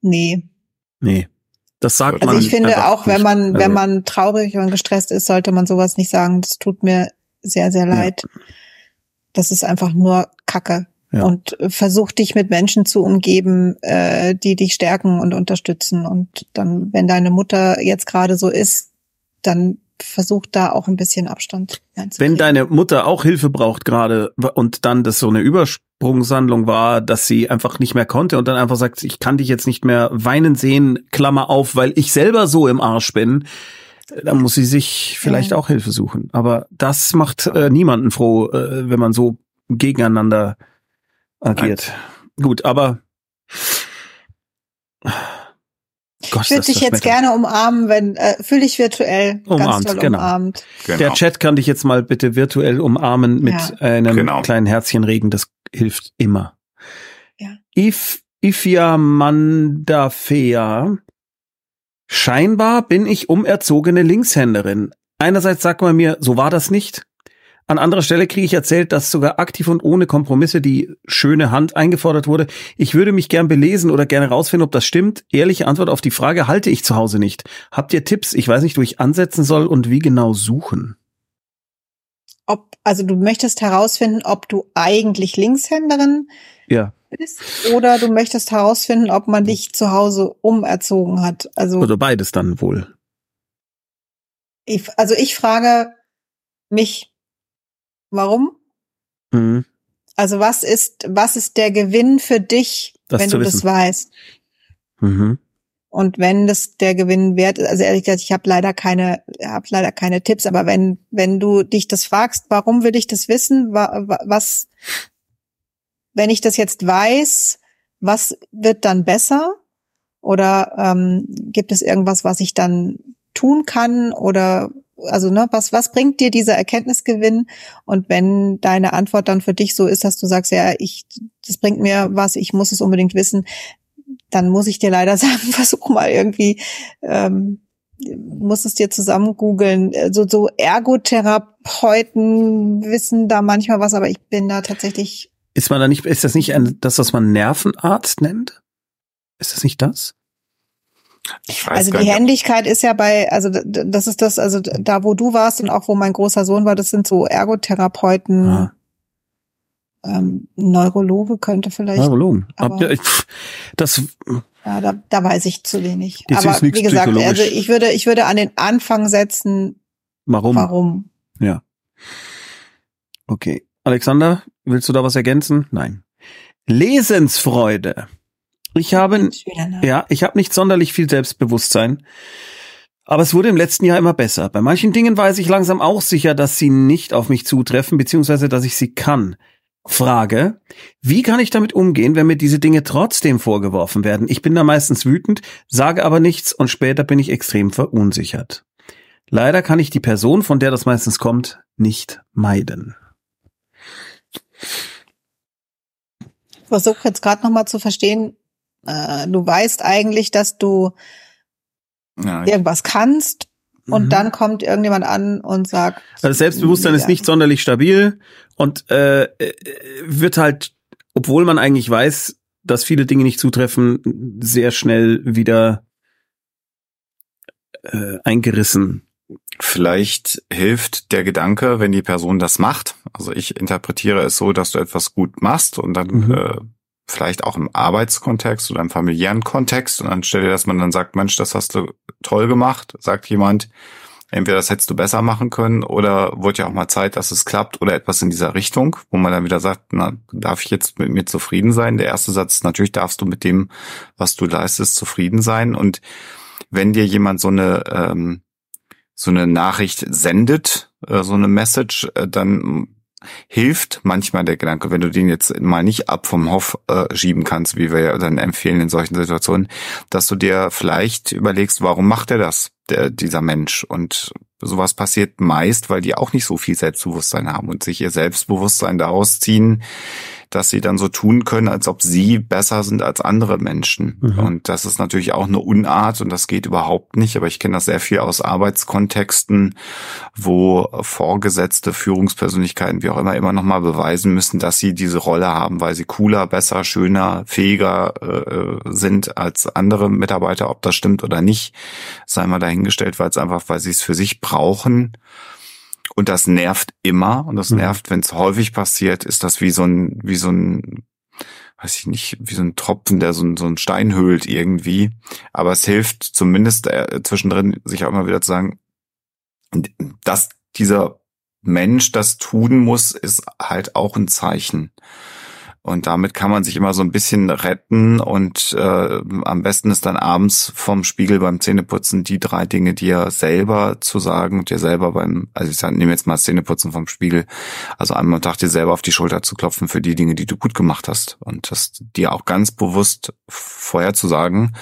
nee. Nee. Das sagt Also man. Also ich finde auch, wenn man, Also, wenn man traurig und gestresst ist, sollte man sowas nicht sagen. Das tut mir sehr, sehr leid. Das ist einfach nur Kacke. Ja. Und versuch dich mit Menschen zu umgeben, äh, die dich stärken und unterstützen. Und dann, wenn deine Mutter jetzt gerade so ist, dann versuch da auch ein bisschen Abstand Wenn einzukriegen. deine Mutter auch Hilfe braucht gerade und dann das so eine Übersprungshandlung war, dass sie einfach nicht mehr konnte und dann einfach sagt, ich kann dich jetzt nicht mehr weinen sehen, Klammer auf, weil ich selber so im Arsch bin, dann muss sie sich vielleicht Ja. auch Hilfe suchen. Aber das macht äh, niemanden froh, äh, wenn man so gegeneinander agiert. Gut, aber Gott, ich würde dich jetzt gerne umarmen, wenn äh, fühl dich virtuell Umarmt, ganz toll genau. umarmt. Genau. Der Chat kann dich jetzt mal bitte virtuell umarmen mit Ja. einem Genau. kleinen Herzchenregen. Das hilft immer. Ja. If, Ifia Mandafea. Scheinbar bin ich umerzogene Linkshänderin. Einerseits sagt man mir, so war das nicht. An anderer Stelle kriege ich erzählt, dass sogar aktiv und ohne Kompromisse die schöne Hand eingefordert wurde. Ich würde mich gern belesen oder gerne rausfinden, ob das stimmt. Ehrliche Antwort auf die Frage halte ich zu Hause nicht. Habt ihr Tipps? Ich weiß nicht, wo ich ansetzen soll und wie genau suchen. Ob, also du möchtest herausfinden, ob du eigentlich Linkshänderin Ja. bist, oder du möchtest herausfinden, ob man dich zu Hause umerzogen hat. Also, Oder beides dann wohl. ich, also ich frage mich, warum? Mhm. Also was ist, was ist der Gewinn für dich, Das wenn du das wissen. weißt? Mhm. Und wenn das der Gewinn wert ist, also ehrlich gesagt, ich habe leider keine, habe leider keine Tipps, aber wenn wenn du dich das fragst, warum will ich das wissen? Wa- wa- Was, wenn ich das jetzt weiß, was wird dann besser? Oder ähm, gibt es irgendwas, was ich dann tun kann? Oder also ne, was was bringt dir dieser Erkenntnisgewinn? Und wenn deine Antwort dann für dich so ist, dass du sagst, ja, ich, das bringt mir was, ich muss es unbedingt wissen, dann muss ich dir leider sagen, versuch mal irgendwie, ähm, muss es dir zusammen googeln. So, so Ergotherapeuten wissen da manchmal was, aber ich bin da tatsächlich, Ist man da nicht, ist das nicht ein, das, was man Nervenarzt nennt? Ist das nicht das? Ich weiß also gar die Händigkeit ist ja bei, also das ist das, also da wo du warst und auch wo mein großer Sohn war, das sind so Ergotherapeuten, Ah. ähm, Neurologe könnte vielleicht, Neurologen. aber- Ab- ja, ich- Das, ja, da, da weiß ich zu wenig. Das aber wie gesagt, also ich würde, ich würde an den Anfang setzen, warum? warum. Ja. Okay. Alexander, willst du da was ergänzen? Nein. Lesensfreude. Ich habe, ja, ich habe nicht sonderlich viel Selbstbewusstsein. Aber es wurde im letzten Jahr immer besser. Bei manchen Dingen weiß ich langsam auch sicher, dass sie nicht auf mich zutreffen, beziehungsweise dass ich sie kann. Frage, wie kann ich damit umgehen, wenn mir diese Dinge trotzdem vorgeworfen werden? Ich bin da meistens wütend, sage aber nichts und später bin ich extrem verunsichert. Leider kann ich die Person, von der das meistens kommt, nicht meiden. Ich versuche jetzt gerade noch mal zu verstehen, äh, du weißt eigentlich, dass du ja, irgendwas kannst und Mhm. dann kommt irgendjemand an und sagt, Also das Selbstbewusstsein ist nicht sonderlich stabil und äh, äh, wird halt, obwohl man eigentlich weiß, dass viele Dinge nicht zutreffen, sehr schnell wieder äh, eingerissen. Vielleicht hilft der Gedanke, wenn die Person das macht. Also ich interpretiere es so, dass du etwas gut machst und dann Mhm. äh, vielleicht auch im Arbeitskontext oder im familiären Kontext und anstelle, dass man dann sagt, Mensch, das hast du toll gemacht, sagt jemand, entweder das hättest du besser machen können oder wurde ja auch mal Zeit, dass es klappt oder etwas in dieser Richtung, wo man dann wieder sagt, na, darf ich jetzt mit mir zufrieden sein? Der erste Satz natürlich, darfst du mit dem, was du leistest, zufrieden sein und wenn dir jemand so eine ähm, so eine Nachricht sendet, äh, so eine Message, äh, dann hilft manchmal der Gedanke, wenn du den jetzt mal nicht ab vom Hof äh, schieben kannst, wie wir ja dann empfehlen in solchen Situationen, dass du dir vielleicht überlegst, warum macht er das, der, dieser Mensch? Und sowas passiert meist, weil die auch nicht so viel Selbstbewusstsein haben und sich ihr Selbstbewusstsein daraus ziehen, dass sie dann so tun können, als ob sie besser sind als andere Menschen. Mhm. Und das ist natürlich auch eine Unart und das geht überhaupt nicht. Aber ich kenne das sehr viel aus Arbeitskontexten, wo Vorgesetzte, Führungspersönlichkeiten, wie auch immer, immer nochmal beweisen müssen, dass sie diese Rolle haben, weil sie cooler, besser, schöner, fähiger äh, sind als andere Mitarbeiter. Ob das stimmt oder nicht, sei mal dahingestellt, weil es einfach, weil sie es für sich brauchen. Und das nervt immer und das Mhm. nervt, wenn es häufig passiert, ist das wie so ein, wie so ein, weiß ich nicht, wie so ein Tropfen, der so, ein- so einen Stein höhlt irgendwie. Aber es hilft zumindest äh, zwischendrin, sich auch immer wieder zu sagen, dass dieser Mensch das tun muss, ist halt auch ein Zeichen. Und damit kann man sich immer so ein bisschen retten und äh, am besten ist dann abends vom Spiegel beim Zähneputzen die drei Dinge dir selber zu sagen und dir selber beim, also ich nehme jetzt mal das Zähneputzen vom Spiegel, also einmal am Tag dir selber auf die Schulter zu klopfen für die Dinge, die du gut gemacht hast und das dir auch ganz bewusst vorher zu sagen.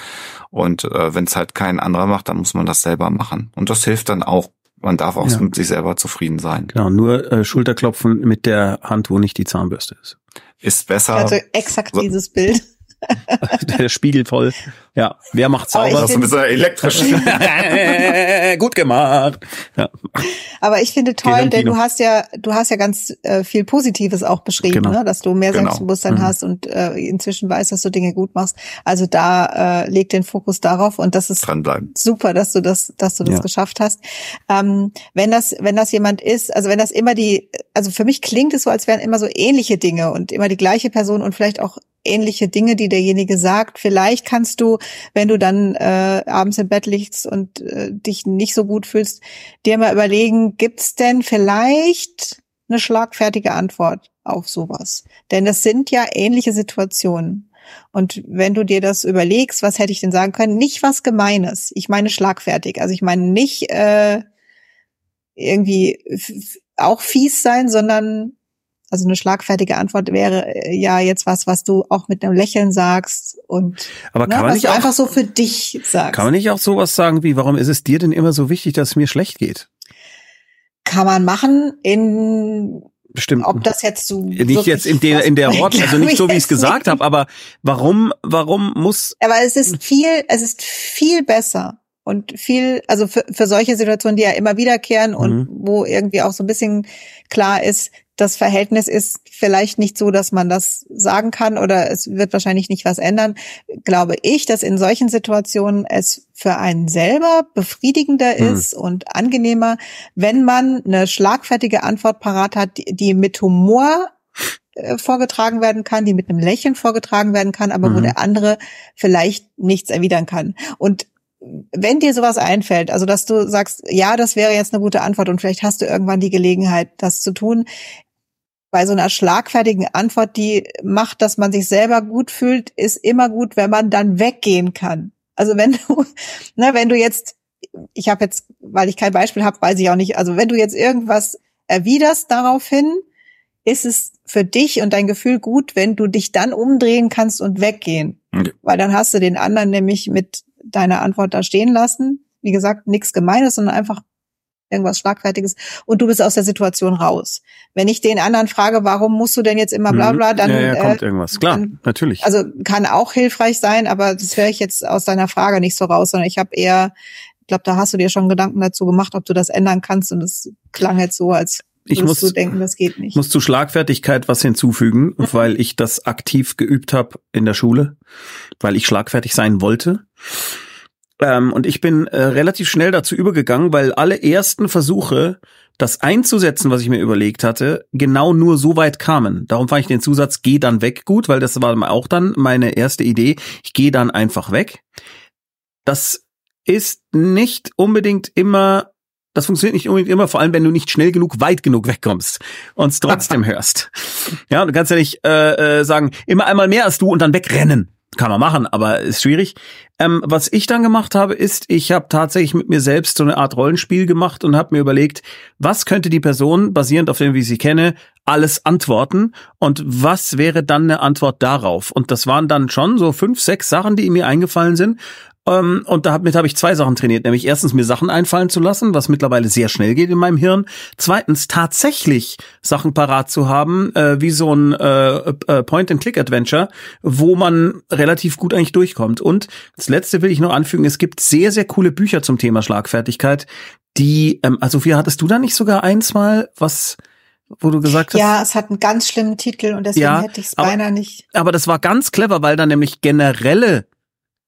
Und äh, wenn es halt kein anderer macht, dann muss man das selber machen. Und das hilft dann auch. Man darf auch Ja. mit sich selber zufrieden sein. Genau, nur äh, Schulterklopfen mit der Hand, wo nicht die Zahnbürste ist. Ist besser. also exakt so- dieses Bild. der Spiegel voll. Ja, wer macht sauber? das ist ein bisschen elektrisch. Gut gemacht. Ja, Aber ich finde toll, denn du hast ja, du hast ja ganz äh, viel Positives auch beschrieben, Genau. ne? dass du mehr Genau. Selbstbewusstsein Mhm. hast und äh, inzwischen weißt, dass du Dinge gut machst. Also da äh, leg den Fokus darauf und das ist Dranbleiben. super, dass du das, dass du das Ja. geschafft hast. Ähm, wenn das, wenn das jemand ist, also wenn das immer die, also für mich klingt es so, als wären immer so ähnliche Dinge und immer die gleiche Person und vielleicht auch ähnliche Dinge, die derjenige sagt. Vielleicht kannst du, wenn du dann äh, abends im Bett liegst und äh, dich nicht so gut fühlst, dir mal überlegen, gibt's denn vielleicht eine schlagfertige Antwort auf sowas? Denn das sind ja ähnliche Situationen. Und wenn du dir das überlegst, was hätte ich denn sagen können? Nicht was Gemeines. Ich meine schlagfertig. Also ich meine nicht äh, irgendwie auch fies sein, sondern also eine schlagfertige Antwort wäre äh, ja jetzt was, was du auch mit einem Lächeln sagst und Aber kann ne, man was nicht du auch, einfach so für dich sagst. Kann man nicht auch sowas sagen wie, warum ist es dir denn immer so wichtig, dass es mir schlecht geht? Kann man machen in Bestimmt. ob das jetzt so nicht jetzt in der in der Wort, also nicht so wie ich es gesagt habe, aber warum warum muss Aber es ist viel, es ist viel besser und viel, also für, für solche Situationen, die ja immer wiederkehren und Mhm. wo irgendwie auch so ein bisschen klar ist, das Verhältnis ist vielleicht nicht so, dass man das sagen kann oder es wird wahrscheinlich nicht was ändern, glaube ich, dass in solchen Situationen es für einen selber befriedigender Mhm. ist und angenehmer, wenn man eine schlagfertige Antwort parat hat, die, mit Humor äh, vorgetragen werden kann, die mit einem Lächeln vorgetragen werden kann, aber wo Mhm. der andere vielleicht nichts erwidern kann. Und wenn dir sowas einfällt, also dass du sagst, ja, das wäre jetzt eine gute Antwort und vielleicht hast du irgendwann die Gelegenheit, das zu tun, bei so einer schlagfertigen Antwort, die macht, dass man sich selber gut fühlt, ist immer gut, wenn man dann weggehen kann. Also wenn du, ne, wenn du jetzt, ich habe jetzt, weil ich kein Beispiel habe, weiß ich auch nicht, also wenn du jetzt irgendwas erwiderst daraufhin, ist es für dich und dein Gefühl gut, wenn du dich dann umdrehen kannst und weggehen. Okay. Weil dann hast du den anderen nämlich mit deiner Antwort da stehen lassen. Wie gesagt, nichts Gemeines, sondern einfach irgendwas Schlagfertiges und du bist aus der Situation raus. Wenn ich den anderen frage, warum musst du denn jetzt immer bla bla, dann Mhm. ja, ja, kommt äh, irgendwas. Klar, dann- natürlich. also kann auch hilfreich sein, aber das höre ich jetzt aus deiner Frage nicht so raus, sondern ich habe eher, ich glaube, da hast du dir schon Gedanken dazu gemacht, ob du das ändern kannst und es klang jetzt so, als Ich muss- du denken, das geht nicht. Ich muss zu Schlagfertigkeit was hinzufügen, weil ich das aktiv geübt habe in der Schule, weil ich schlagfertig sein wollte. Ähm, und ich bin äh, relativ schnell dazu übergegangen, weil alle ersten Versuche, das einzusetzen, was ich mir überlegt hatte, genau nur so weit kamen. Darum fand ich den Zusatz geh dann weg gut, weil das war auch dann meine erste Idee. Ich gehe dann einfach weg. Das ist nicht unbedingt immer das funktioniert nicht unbedingt immer, vor allem wenn du nicht schnell genug, weit genug wegkommst und es trotzdem hörst. Ja, du kannst ja nicht äh, äh, sagen, immer einmal mehr als du und dann wegrennen. Kann man machen, aber ist schwierig. Ähm, was ich dann gemacht habe, ist, ich habe tatsächlich mit mir selbst so eine Art Rollenspiel gemacht und habe mir überlegt, was könnte die Person, basierend auf dem, wie ich sie kenne, alles antworten und was wäre dann eine Antwort darauf? Und das waren dann schon so fünf, sechs Sachen, die mir eingefallen sind. Ähm, und damit habe ich zwei Sachen trainiert, nämlich erstens mir Sachen einfallen zu lassen, was mittlerweile sehr schnell geht in meinem Hirn. Zweitens tatsächlich Sachen parat zu haben, äh, wie so ein äh, äh, Point-and-Click-Adventure, wo man relativ gut eigentlich durchkommt. Und das Letzte will ich noch anfügen: Es gibt sehr sehr coole Bücher zum Thema Schlagfertigkeit. Die, ähm, also Sophia, hattest du da nicht sogar eins mal, was, wo du gesagt hast? Ja, es hat einen ganz schlimmen Titel und deswegen Ja, hätte ich es beinahe nicht. Aber das war ganz clever, weil da nämlich generelle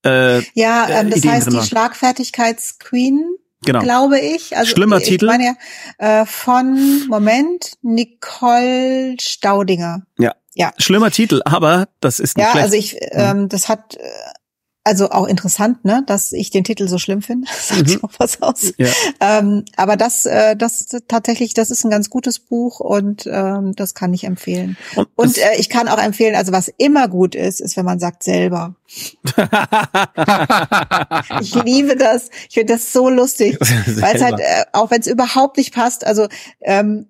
äh, Ja, äh, ähm, das Ideen heißt die. Schlagfertigkeitsqueen, genau. glaube ich. Also Schlimmer ich Titel. Meine, ja, äh, von Moment Nicole Staudinger. Schlimmer Titel, aber das ist nicht Ja, schlecht. also ich, ähm, das hat äh, also auch interessant, ne, dass ich den Titel so schlimm finde. Sagt Mhm. auch was aus. ja. Ähm, aber das, äh, das tatsächlich, das ist ein ganz gutes Buch und ähm, das kann ich empfehlen. Und, Und äh, ich kann auch empfehlen, also was immer gut ist, ist, wenn man sagt selber. Ich liebe das. Ich finde das so lustig, weil es halt, äh, auch wenn es überhaupt nicht passt, also ähm,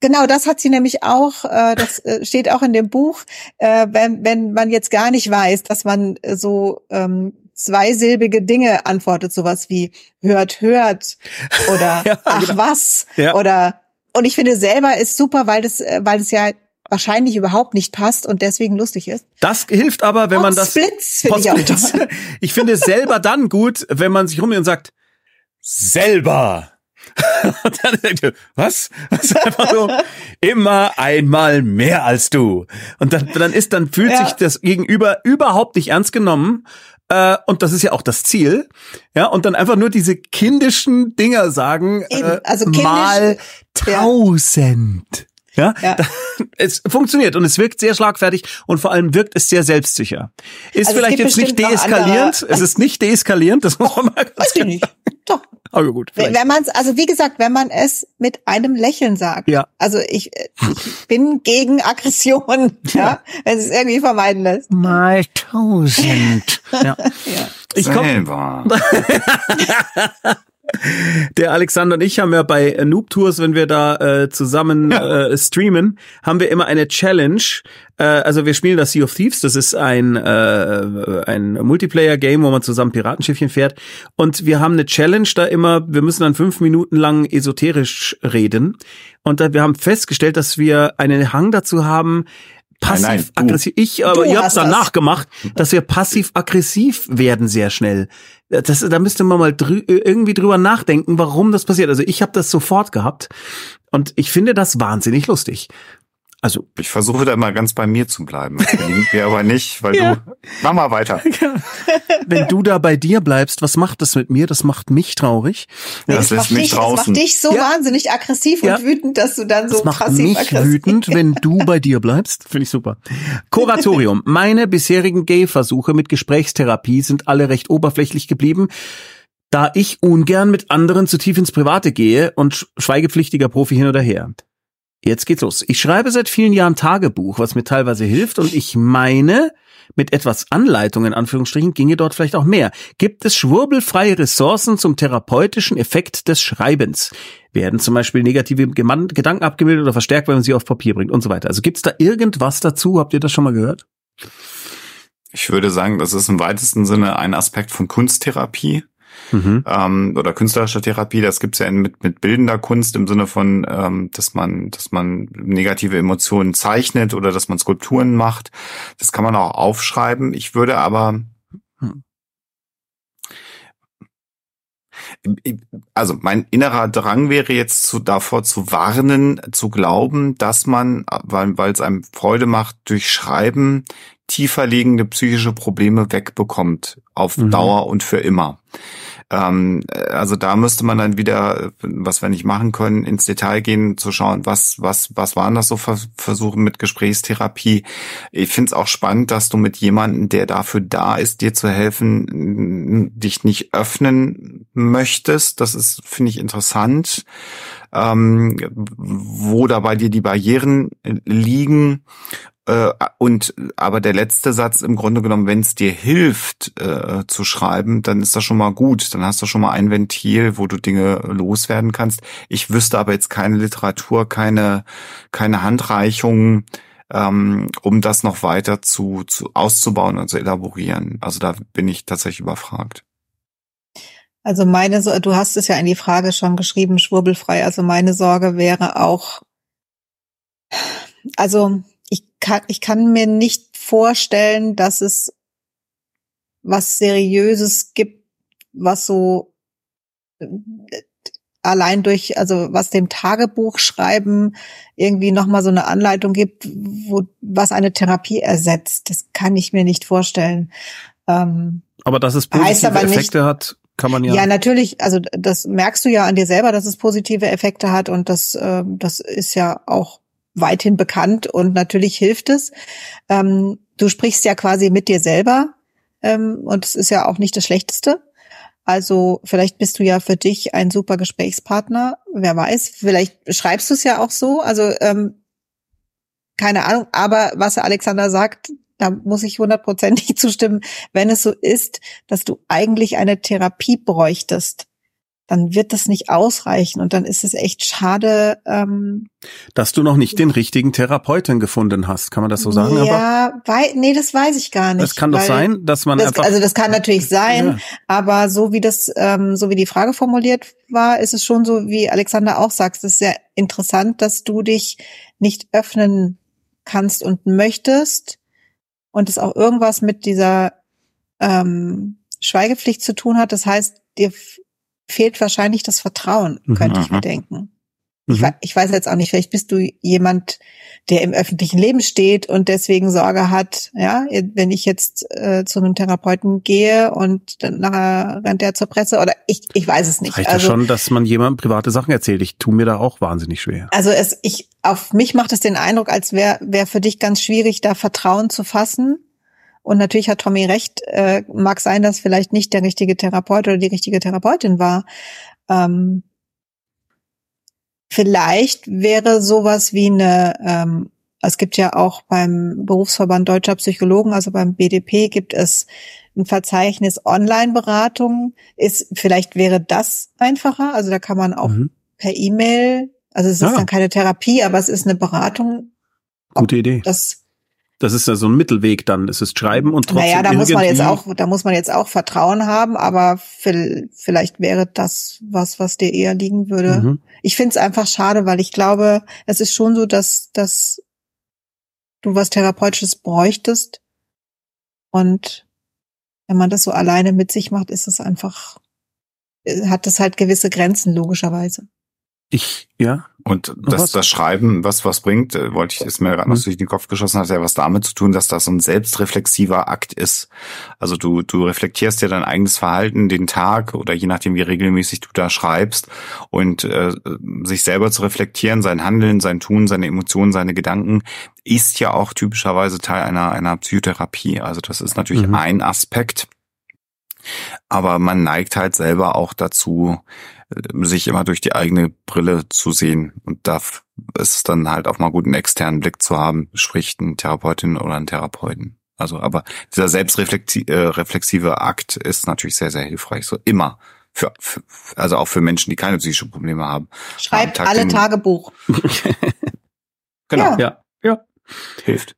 Genau, das hat sie nämlich auch, äh, das äh, steht auch in dem Buch, äh, wenn, wenn man jetzt gar nicht weiß, dass man äh, so ähm, zweisilbige Dinge antwortet, sowas wie hört, hört oder Ja, ach genau. was Ja. oder und ich finde selber ist super, weil das, äh, weil es ja wahrscheinlich überhaupt nicht passt und deswegen lustig ist. das hilft aber, wenn man das finde ich auch Potsblitz. toll. Ich finde selber dann gut, wenn man sich rumdreht und sagt, selber. Und dann denkt ihr, was? Das ist einfach so, immer einmal mehr als du. Und dann, dann ist, dann fühlt Ja. sich das Gegenüber überhaupt nicht ernst genommen. Äh, und das ist ja auch das Ziel. Ja, und dann einfach nur diese kindischen Dinger sagen, Eben, äh, also kindisch, mal ja. tausend. Ja, ja. es funktioniert und es wirkt sehr schlagfertig und vor allem wirkt es sehr selbstsicher. Ist also vielleicht jetzt nicht deeskalierend. Es ist nicht deeskalierend, das muss man mal ganz Weiß ich nicht. Doch. Aber gut. Vielleicht. Wenn man es, also wie gesagt, wenn man es mit einem Lächeln sagt. Ja. Also ich, ich bin gegen Aggression, ja, ja. wenn es irgendwie vermeiden lässt. Mal tausend. ja. ja. Ich Selber. Der Alexander und ich haben ja bei Noob Tours, wenn wir da äh, zusammen äh, streamen, haben wir immer eine Challenge. Äh, also wir spielen das Sea of Thieves, das ist ein äh, ein Multiplayer-Game, wo man zusammen Piratenschiffchen fährt. Und wir haben eine Challenge da immer, wir müssen dann fünf Minuten lang esoterisch reden. Und da, wir haben festgestellt, dass wir einen Hang dazu haben, passiv-aggressiv. Ich, aber ihr habt danach das. gemacht, dass wir passiv-aggressiv werden sehr schnell. Das, da müsste man mal drü irgendwie drüber nachdenken, warum das passiert. Also ich habe das sofort gehabt und ich finde das wahnsinnig lustig. Also ich versuche da immer ganz bei mir zu bleiben. Das gelingt mir aber nicht, weil ja. du. Mach mal weiter. Ja. Wenn du da bei dir bleibst, was macht das mit mir? Das macht mich traurig. Ja, das, das, lässt mich dich, draußen. Das macht dich so wahnsinnig aggressiv und wütend, dass du dann so das macht mich wütend, wenn du bei dir bleibst. Finde ich super. Kuratorium. Meine bisherigen Gay-Versuche mit Gesprächstherapie sind alle recht oberflächlich geblieben da ich ungern mit anderen zu tief ins Private gehe und schweigepflichtiger Profi hin oder her. Jetzt geht's los. Ich schreibe seit vielen Jahren Tagebuch, was mir teilweise hilft und ich meine, mit etwas Anleitung in Anführungsstrichen ginge dort vielleicht auch mehr. Gibt es schwurbelfreie Ressourcen zum therapeutischen Effekt des Schreibens? Werden zum Beispiel negative Gedanken abgebildet oder verstärkt, wenn man sie auf Papier bringt und so weiter. Also gibt's da irgendwas dazu? Habt ihr das schon mal gehört? Ich würde sagen, das ist im weitesten Sinne ein Aspekt von Kunsttherapie mhm. ähm, oder künstlerischer Therapie. Das gibt's ja mit, mit bildender Kunst im Sinne von, ähm, dass man, dass man negative Emotionen zeichnet oder dass man Skulpturen macht. Das kann man auch aufschreiben. Ich würde aber also mein innerer Drang wäre jetzt zu, davor zu warnen, zu glauben, dass man, weil, weil es einem Freude macht, durch Schreiben tiefer liegende psychische Probleme wegbekommt auf mhm. Dauer und für immer. Ähm, also da müsste man dann wieder, was wir nicht machen können, ins Detail gehen, zu schauen, was, was, was waren das so Versuche mit Gesprächstherapie. Ich finde es auch spannend, dass du mit jemandem, der dafür da ist, dir zu helfen, dich nicht öffnen möchtest. Das ist, finde ich, interessant. Ähm, wo da bei dir die Barrieren liegen äh, und aber der letzte Satz im Grunde genommen, wenn es dir hilft äh, zu schreiben, dann ist das schon mal gut. Dann hast du schon mal ein Ventil, wo du Dinge loswerden kannst. Ich wüsste aber jetzt keine Literatur, keine keine Handreichungen, ähm, um das noch weiter zu, zu auszubauen und zu elaborieren. Also da bin ich tatsächlich überfragt. Also meine, du hast es ja in die Frage schon geschrieben, schwurbelfrei. Also meine Sorge wäre auch, also ich kann, ich kann mir nicht vorstellen, dass es was Seriöses gibt, was so äh, allein durch, also was dem Tagebuch schreiben irgendwie nochmal so eine Anleitung gibt, wo, was eine Therapie ersetzt. Das kann ich mir nicht vorstellen. Ähm, aber dass es positive Effekte nicht, hat, kann man ja. Ja, natürlich, also das merkst du ja an dir selber, dass es positive Effekte hat und das, äh, das ist ja auch weithin bekannt und natürlich hilft es. Ähm, du sprichst ja quasi mit dir selber ähm, und es ist ja auch nicht das Schlechteste. Also vielleicht bist du ja für dich ein super Gesprächspartner. Wer weiß, vielleicht schreibst du es ja auch so. Also ähm, keine Ahnung. Aber was Alexander sagt, da muss ich hundertprozentig zustimmen. Wenn es so ist, dass du eigentlich eine Therapie bräuchtest, dann wird das nicht ausreichen und dann ist es echt schade. Ähm, Dass du noch nicht den richtigen Therapeuten gefunden hast, kann man das so sagen? Ja, wei nee, das weiß ich gar nicht. Das kann doch sein, dass man das, einfach. Also das kann natürlich sein, ja. aber so wie das, ähm, so wie die Frage formuliert war, ist es schon so, wie Alexander auch sagt, es ist sehr interessant, dass du dich nicht öffnen kannst und möchtest und es auch irgendwas mit dieser ähm, Schweigepflicht zu tun hat. Das heißt, dir fehlt wahrscheinlich das Vertrauen, könnte mhm. ich mir denken. Ich, Mhm. ich weiß jetzt auch nicht, vielleicht bist du jemand, der im öffentlichen Leben steht und deswegen Sorge hat, ja, wenn ich jetzt äh, zu einem Therapeuten gehe und dann nachher rennt der zur Presse oder ich, ich weiß es nicht. Reicht also, ja schon, dass man jemandem private Sachen erzählt. Ich tue mir da auch wahnsinnig schwer. also es, ich, auf mich macht es den Eindruck, als wäre wär für dich ganz schwierig, da Vertrauen zu fassen. Und natürlich hat Tommy recht, äh, mag sein, dass vielleicht nicht der richtige Therapeut oder die richtige Therapeutin war. Ähm, vielleicht wäre sowas wie eine, ähm, es gibt ja auch beim Berufsverband Deutscher Psychologen, also beim BDP, gibt es ein Verzeichnis Online-Beratung. Ist, vielleicht wäre das einfacher. Also da kann man auch Mhm. per E-Mail, also es ist Ja. dann keine Therapie, aber es ist eine Beratung. Gute Idee. Das, Das ist ja so ein Mittelweg dann. Es ist Schreiben und trotzdem naja, da muss man jetzt auch, da muss man jetzt auch Vertrauen haben, aber vielleicht wäre das was, was dir eher liegen würde. Mhm. Ich finde es einfach schade, weil ich glaube, es ist schon so, dass, dass du was Therapeutisches bräuchtest. Und wenn man das so alleine mit sich macht, ist es einfach, äh, hat es halt gewisse Grenzen, logischerweise. Ich, ja. Und das, das Schreiben, was was bringt, äh, wollte ich, ist mir gerade noch Mhm. durch den Kopf geschossen, hat ja was damit zu tun, dass das so ein selbstreflexiver Akt ist. Also du, du reflektierst ja dein eigenes Verhalten, den Tag oder je nachdem, wie regelmäßig du da schreibst und äh, sich selber zu reflektieren, sein Handeln, sein Tun, seine Emotionen, seine Gedanken, ist ja auch typischerweise Teil einer, einer Psychotherapie. Also das ist natürlich Mhm. ein Aspekt. Aber man neigt halt selber auch dazu, sich immer durch die eigene Brille zu sehen. Und da ist es dann halt auch mal gut, einen externen Blick zu haben, sprich eine Therapeutin oder einen Therapeuten. Also, aber dieser selbstreflexive äh, Akt ist natürlich sehr, sehr hilfreich. So immer. Für, für, also auch für Menschen, die keine psychischen Probleme haben. Schreibt Tag alle Tagebuch. Genau. Ja. Ja. Ja. Hilft.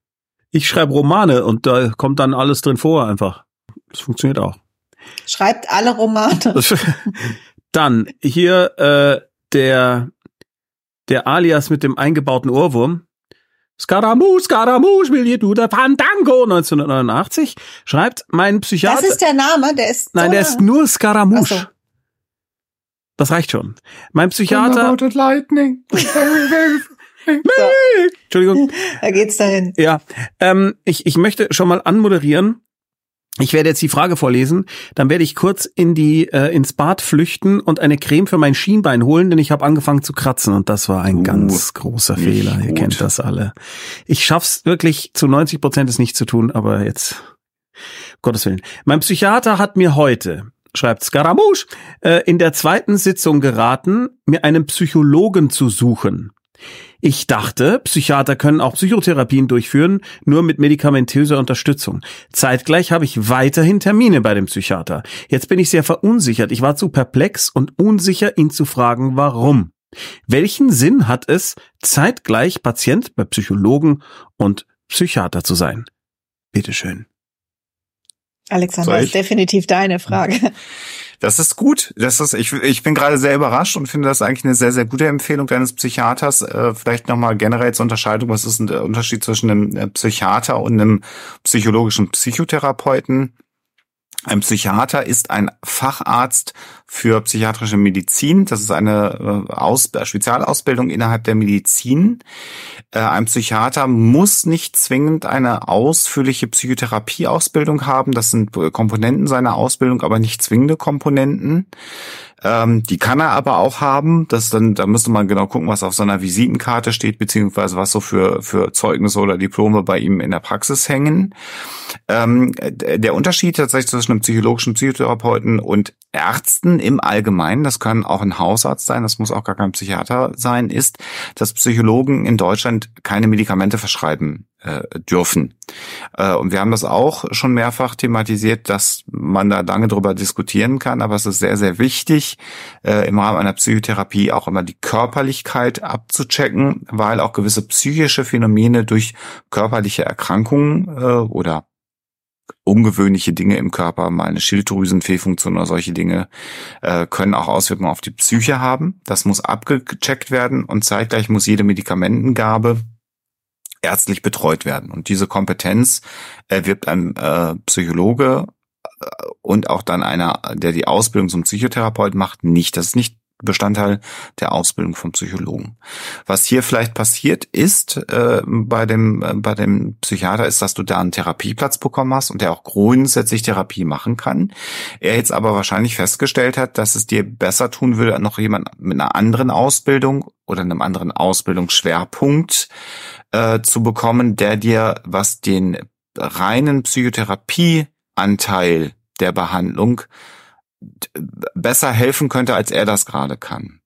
Ich schreibe Romane und da kommt dann alles drin vor einfach. Das funktioniert auch. Schreibt alle Romane. Dann hier äh, der der Alias mit dem eingebauten Ohrwurm. Scaramouche, Scaramouche, will hier du der Fandango 1989 schreibt mein Psychiater. Das ist der Name, der ist Nein, so der ist nur Scaramouche. so. Das reicht schon. Mein Psychiater. lightning. Entschuldigung. da geht's dahin. Ja, ähm, ich, ich möchte schon mal anmoderieren. Ich werde jetzt die Frage vorlesen, dann werde ich kurz in die äh, ins Bad flüchten und eine Creme für mein Schienbein holen, denn ich habe angefangen zu kratzen und das war ein Uh, ganz großer Fehler. Ihr gut. kennt das alle. Ich schaff's wirklich zu 90 Prozent es nicht zu tun, aber jetzt Gottes Willen. Mein Psychiater hat mir heute schreibt Scaramouche, äh, in der zweiten Sitzung geraten, mir einen Psychologen zu suchen. Ich dachte, Psychiater können auch Psychotherapien durchführen, nur mit medikamentöser Unterstützung. Zeitgleich habe ich weiterhin Termine bei dem Psychiater. Jetzt bin ich sehr verunsichert. Ich war zu perplex und unsicher, ihn zu fragen, warum. Welchen Sinn hat es, zeitgleich Patient bei Psychologen und Psychiater zu sein? Bitteschön. Alexander, Soll ist definitiv deine Frage. Das ist gut. Das ist, ich, ich bin gerade sehr überrascht und finde das eigentlich eine sehr, sehr gute Empfehlung deines Psychiaters. Äh, vielleicht nochmal generell zur Unterscheidung. Was ist der Unterschied zwischen einem äh, Psychiater und einem psychologischen Psychotherapeuten? Ein Psychiater ist ein Facharzt für psychiatrische Medizin. Das ist eine äh, Aus Spezialausbildung innerhalb der Medizin. Äh, ein Psychiater muss nicht zwingend eine ausführliche Psychotherapieausbildung haben. Das sind Komponenten seiner Ausbildung, aber nicht zwingende Komponenten. Ähm, die kann er aber auch haben. Das dann, da müsste man genau gucken, was auf seiner Visitenkarte steht, beziehungsweise was so für, für Zeugnisse oder Diplome bei ihm in der Praxis hängen. Ähm, der Unterschied tatsächlich zwischen einem psychologischen Psychotherapeuten und Ärzten im Allgemeinen, das kann auch ein Hausarzt sein, das muss auch gar kein Psychiater sein, ist, dass Psychologen in Deutschland keine Medikamente verschreiben äh, dürfen. Äh, und wir haben das auch schon mehrfach thematisiert, dass man da lange drüber diskutieren kann, aber es ist sehr, sehr wichtig, äh, im Rahmen einer Psychotherapie auch immer die Körperlichkeit abzuchecken, weil auch gewisse psychische Phänomene durch körperliche Erkrankungen äh, oder ungewöhnliche Dinge im Körper, mal eine Schilddrüsenfehlfunktion oder solche Dinge, äh, können auch Auswirkungen auf die Psyche haben. Das muss abgecheckt werden und zeitgleich muss jede Medikamentengabe ärztlich betreut werden. Und diese Kompetenz erwirbt ein äh, Psychologe äh, und auch dann einer, der die Ausbildung zum Psychotherapeut macht, nicht. Das ist nicht Bestandteil der Ausbildung von Psychologen. Was hier vielleicht passiert ist äh, bei dem äh, bei dem Psychiater ist, dass du da einen Therapieplatz bekommen hast und der auch grundsätzlich Therapie machen kann. Er jetzt aber wahrscheinlich festgestellt hat, dass es dir besser tun würde, noch jemand mit einer anderen Ausbildung oder einem anderen Ausbildungsschwerpunkt äh, zu bekommen, der dir was den reinen Psychotherapieanteil der Behandlung besser helfen könnte, als er das gerade kann.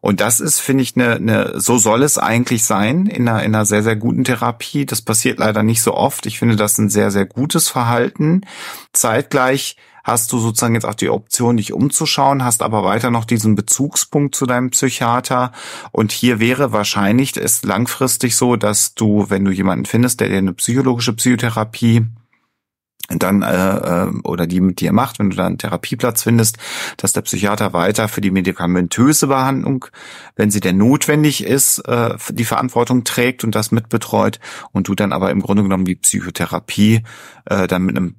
Und das ist, finde ich, eine, eine, so soll es eigentlich sein in einer, in einer sehr, sehr guten Therapie. Das passiert leider nicht so oft. Ich finde das ein sehr, sehr gutes Verhalten. Zeitgleich hast du sozusagen jetzt auch die Option, dich umzuschauen, hast aber weiter noch diesen Bezugspunkt zu deinem Psychiater. Und hier wäre wahrscheinlich es langfristig so, dass du, wenn du jemanden findest, der dir eine psychologische Psychotherapie dann äh, äh, oder die mit dir macht, wenn du da einen Therapieplatz findest, dass der Psychiater weiter für die medikamentöse Behandlung, wenn sie denn notwendig ist, äh, die Verantwortung trägt und das mitbetreut und du dann aber im Grunde genommen die Psychotherapie äh, dann mit einem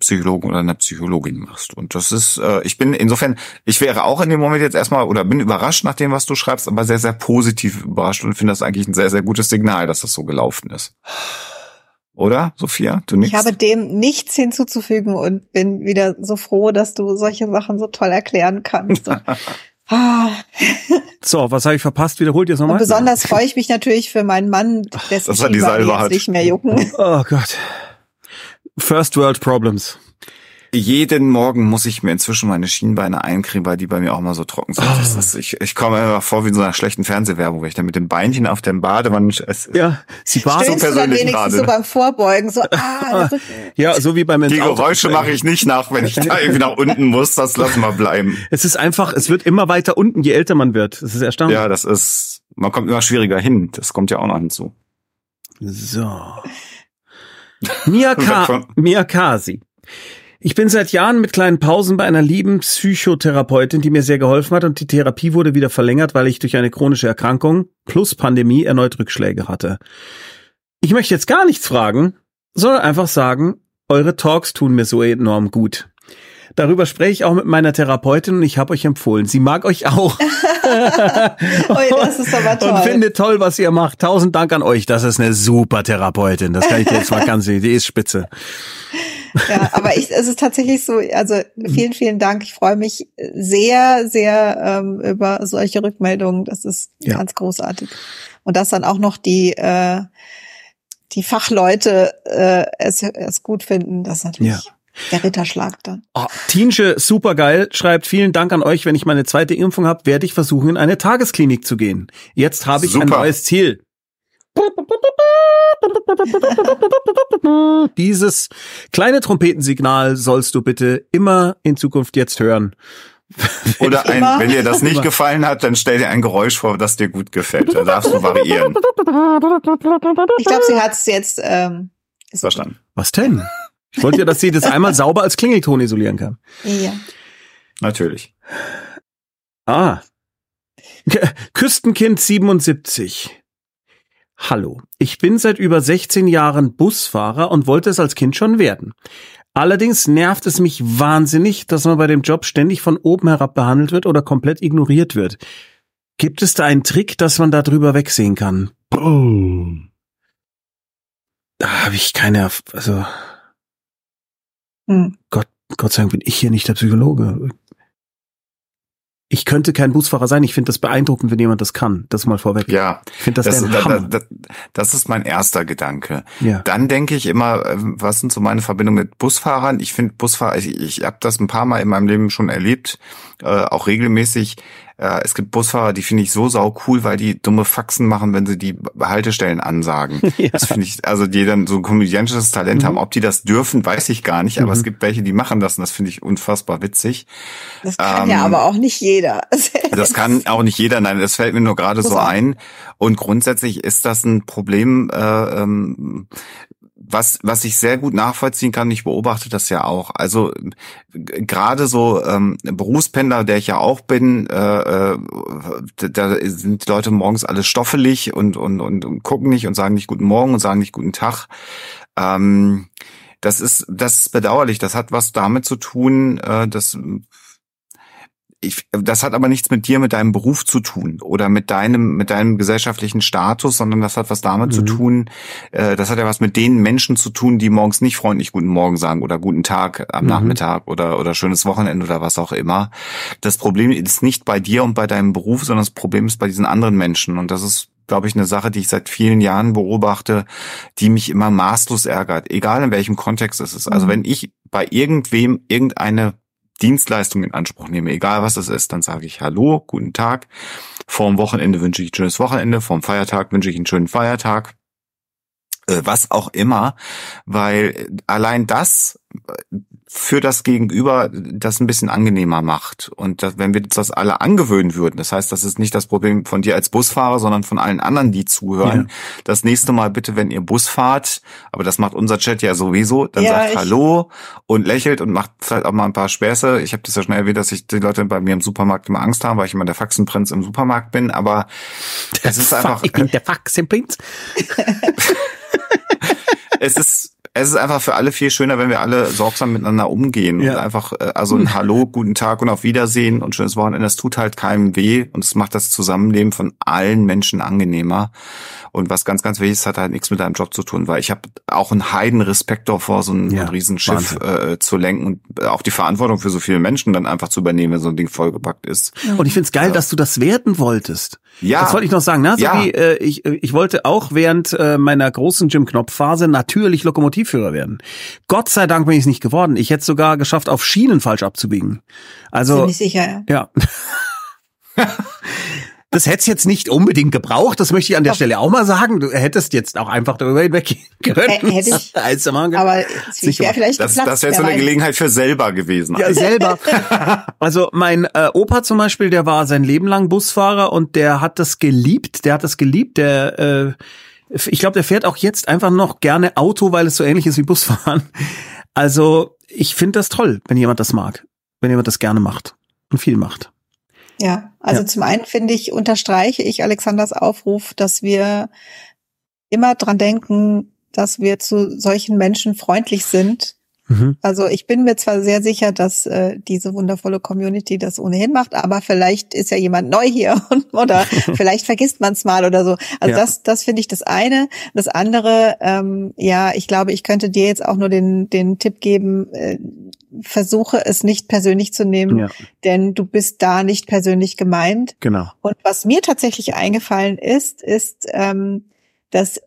Psychologen oder einer Psychologin machst. Und das ist, äh, ich bin insofern, ich wäre auch in dem Moment jetzt erstmal oder bin überrascht nach dem, was du schreibst, aber sehr, sehr positiv überrascht und finde das eigentlich ein sehr, sehr gutes Signal, dass das so gelaufen ist. Oder, Sophia? Du nichts? Ich habe dem nichts hinzuzufügen und bin wieder so froh, dass du solche Sachen so toll erklären kannst. Ah. so, was habe ich verpasst? Wiederholt ihr es nochmal? Und besonders freue ich mich natürlich für meinen Mann, dessen dass er jetzt nicht mehr jucken. Oh Gott. First World Problems. Jeden Morgen muss ich mir inzwischen meine Schienbeine eincremen, weil die bei mir auch mal so trocken sind. Oh. Ist, ich, ich komme immer vor wie in so einer schlechten Fernsehwerbung, weil ich dann mit dem Beinchen auf dem Badewanne. Es, ja, sie war so persönlich gerade. so beim Vorbeugen, so ah, Ja, so wie beim Die Geräusche mache ich nicht nach, wenn ich da irgendwie nach unten muss. Das lassen wir bleiben. Es ist einfach, es wird immer weiter unten, je älter man wird. Das ist erstaunlich. Ja, das ist, man kommt immer schwieriger hin. Das kommt ja auch noch hinzu. So. Miyaka Miyakasi. Ich bin seit Jahren mit kleinen Pausen bei einer lieben Psychotherapeutin, die mir sehr geholfen hat und die Therapie wurde wieder verlängert, weil ich durch eine chronische Erkrankung plus Pandemie erneut Rückschläge hatte. Ich möchte jetzt gar nichts fragen, sondern einfach sagen, eure Talks tun mir so enorm gut. Darüber spreche ich auch mit meiner Therapeutin und ich habe euch empfohlen. Sie mag euch auch. oh, das ist aber toll. Und finde toll, was ihr macht. Tausend Dank an euch. Das ist eine super Therapeutin. Das kann ich dir jetzt mal ganz sehen. Die ist spitze. Ja, aber ich, es ist tatsächlich so, also vielen, vielen Dank. Ich freue mich sehr, sehr ähm, über solche Rückmeldungen. Das ist ja. ganz großartig. Und dass dann auch noch die, äh, die Fachleute äh, es, es gut finden, das ist natürlich. Ja. Der Ritterschlag dann. Oh, Tiensche, supergeil, schreibt vielen Dank an euch. Wenn ich meine zweite Impfung habe, werde ich versuchen, in eine Tagesklinik zu gehen. Jetzt habe ich Super. ein neues Ziel. Dieses kleine Trompetensignal sollst du bitte immer in Zukunft jetzt hören. Oder ein, wenn dir das nicht gefallen hat, dann stell dir ein Geräusch vor, das dir gut gefällt. Da darfst du variieren. Ich glaube, sie hat es jetzt ähm, verstanden. Was denn? Ich wollte ja, dass sie das einmal sauber als Klingelton isolieren kann. Ja. Natürlich. Ah. Küstenkind 77. Hallo, ich bin seit über 16 Jahren Busfahrer und wollte es als Kind schon werden. Allerdings nervt es mich wahnsinnig, dass man bei dem Job ständig von oben herab behandelt wird oder komplett ignoriert wird. Gibt es da einen Trick, dass man da drüber wegsehen kann? Boom. Da habe ich keine, also hm. Gott, Gott sei Dank bin ich hier nicht der Psychologe. Ich könnte kein Busfahrer sein. Ich finde das beeindruckend, wenn jemand das kann. Das mal vorweg. Ja, ich finde das, das, da, da, das ist mein erster Gedanke. Ja. Dann denke ich immer, äh, was sind so meine Verbindungen mit Busfahrern? Ich finde Busfahrer, ich, ich habe das ein paar Mal in meinem Leben schon erlebt, äh, auch regelmäßig. Äh, es gibt Busfahrer, die finde ich so sau cool, weil die dumme Faxen machen, wenn sie die Haltestellen ansagen. Ja. Das finde ich, also die dann so ein komödiantisches Talent mhm. haben. Ob die das dürfen, weiß ich gar nicht, aber mhm. es gibt welche, die machen das und das finde ich unfassbar witzig. Das kann ähm, ja aber auch nicht jeder. das kann auch nicht jeder, nein, das fällt mir nur gerade so ein. Und grundsätzlich ist das ein Problem, äh, ähm, was, was ich sehr gut nachvollziehen kann, ich beobachte das ja auch. Also gerade so ähm, Berufspendler, der ich ja auch bin, äh, äh, da sind die Leute morgens alle stoffelig und, und, und, und gucken nicht und sagen nicht guten Morgen und sagen nicht guten Tag. Ähm, das ist, das ist bedauerlich. Das hat was damit zu tun, äh, dass ich, das hat aber nichts mit dir, mit deinem Beruf zu tun oder mit deinem, mit deinem gesellschaftlichen Status, sondern das hat was damit mhm. zu tun, äh, das hat ja was mit den Menschen zu tun, die morgens nicht freundlich guten Morgen sagen oder guten Tag am mhm. Nachmittag oder, oder schönes Wochenende oder was auch immer. Das Problem ist nicht bei dir und bei deinem Beruf, sondern das Problem ist bei diesen anderen Menschen und das ist glaube ich, eine Sache, die ich seit vielen Jahren beobachte, die mich immer maßlos ärgert, egal in welchem Kontext es ist. Also mhm. wenn ich bei irgendwem irgendeine Dienstleistung in Anspruch nehme, egal was es ist, dann sage ich Hallo, guten Tag. Vorm Wochenende wünsche ich ein schönes Wochenende, vorm Feiertag wünsche ich einen schönen Feiertag. Äh, was auch immer, weil allein das für das Gegenüber das ein bisschen angenehmer macht. Und das, wenn wir das alle angewöhnen würden, das heißt, das ist nicht das Problem von dir als Busfahrer, sondern von allen anderen, die zuhören. Ja. Das nächste Mal bitte, wenn ihr Bus fahrt, aber das macht unser Chat ja sowieso, dann ja, sagt Hallo und lächelt und macht vielleicht auch mal ein paar Späße. Ich habe das ja schon erwähnt, dass ich die Leute bei mir im Supermarkt immer Angst haben, weil ich immer der Faxenprinz im Supermarkt bin, aber es ist einfach. Ich bin der Faxenprinz. es ist es ist einfach für alle viel schöner, wenn wir alle sorgsam miteinander umgehen ja. und einfach äh, also ein Hallo, guten Tag und auf Wiedersehen und schönes Wochenende. Es tut halt keinem weh und es macht das Zusammenleben von allen Menschen angenehmer. Und was ganz, ganz wichtig ist, hat halt nichts mit deinem Job zu tun, weil ich habe auch einen Heidenrespekt davor, so ein, ja, Riesenschiff äh, zu lenken und auch die Verantwortung für so viele Menschen dann einfach zu übernehmen, wenn so ein Ding vollgepackt ist. Und ich find's geil, ja. dass du das werden wolltest. Ja. Das wollte ich noch sagen, ne? So ja. wie, äh, ich, ich wollte auch während äh, meiner großen Jim Knopf-Phase natürlich Lokomotivführer werden. Gott sei Dank bin ich es nicht geworden. Ich hätte sogar geschafft, auf Schienen falsch abzubiegen. Also. Bin ich sicher. Ja. Das hätte jetzt nicht unbedingt gebraucht, das möchte ich an der Doch. Stelle auch mal sagen. Du hättest jetzt auch einfach darüber hinweggehen können. Hätte ich, aber es wäre vielleicht Das, das wäre jetzt so eine Gelegenheit für selber gewesen. Ja, selber. Also mein äh, Opa zum Beispiel, der war sein Leben lang Busfahrer und der hat das geliebt. Der hat das geliebt. Der äh, ich glaube, der fährt auch jetzt einfach noch gerne Auto, weil es so ähnlich ist wie Busfahren. Also ich finde das toll, wenn jemand das mag, wenn jemand das gerne macht und viel macht. Ja, also ja. zum einen finde ich, unterstreiche ich Alexanders Aufruf, dass wir immer dran denken, dass wir zu solchen Menschen freundlich sind. Mhm. Also ich bin mir zwar sehr sicher, dass äh, diese wundervolle Community das ohnehin macht, aber vielleicht ist ja jemand neu hier und, oder vielleicht vergisst man es mal oder so. Also ja. das, das finde ich das eine. Das andere, ähm, ja, ich glaube, ich könnte dir jetzt auch nur den den Tipp geben, äh, versuche es nicht persönlich zu nehmen, ja. denn du bist da nicht persönlich gemeint. Genau. Und was mir tatsächlich eingefallen ist, ist, ähm, dass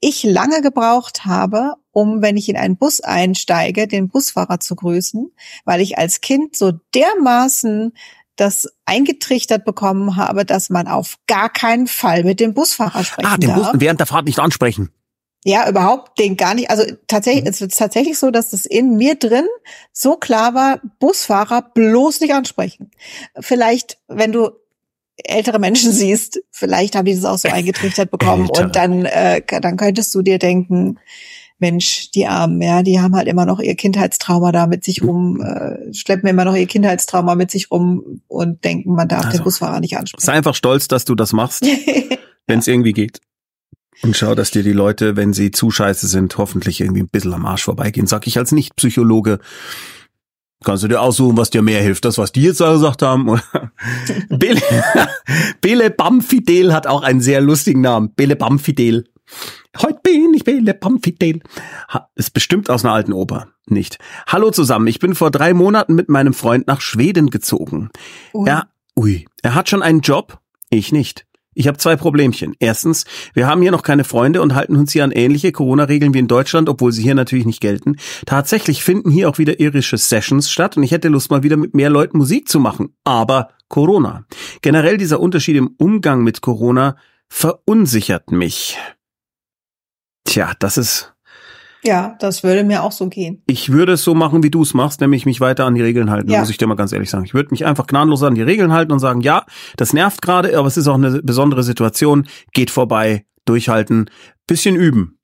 ich lange gebraucht habe, um, wenn ich in einen Bus einsteige, den Busfahrer zu grüßen, weil ich als Kind so dermaßen das eingetrichtert bekommen habe, dass man auf gar keinen Fall mit dem Busfahrer sprechen ah, den darf. Bus während der Fahrt nicht ansprechen. Ja, überhaupt den gar nicht. Also tatsächlich, mhm. es ist tatsächlich so, dass das in mir drin so klar war, Busfahrer bloß nicht ansprechen. Vielleicht, wenn du ältere Menschen siehst, vielleicht haben die das auch so eingetrichtert bekommen Ältere. und dann, äh, dann könntest du dir denken, Mensch, die Armen, ja, die haben halt immer noch ihr Kindheitstrauma da mit sich rum, äh, schleppen immer noch ihr Kindheitstrauma mit sich rum und denken, man darf also, den Busfahrer nicht ansprechen. Sei einfach stolz, dass du das machst, wenn es irgendwie geht. Und schau, dass dir die Leute, wenn sie zu scheiße sind, hoffentlich irgendwie ein bisschen am Arsch vorbeigehen. Sag ich als Nicht-Psychologe. Kannst du dir aussuchen, was dir mehr hilft? Das, was die jetzt gesagt haben? Bele, Bele Bamfidel hat auch einen sehr lustigen Namen. Bele Bamfidel. Heute bin ich Bele Bamfidel. Ist bestimmt aus einer alten Oper. Nicht. Hallo zusammen. Ich bin vor drei Monaten mit meinem Freund nach Schweden gezogen. Ui. Er, ui, er hat schon einen Job. Ich nicht. Ich habe zwei Problemchen. Erstens, wir haben hier noch keine Freunde und halten uns hier an ähnliche Corona-Regeln wie in Deutschland, obwohl sie hier natürlich nicht gelten. Tatsächlich finden hier auch wieder irische Sessions statt und ich hätte Lust mal wieder mit mehr Leuten Musik zu machen. Aber Corona. Generell dieser Unterschied im Umgang mit Corona verunsichert mich. Tja, das ist ja, das würde mir auch so gehen. Ich würde es so machen, wie du es machst, nämlich mich weiter an die Regeln halten, ja. muss ich dir mal ganz ehrlich sagen. Ich würde mich einfach gnadenlos an die Regeln halten und sagen, ja, das nervt gerade, aber es ist auch eine besondere Situation, geht vorbei, durchhalten, bisschen üben.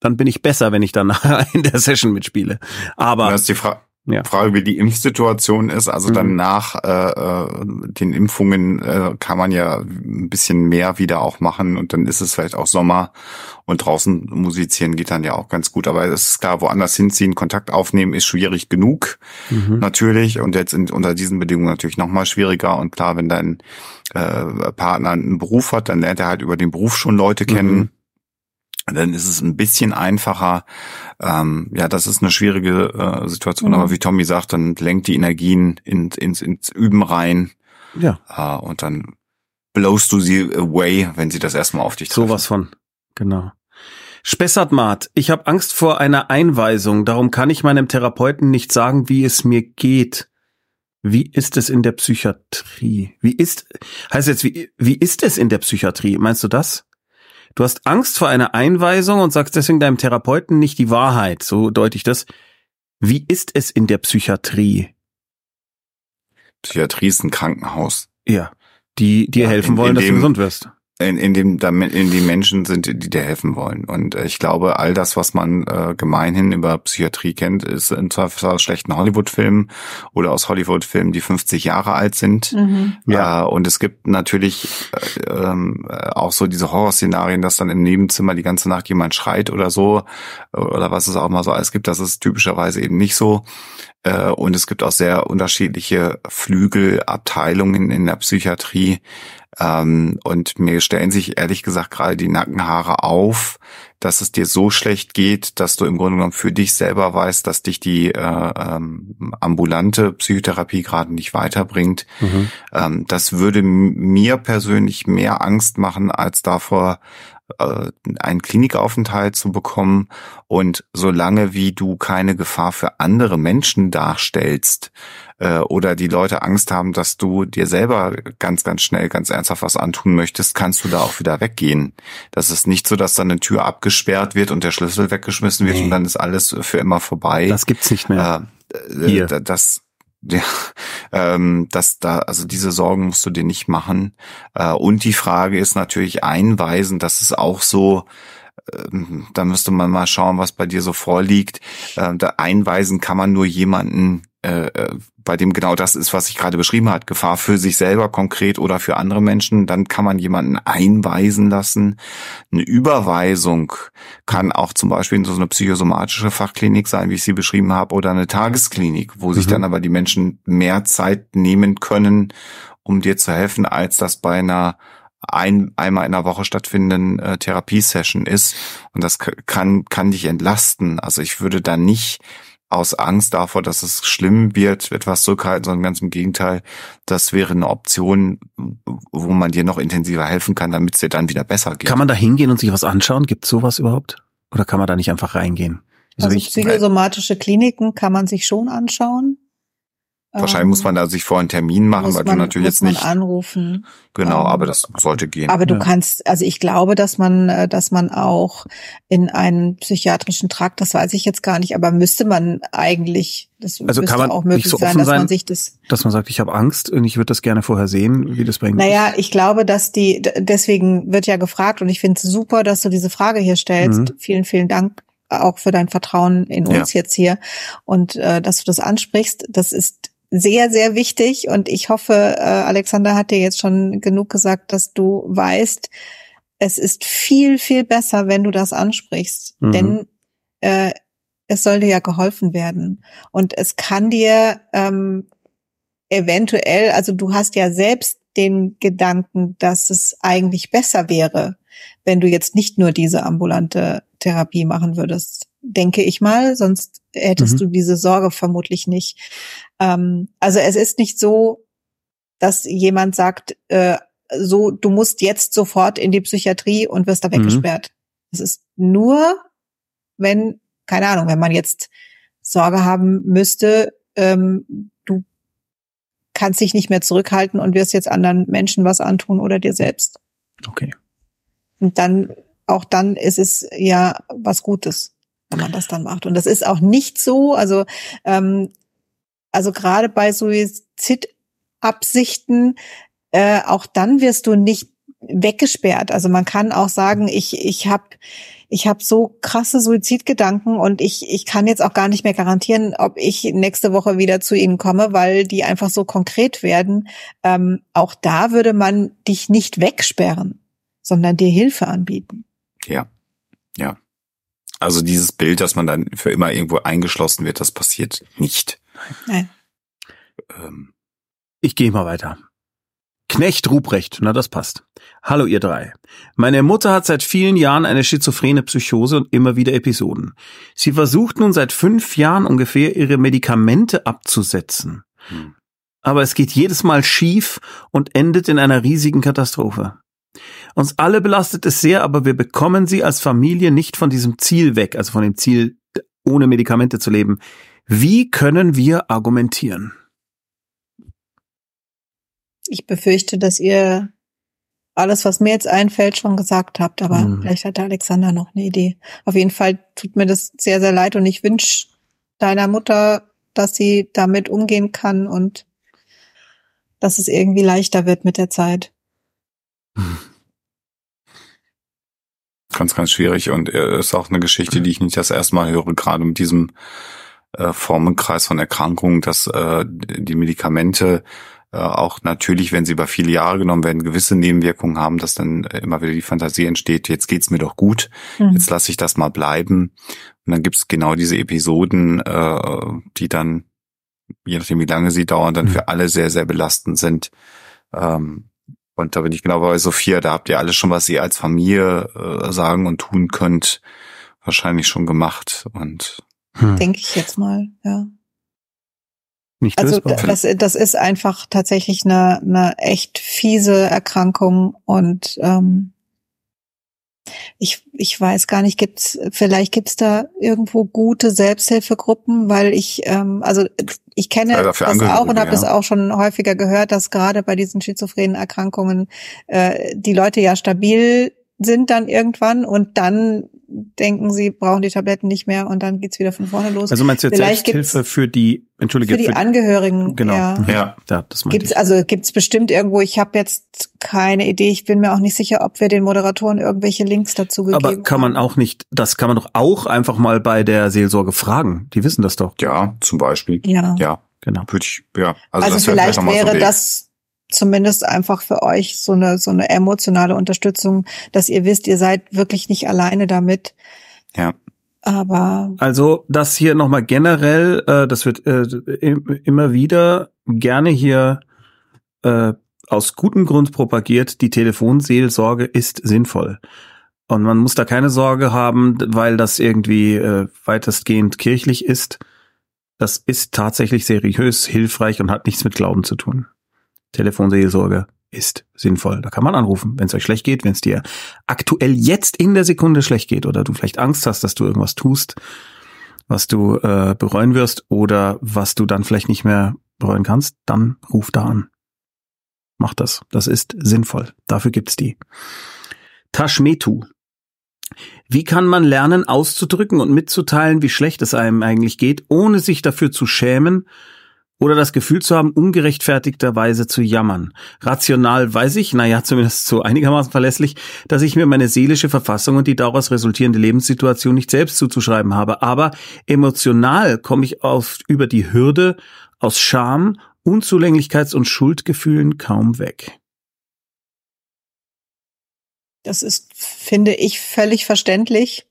Dann bin ich besser, wenn ich dann in der Session mitspiele. Aber das ist die, Fra Ja. Frage, wie die Impfsituation ist. Also mhm. dann nach äh, äh, den Impfungen äh, kann man ja ein bisschen mehr wieder auch machen und dann ist es vielleicht auch Sommer und draußen musizieren geht dann ja auch ganz gut. Aber es ist klar, woanders hinziehen, Kontakt aufnehmen ist schwierig genug mhm. natürlich und jetzt in, unter diesen Bedingungen natürlich noch mal schwieriger. Und klar, wenn dein äh, Partner einen Beruf hat, dann lernt er halt über den Beruf schon Leute kennen. Mhm dann ist es ein bisschen einfacher. Ähm, ja, das ist eine schwierige äh, Situation, mhm. aber wie Tommy sagt, dann lenkt die Energien ins, ins, ins Üben rein. Ja. Äh, und dann blowst du sie away, wenn sie das erstmal auf dich treffen. Sowas von, genau. Spessart Mart, ich habe Angst vor einer Einweisung, darum kann ich meinem Therapeuten nicht sagen, wie es mir geht. Wie ist es in der Psychiatrie? Wie ist, heißt jetzt, wie, wie ist es in der Psychiatrie? Meinst du das? Du hast Angst vor einer Einweisung und sagst deswegen deinem Therapeuten nicht die Wahrheit. So deute ich das. Wie ist es in der Psychiatrie? Psychiatrie ist ein Krankenhaus. Ja. Die dir ja, helfen wollen, dass du gesund wirst in, in dem in die Menschen sind, die dir helfen wollen. Und äh, ich glaube, all das, was man äh, gemeinhin über Psychiatrie kennt, ist in zwar schlechten Hollywood-Filmen oder aus Hollywood-Filmen, die 50 Jahre alt sind. Mhm. Ja. Äh, und es gibt natürlich äh, äh, auch so diese Horrorszenarien, dass dann im Nebenzimmer die ganze Nacht jemand schreit oder so oder was es auch mal so alles gibt. Das ist typischerweise eben nicht so. Äh, und es gibt auch sehr unterschiedliche Flügelabteilungen in der Psychiatrie. Ähm, und mir stellen sich ehrlich gesagt gerade die Nackenhaare auf, dass es dir so schlecht geht, dass du im Grunde genommen für dich selber weißt, dass dich die äh, ähm, ambulante Psychotherapie gerade nicht weiterbringt. Mhm. Ähm, das würde mir persönlich mehr Angst machen, als davor einen Klinikaufenthalt zu bekommen. Und solange wie du keine Gefahr für andere Menschen darstellst, äh, oder die Leute Angst haben, dass du dir selber ganz, ganz schnell, ganz ernsthaft was antun möchtest, kannst du da auch wieder weggehen. Das ist nicht so, dass dann eine Tür abgesperrt wird und der Schlüssel weggeschmissen wird nee. und dann ist alles für immer vorbei. Das gibt's nicht mehr. Äh, Hier. Das, ja, ähm, dass da, also diese Sorgen musst du dir nicht machen. Äh, und die Frage ist natürlich einweisen, das ist auch so, ähm, da müsste man mal schauen, was bei dir so vorliegt. Äh, da einweisen kann man nur jemanden, äh, äh, bei dem genau das ist, was ich gerade beschrieben hat, Gefahr für sich selber konkret oder für andere Menschen, dann kann man jemanden einweisen lassen. Eine Überweisung kann auch zum Beispiel in so eine psychosomatische Fachklinik sein, wie ich sie beschrieben habe, oder eine Tagesklinik, wo mhm. sich dann aber die Menschen mehr Zeit nehmen können, um dir zu helfen, als das bei einer ein, einmal in der Woche stattfindenden äh, Therapiesession ist. Und das kann, kann dich entlasten. Also ich würde da nicht aus Angst davor, dass es schlimm wird, etwas zurückhalten, sondern ganz im Gegenteil, das wäre eine Option, wo man dir noch intensiver helfen kann, damit es dir dann wieder besser geht. Kann man da hingehen und sich was anschauen? Gibt es sowas überhaupt? Oder kann man da nicht einfach reingehen? Also, also ich, psychosomatische Kliniken kann man sich schon anschauen. Wahrscheinlich muss man da sich vor einen Termin machen, weil man, du natürlich jetzt nicht anrufen. Genau, ähm, aber das sollte gehen. Aber du ja. kannst, also ich glaube, dass man, äh, dass man auch in einen psychiatrischen Trakt, das weiß ich jetzt gar nicht, aber müsste man eigentlich, das also kann man auch möglich so sein, dass sein, man sich das, dass man sagt, ich habe Angst und ich würde das gerne vorher sehen, wie das bei Ihnen Naja, ist. ich glaube, dass die, deswegen wird ja gefragt und ich finde es super, dass du diese Frage hier stellst. Mhm. Vielen, vielen Dank auch für dein Vertrauen in uns ja. jetzt hier und äh, dass du das ansprichst. Das ist sehr, sehr wichtig. Und ich hoffe, äh, Alexander hat dir jetzt schon genug gesagt, dass du weißt, es ist viel, viel besser, wenn du das ansprichst. Mhm. Denn äh, es soll dir ja geholfen werden. Und es kann dir ähm, eventuell, also du hast ja selbst den Gedanken, dass es eigentlich besser wäre, wenn du jetzt nicht nur diese ambulante Therapie machen würdest, denke ich mal, sonst hättest mhm. du diese Sorge vermutlich nicht. Ähm, also es ist nicht so, dass jemand sagt, äh, so, du musst jetzt sofort in die Psychiatrie und wirst da mhm. weggesperrt. Es ist nur, wenn, keine Ahnung, wenn man jetzt Sorge haben müsste, ähm, du kannst dich nicht mehr zurückhalten und wirst jetzt anderen Menschen was antun oder dir selbst. Okay. Und dann, auch dann ist es ja was Gutes, wenn man das dann macht. Und das ist auch nicht so, also ähm, also gerade bei Suizidabsichten, äh, auch dann wirst du nicht weggesperrt. Also man kann auch sagen, ich ich habe ich habe so krasse Suizidgedanken und ich, ich kann jetzt auch gar nicht mehr garantieren, ob ich nächste Woche wieder zu Ihnen komme, weil die einfach so konkret werden. Ähm, auch da würde man dich nicht wegsperren, sondern dir Hilfe anbieten. Ja, ja. Also dieses Bild, dass man dann für immer irgendwo eingeschlossen wird, das passiert nicht. Nein. Ähm. Ich gehe mal weiter. Knecht Ruprecht, na das passt. Hallo ihr drei. Meine Mutter hat seit vielen Jahren eine schizophrene Psychose und immer wieder Episoden. Sie versucht nun seit fünf Jahren ungefähr ihre Medikamente abzusetzen. Hm. Aber es geht jedes Mal schief und endet in einer riesigen Katastrophe. Uns alle belastet es sehr, aber wir bekommen sie als Familie nicht von diesem Ziel weg, also von dem Ziel, ohne Medikamente zu leben. Wie können wir argumentieren? Ich befürchte, dass ihr alles, was mir jetzt einfällt, schon gesagt habt, aber mhm. vielleicht hat der Alexander noch eine Idee. Auf jeden Fall tut mir das sehr, sehr leid und ich wünsche deiner Mutter, dass sie damit umgehen kann und dass es irgendwie leichter wird mit der Zeit. Ganz, ganz schwierig und äh, ist auch eine Geschichte, die ich nicht das erste Mal höre, gerade mit diesem äh, Formenkreis von Erkrankungen, dass äh, die Medikamente äh, auch natürlich, wenn sie über viele Jahre genommen werden, gewisse Nebenwirkungen haben, dass dann immer wieder die Fantasie entsteht, jetzt geht's mir doch gut, mhm. jetzt lasse ich das mal bleiben. Und dann gibt's genau diese Episoden, äh, die dann, je nachdem wie lange sie dauern, dann mhm. für alle sehr, sehr belastend sind. Ähm, und da bin ich genau bei Sophia, da habt ihr alles schon, was ihr als Familie äh, sagen und tun könnt, wahrscheinlich schon gemacht. Und hm. denke ich jetzt mal, ja. Nicht also das, das ist einfach tatsächlich eine, eine echt fiese Erkrankung und ähm, ich, ich weiß gar nicht, gibt's vielleicht gibt's da irgendwo gute Selbsthilfegruppen, weil ich ähm, also ich kenne das auch und habe ja. das auch schon häufiger gehört, dass gerade bei diesen schizophrenen Erkrankungen äh, die Leute ja stabil sind dann irgendwann und dann denken sie, brauchen die Tabletten nicht mehr und dann geht's wieder von vorne los. Also meinst du jetzt Vielleicht Selbsthilfe für die, entschuldige, für die für Angehörigen? Genau, ja, ja, ja das gibt's ich. also gibt's bestimmt irgendwo. Ich habe jetzt keine Idee. Ich bin mir auch nicht sicher, ob wir den Moderatoren irgendwelche Links dazu gegeben haben. Aber kann man auch nicht, das kann man doch auch einfach mal bei der Seelsorge fragen. Die wissen das doch. Ja, zum Beispiel. Ja, ja, genau. Würde ich, ja. Also, also vielleicht wäre so das zumindest einfach für euch so eine, so eine emotionale Unterstützung, dass ihr wisst, ihr seid wirklich nicht alleine damit. Ja. Aber. Also, das hier nochmal generell, äh, das wird äh, immer wieder gerne hier äh, aus gutem Grund propagiert, die Telefonseelsorge ist sinnvoll. Und man muss da keine Sorge haben, weil das irgendwie äh, weitestgehend kirchlich ist. Das ist tatsächlich seriös, hilfreich und hat nichts mit Glauben zu tun. Telefonseelsorge ist sinnvoll. Da kann man anrufen, wenn es euch schlecht geht, wenn es dir aktuell jetzt in der Sekunde schlecht geht oder du vielleicht Angst hast, dass du irgendwas tust, was du äh, bereuen wirst oder was du dann vielleicht nicht mehr bereuen kannst, dann ruf da an. Mach das. Das ist sinnvoll. Dafür gibt's die. Tashmetu. Wie kann man lernen, auszudrücken und mitzuteilen, wie schlecht es einem eigentlich geht, ohne sich dafür zu schämen oder das Gefühl zu haben, ungerechtfertigterweise zu jammern. Rational weiß ich, naja, zumindest so einigermaßen verlässlich, dass ich mir meine seelische Verfassung und die daraus resultierende Lebenssituation nicht selbst zuzuschreiben habe. Aber emotional komme ich auf, über die Hürde aus Scham, Unzulänglichkeits- und Schuldgefühlen kaum weg. Das ist, finde ich, völlig verständlich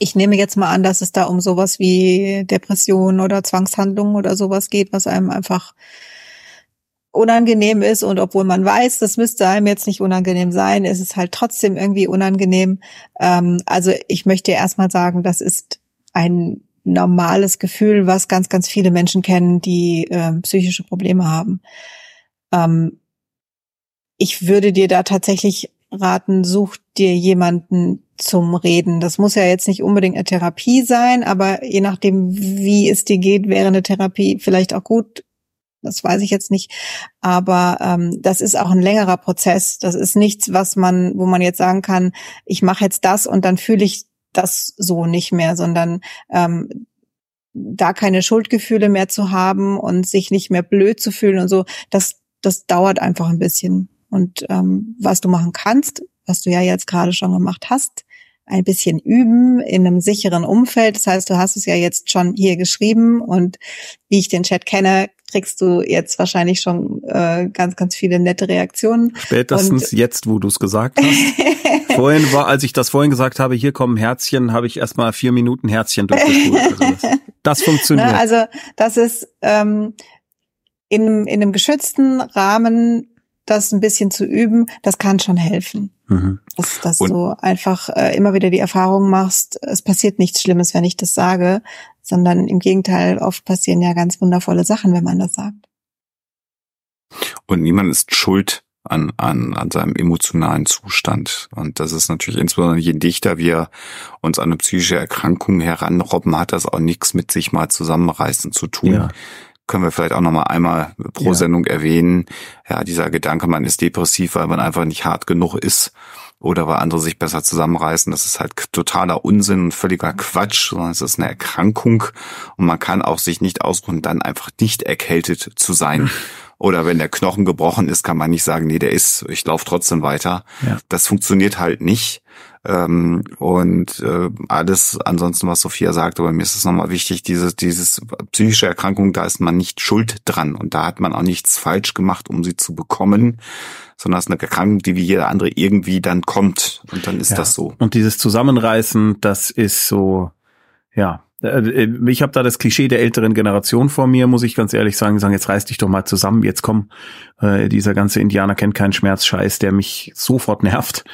ich nehme jetzt mal an, dass es da um sowas wie Depressionen oder Zwangshandlungen oder sowas geht, was einem einfach unangenehm ist und obwohl man weiß, das müsste einem jetzt nicht unangenehm sein, ist es halt trotzdem irgendwie unangenehm. Ähm, also ich möchte erstmal sagen, das ist ein normales Gefühl, was ganz, ganz viele Menschen kennen, die äh, psychische Probleme haben. Ähm, ich würde dir da tatsächlich raten, such dir jemanden zum Reden. Das muss ja jetzt nicht unbedingt eine Therapie sein, aber je nachdem, wie es dir geht, wäre eine Therapie vielleicht auch gut. Das weiß ich jetzt nicht. Aber ähm, das ist auch ein längerer Prozess. Das ist nichts, was man, wo man jetzt sagen kann, ich mache jetzt das und dann fühle ich das so nicht mehr, sondern ähm, da keine Schuldgefühle mehr zu haben und sich nicht mehr blöd zu fühlen und so, das, das dauert einfach ein bisschen. Und ähm, was du machen kannst, was du ja jetzt gerade schon gemacht hast, ein bisschen üben in einem sicheren Umfeld. Das heißt, du hast es ja jetzt schon hier geschrieben und wie ich den Chat kenne, kriegst du jetzt wahrscheinlich schon äh, ganz, ganz viele nette Reaktionen. Spätestens und jetzt, wo du es gesagt hast. vorhin war, als ich das vorhin gesagt habe, hier kommen Herzchen, habe ich erstmal vier Minuten Herzchen durchgespult. Also das, das funktioniert. Ne, also das ist ähm, in, in einem geschützten Rahmen das ein bisschen zu üben, das kann schon helfen. Mhm. Dass, dass du einfach äh, immer wieder die Erfahrung machst, es passiert nichts Schlimmes, wenn ich das sage, sondern im Gegenteil, oft passieren ja ganz wundervolle Sachen, wenn man das sagt. Und niemand ist schuld an, an, an seinem emotionalen Zustand. Und das ist natürlich insbesondere je dichter wir uns an eine psychische Erkrankung heranrobben, hat das auch nichts mit sich mal zusammenreißen zu tun. Ja können wir vielleicht auch noch mal einmal pro ja. Sendung erwähnen. Ja, dieser Gedanke, man ist depressiv, weil man einfach nicht hart genug ist oder weil andere sich besser zusammenreißen. Das ist halt totaler Unsinn und völliger Quatsch, sondern es ist eine Erkrankung und man kann auch sich nicht ausruhen, dann einfach nicht erkältet zu sein. Oder wenn der Knochen gebrochen ist, kann man nicht sagen, nee, der ist, ich laufe trotzdem weiter. Ja. Das funktioniert halt nicht. Ähm, und äh, alles ansonsten, was Sophia sagte, aber mir ist es nochmal wichtig, dieses, dieses psychische Erkrankung, da ist man nicht schuld dran. Und da hat man auch nichts falsch gemacht, um sie zu bekommen, sondern es ist eine Erkrankung, die wie jeder andere irgendwie dann kommt. Und dann ist ja. das so. Und dieses Zusammenreißen, das ist so, ja, äh, ich habe da das Klischee der älteren Generation vor mir, muss ich ganz ehrlich sagen, sagen, jetzt reiß dich doch mal zusammen, jetzt komm, äh, dieser ganze Indianer kennt keinen Schmerzscheiß, der mich sofort nervt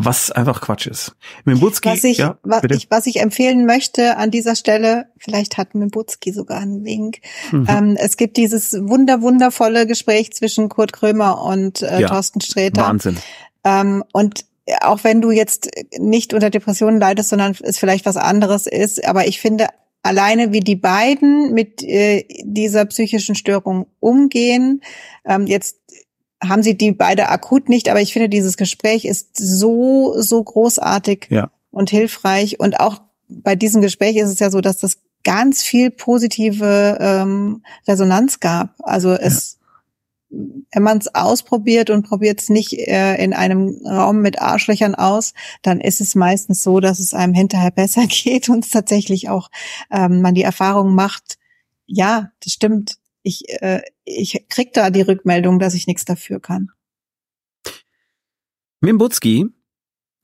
was einfach Quatsch ist. Mimbutski, was ich, ja, was, ich, was ich empfehlen möchte an dieser Stelle, vielleicht hat Mimbutski sogar einen Wink. Mhm. Ähm, es gibt dieses wunder wundervolle Gespräch zwischen Kurt Krömer und äh, ja, Thorsten Sträter. Wahnsinn. Ähm, und auch wenn du jetzt nicht unter Depressionen leidest, sondern es vielleicht was anderes ist, aber ich finde alleine wie die beiden mit äh, dieser psychischen Störung umgehen, ähm, jetzt haben sie die beide akut nicht, aber ich finde, dieses Gespräch ist so, so großartig ja. und hilfreich. Und auch bei diesem Gespräch ist es ja so, dass das ganz viel positive ähm, Resonanz gab. Also es, ja. wenn man es ausprobiert und probiert es nicht äh, in einem Raum mit Arschlöchern aus, dann ist es meistens so, dass es einem hinterher besser geht und es tatsächlich auch ähm, man die Erfahrung macht, ja, das stimmt ich, äh, ich krieg da die Rückmeldung, dass ich nichts dafür kann. Mimbutski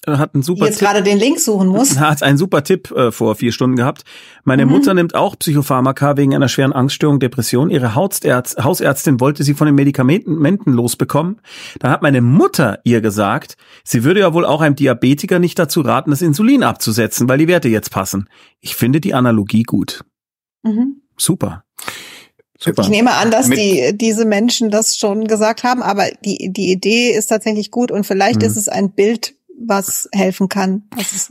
äh, hat einen super jetzt Tipp, gerade den Link suchen muss. Hat einen super Tipp äh, vor vier Stunden gehabt. Meine mhm. Mutter nimmt auch Psychopharmaka wegen einer schweren Angststörung, Depression. Ihre Hausärzt, Hausärztin wollte sie von den Medikamenten losbekommen. Dann hat meine Mutter ihr gesagt, sie würde ja wohl auch einem Diabetiker nicht dazu raten, das Insulin abzusetzen, weil die Werte jetzt passen. Ich finde die Analogie gut. Mhm. Super. Super. Ich nehme an, dass die, diese Menschen das schon gesagt haben, aber die, die Idee ist tatsächlich gut und vielleicht mhm. ist es ein Bild, was helfen kann.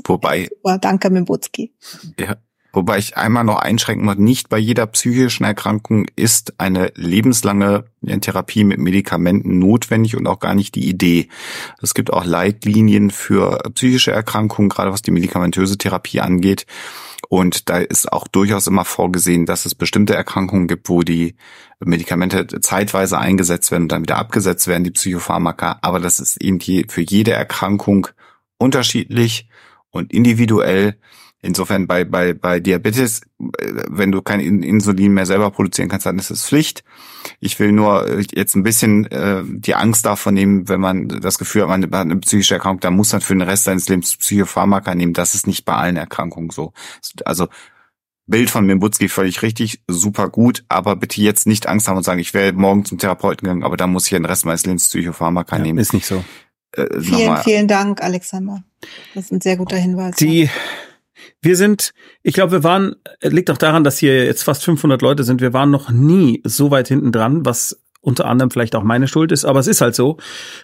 Wobei. Super. Danke, Mimbutski. Ja. Wobei ich einmal noch einschränken muss, nicht bei jeder psychischen Erkrankung ist eine lebenslange Therapie mit Medikamenten notwendig und auch gar nicht die Idee. Es gibt auch Leitlinien für psychische Erkrankungen, gerade was die medikamentöse Therapie angeht. Und da ist auch durchaus immer vorgesehen, dass es bestimmte Erkrankungen gibt, wo die Medikamente zeitweise eingesetzt werden und dann wieder abgesetzt werden, die Psychopharmaka. Aber das ist eben für jede Erkrankung unterschiedlich und individuell. Insofern bei, bei, bei Diabetes, äh, wenn du kein Insulin mehr selber produzieren kannst, dann ist es Pflicht. Ich will nur äh, jetzt ein bisschen äh, die Angst davon nehmen, wenn man das Gefühl hat, man hat eine psychische Erkrankung, dann muss man für den Rest seines Lebens Psychopharmaka nehmen. Das ist nicht bei allen Erkrankungen so. Also Bild von Mimbutski völlig richtig, super gut, aber bitte jetzt nicht Angst haben und sagen, ich wäre morgen zum Therapeuten gegangen, aber da muss ich den Rest meines Lebens Psychopharmaka ja, nehmen. Ist nicht so. Äh, vielen, vielen Dank, Alexander. Das ist ein sehr guter Hinweis. Die wir sind, ich glaube, wir waren, liegt auch daran, dass hier jetzt fast 500 Leute sind. Wir waren noch nie so weit hinten dran, was unter anderem vielleicht auch meine Schuld ist, aber es ist halt so.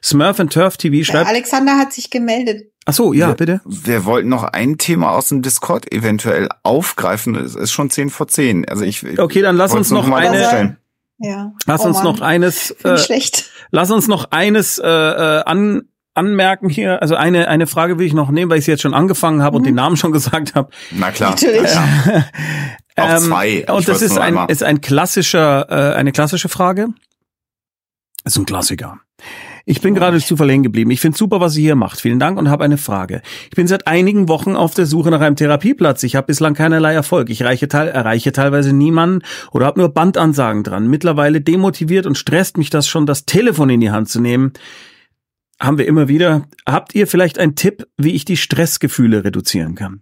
Smurf and Turf TV schreibt. Der Alexander hat sich gemeldet. Ach so, ja, wir, bitte. Wir wollten noch ein Thema aus dem Discord eventuell aufgreifen. Es ist schon 10 vor 10. Also ich. Okay, dann lass uns noch, noch eine. Ja. Lass oh uns Mann. noch eines. Äh, schlecht. Lass uns noch eines äh, äh, an anmerken hier? Also eine, eine Frage will ich noch nehmen, weil ich sie jetzt schon angefangen habe mhm. und den Namen schon gesagt habe. Na klar. Natürlich. Ja. Auch ähm, zwei. und das ist ein, ist ein klassischer, äh, eine klassische Frage. Das ist ein Klassiker. Ich bin gerade zu verlängen geblieben. Ich finde super, was ihr hier macht. Vielen Dank und habe eine Frage. Ich bin seit einigen Wochen auf der Suche nach einem Therapieplatz. Ich habe bislang keinerlei Erfolg. Ich erreiche, teil, erreiche teilweise niemanden oder habe nur Bandansagen dran. Mittlerweile demotiviert und stresst mich das schon, das Telefon in die Hand zu nehmen. Haben wir immer wieder. Habt ihr vielleicht einen Tipp, wie ich die Stressgefühle reduzieren kann?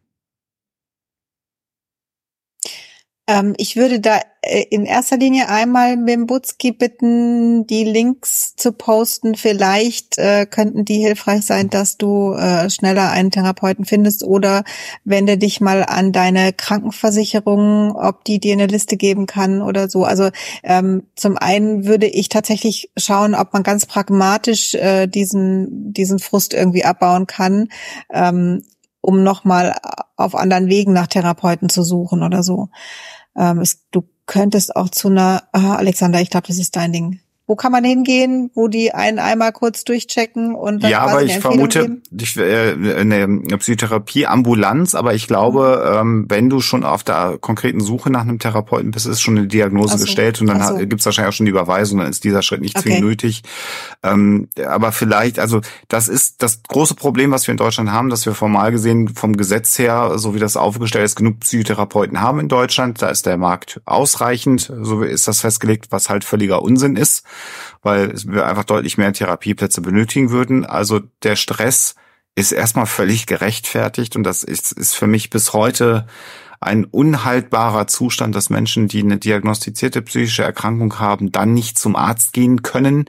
Ähm, ich würde da in erster Linie einmal Butzki bitten, die Links zu posten. Vielleicht äh, könnten die hilfreich sein, dass du äh, schneller einen Therapeuten findest oder wende dich mal an deine Krankenversicherung, ob die dir eine Liste geben kann oder so. Also ähm, zum einen würde ich tatsächlich schauen, ob man ganz pragmatisch äh, diesen, diesen Frust irgendwie abbauen kann. Ähm, um nochmal auf anderen Wegen nach Therapeuten zu suchen oder so. Ähm, es, du könntest auch zu einer, aha, Alexander, ich glaube, das ist dein Ding. Wo kann man hingehen, wo die einen einmal kurz durchchecken und dann Ja, aber ich vermute, ich, äh, eine Psychotherapie, Ambulanz, aber ich glaube, mhm. ähm, wenn du schon auf der konkreten Suche nach einem Therapeuten bist, ist schon eine Diagnose so. gestellt und dann so. gibt's wahrscheinlich auch schon die Überweisung, dann ist dieser Schritt nicht okay. zwingend nötig. Ähm, aber vielleicht, also das ist das große Problem, was wir in Deutschland haben, dass wir formal gesehen vom Gesetz her, so wie das aufgestellt ist, genug Psychotherapeuten haben in Deutschland. Da ist der Markt ausreichend, so ist das festgelegt, was halt völliger Unsinn ist weil wir einfach deutlich mehr Therapieplätze benötigen würden. Also der Stress ist erstmal völlig gerechtfertigt und das ist, ist für mich bis heute ein unhaltbarer Zustand, dass Menschen, die eine diagnostizierte psychische Erkrankung haben, dann nicht zum Arzt gehen können.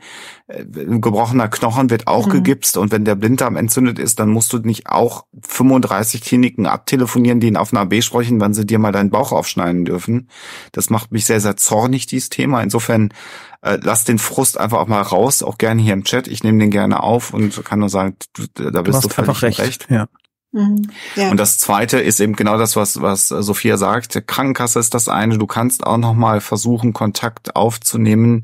Ein äh, gebrochener Knochen wird auch mhm. gegipst und wenn der Blinddarm entzündet ist, dann musst du nicht auch 35 Kliniken abtelefonieren, die ihn auf einer B sprechen, wann sie dir mal deinen Bauch aufschneiden dürfen. Das macht mich sehr, sehr zornig, dieses Thema. Insofern äh, lass den Frust einfach auch mal raus, auch gerne hier im Chat. Ich nehme den gerne auf und kann nur sagen, du, da bist du, du völlig recht. recht. Ja. Mhm. Ja. Und das zweite ist eben genau das, was, was Sophia sagt. Krankenkasse ist das eine. Du kannst auch nochmal versuchen, Kontakt aufzunehmen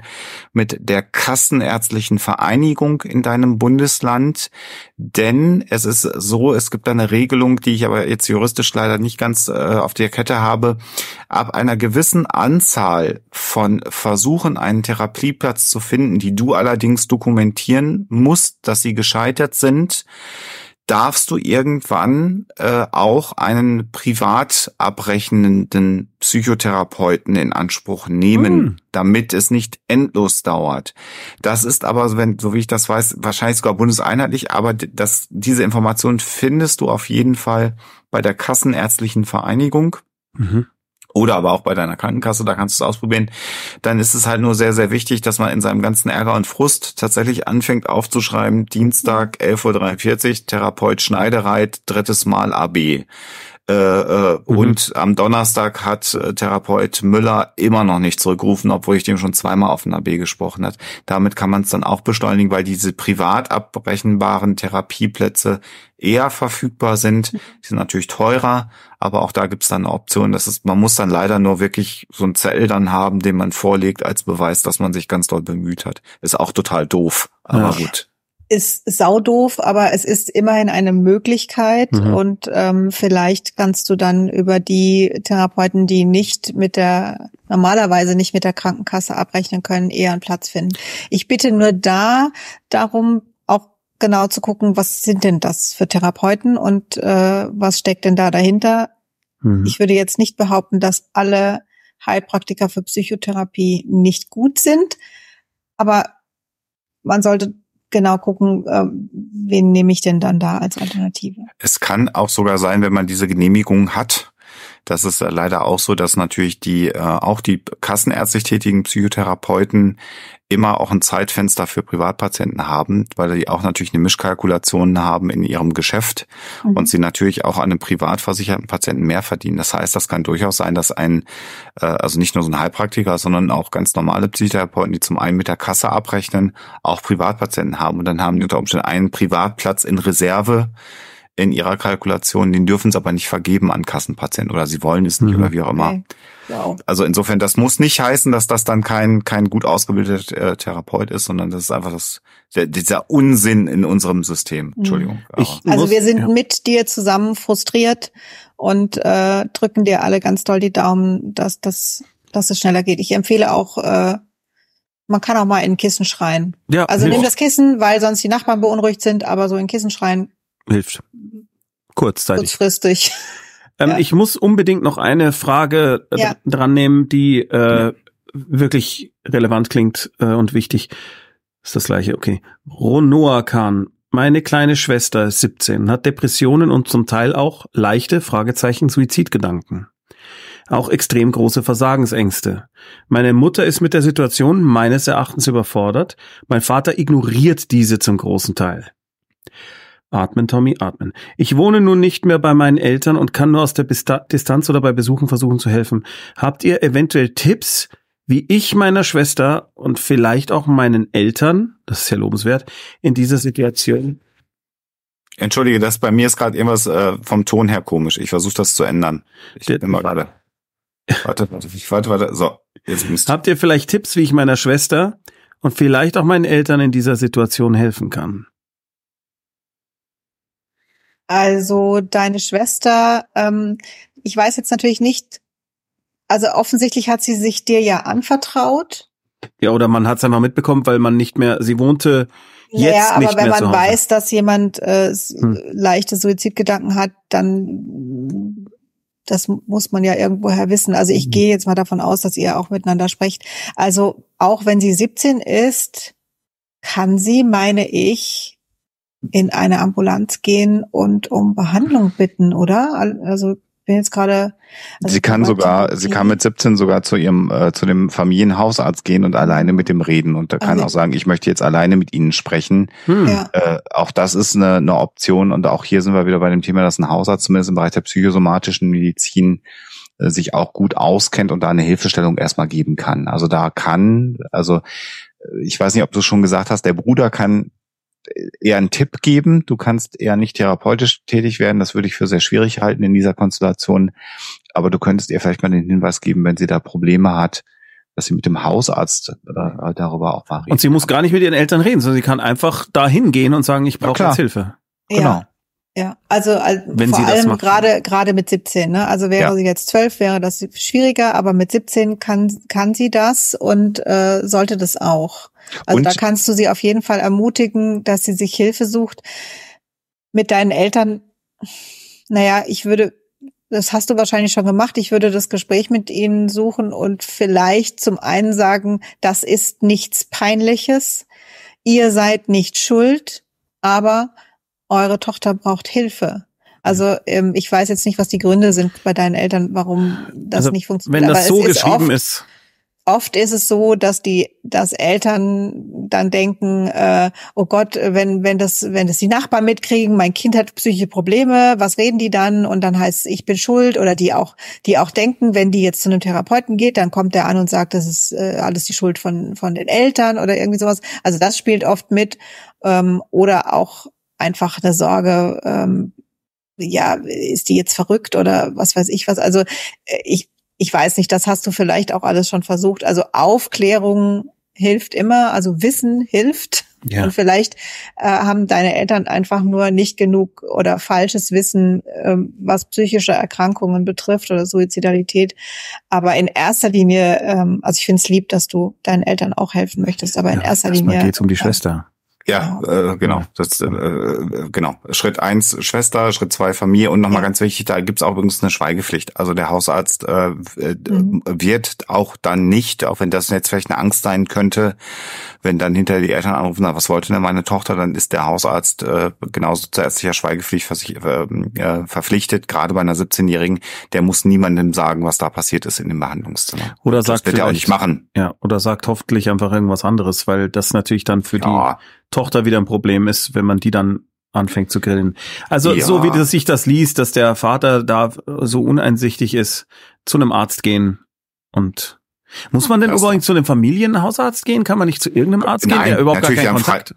mit der Kassenärztlichen Vereinigung in deinem Bundesland. Denn es ist so, es gibt eine Regelung, die ich aber jetzt juristisch leider nicht ganz äh, auf der Kette habe. Ab einer gewissen Anzahl von Versuchen, einen Therapieplatz zu finden, die du allerdings dokumentieren musst, dass sie gescheitert sind, darfst du irgendwann äh, auch einen privat abrechnenden Psychotherapeuten in Anspruch nehmen, mm. damit es nicht endlos dauert. Das ist aber, wenn, so wie ich das weiß, wahrscheinlich sogar bundeseinheitlich, aber das, diese Information findest du auf jeden Fall bei der Kassenärztlichen Vereinigung. Mhm oder aber auch bei deiner Krankenkasse, da kannst du es ausprobieren, dann ist es halt nur sehr, sehr wichtig, dass man in seinem ganzen Ärger und Frust tatsächlich anfängt aufzuschreiben, Dienstag 11.43 Uhr, Therapeut Schneidereit, drittes Mal AB. Äh, äh, mhm. Und am Donnerstag hat äh, Therapeut Müller immer noch nicht zurückgerufen, obwohl ich dem schon zweimal auf den AB gesprochen hat. Damit kann man es dann auch beschleunigen, weil diese privat abbrechenbaren Therapieplätze eher verfügbar sind. Die sind natürlich teurer, aber auch da gibt's dann eine Option. Das ist, man muss dann leider nur wirklich so ein Zell dann haben, den man vorlegt als Beweis, dass man sich ganz doll bemüht hat. Ist auch total doof, aber ja. gut ist saudoof, aber es ist immerhin eine Möglichkeit mhm. und ähm, vielleicht kannst du dann über die Therapeuten, die nicht mit der normalerweise nicht mit der Krankenkasse abrechnen können, eher einen Platz finden. Ich bitte nur da darum, auch genau zu gucken, was sind denn das für Therapeuten und äh, was steckt denn da dahinter. Mhm. Ich würde jetzt nicht behaupten, dass alle Heilpraktiker für Psychotherapie nicht gut sind, aber man sollte genau gucken, äh, wen nehme ich denn dann da als Alternative. Es kann auch sogar sein, wenn man diese Genehmigung hat, das ist leider auch so, dass natürlich die äh, auch die kassenärztlich tätigen Psychotherapeuten immer auch ein Zeitfenster für Privatpatienten haben, weil die auch natürlich eine Mischkalkulation haben in ihrem Geschäft mhm. und sie natürlich auch an einem privat versicherten Patienten mehr verdienen. Das heißt, das kann durchaus sein, dass ein, äh, also nicht nur so ein Heilpraktiker, sondern auch ganz normale Psychotherapeuten, die zum einen mit der Kasse abrechnen, auch Privatpatienten haben und dann haben die unter Umständen einen Privatplatz in Reserve, in ihrer Kalkulation, den dürfen sie aber nicht vergeben an Kassenpatienten oder sie wollen es nicht mhm. oder wie auch immer. Okay. Wow. Also insofern, das muss nicht heißen, dass das dann kein, kein gut ausgebildeter äh, Therapeut ist, sondern das ist einfach das, der, dieser Unsinn in unserem System. Mhm. Entschuldigung. Ich also wir sind ja. mit dir zusammen frustriert und äh, drücken dir alle ganz doll die Daumen, dass, dass, dass es schneller geht. Ich empfehle auch äh, man kann auch mal in ein Kissen schreien. Ja, Also nimm das Kissen, weil sonst die Nachbarn beunruhigt sind, aber so in Kissen schreien, hilft. Kurzzeitig. kurzfristig. Ähm, Ja. Ich muss unbedingt noch eine Frage äh, Ja. dran nehmen, die äh, wirklich relevant klingt äh, und wichtig. Ist das gleiche, okay. Ronoa Khan, meine kleine Schwester ist 17, hat Depressionen und zum Teil auch leichte Fragezeichen Suizidgedanken. Auch extrem große Versagensängste. Meine Mutter ist mit der Situation meines Erachtens überfordert. Mein Vater ignoriert diese zum großen Teil. Atmen, Tommy, atmen. Ich wohne nun nicht mehr bei meinen Eltern und kann nur aus der Bista Distanz oder bei Besuchen versuchen zu helfen. Habt ihr eventuell Tipps, wie ich meiner Schwester und vielleicht auch meinen Eltern, das ist ja lobenswert, in dieser Situation Entschuldige, das bei mir ist gerade irgendwas äh, vom Ton her komisch. Ich versuche das zu ändern. Ich Der- bin mal gerade. Warte, warte, warte, warte. So, jetzt du. Habt ihr vielleicht Tipps, wie ich meiner Schwester und vielleicht auch meinen Eltern in dieser Situation helfen kann? Also deine Schwester, ähm, ich weiß jetzt natürlich nicht, also offensichtlich hat sie sich dir ja anvertraut. Ja, oder man hat es einfach mitbekommen, weil man nicht mehr, sie wohnte jetzt naja, aber wenn man weiß, dass jemand äh, Hm. leichte Suizidgedanken hat, dann das muss man ja irgendwoher wissen. Also ich Mhm. gehe jetzt mal davon aus, dass ihr auch miteinander sprecht. Also auch wenn sie 17 ist, kann sie, meine ich, in eine Ambulanz gehen und um Behandlung bitten, oder? Also bin jetzt gerade. also Sie kann sogar, sie kann mit 17 sogar zu ihrem, äh, zu dem Familienhausarzt gehen und alleine mit dem reden und da kann Okay. auch sagen, ich möchte jetzt alleine mit Ihnen sprechen. Hm. Ja. Äh, auch das ist eine, eine Option und auch hier sind wir wieder bei dem Thema, dass ein Hausarzt zumindest im Bereich der psychosomatischen Medizin äh, sich auch gut auskennt und da eine Hilfestellung erstmal geben kann. Also da kann, also äh, ich weiß nicht, ob du es schon gesagt hast, der Bruder kann eher einen Tipp geben. Du kannst eher nicht therapeutisch tätig werden. Das würde ich für sehr schwierig halten in dieser Konstellation. Aber du könntest ihr vielleicht mal den Hinweis geben, wenn sie da Probleme hat, dass sie mit dem Hausarzt äh, darüber auch mal reden Und sie muss gar nicht mit ihren Eltern reden, sondern sie kann einfach da hingehen und sagen, ich brauche jetzt Hilfe. Genau. Ja, also, also Wenn vor allem gerade gerade mit 17, ne? Also wäre Ja. sie jetzt 12, wäre das schwieriger, aber mit 17 kann kann sie das und äh, sollte das auch. Also Und- da kannst du sie auf jeden Fall ermutigen, dass sie sich Hilfe sucht. Mit deinen Eltern, naja, ich würde, das hast du wahrscheinlich schon gemacht, ich würde das Gespräch mit ihnen suchen und vielleicht zum einen sagen, das ist nichts Peinliches, ihr seid nicht schuld, aber eure Tochter braucht Hilfe. Also ähm, ich weiß jetzt nicht, was die Gründe sind bei deinen Eltern, warum das Also, nicht funktioniert. Wenn aber das so es ist geschrieben oft, ist, Oft ist es so, dass die, dass Eltern dann denken, äh, oh Gott, wenn wenn das, wenn das die Nachbarn mitkriegen, mein Kind hat psychische Probleme, was reden die dann? Und dann heißt es, ich bin schuld oder die auch, die auch denken, wenn die jetzt zu einem Therapeuten geht, dann kommt der an und sagt, das ist äh, alles die Schuld von von den Eltern oder irgendwie sowas. Also das spielt oft mit ähm, oder auch einfach eine Sorge. Ähm, ja, ist die jetzt verrückt oder was weiß ich was? Also äh, ich ich weiß nicht, das hast du vielleicht auch alles schon versucht. Also Aufklärung hilft immer, also Wissen hilft. ja. Und vielleicht äh, haben deine Eltern einfach nur nicht genug oder falsches Wissen, ähm, was psychische Erkrankungen betrifft oder Suizidalität. Aber in erster Linie, ähm, also ich finde es lieb, dass du deinen Eltern auch helfen möchtest, aber in ja, erster Linie. geht's um die Schwester. Ja, äh, genau. Das, äh, genau. Schritt eins Schwester, Schritt zwei Familie und nochmal Ja. ganz wichtig, da gibt's auch übrigens eine Schweigepflicht. Also der Hausarzt äh, äh, Mhm. wird auch dann nicht, auch wenn das jetzt vielleicht eine Angst sein könnte, wenn dann hinter die Eltern anrufen, na, was wollte denn meine Tochter, dann ist der Hausarzt äh, genauso zur ärztlicher Schweigepflicht äh, äh, verpflichtet, gerade bei einer 17-Jährigen, der muss niemandem sagen, was da passiert ist in dem Behandlungszimmer. Oder das sagt wird er auch nicht machen. Ja, oder sagt hoffentlich einfach irgendwas anderes, weil das natürlich dann für Ja. die Tochter wieder ein Problem ist, wenn man die dann anfängt zu grillen. Also Ja. so wie das sich das liest, dass der Vater da so uneinsichtig ist, zu einem Arzt gehen und muss man denn Das- übrigens zu einem Familienhausarzt gehen? Kann man nicht zu irgendeinem Arzt gehen, Nein, der überhaupt gar keinen Kontakt?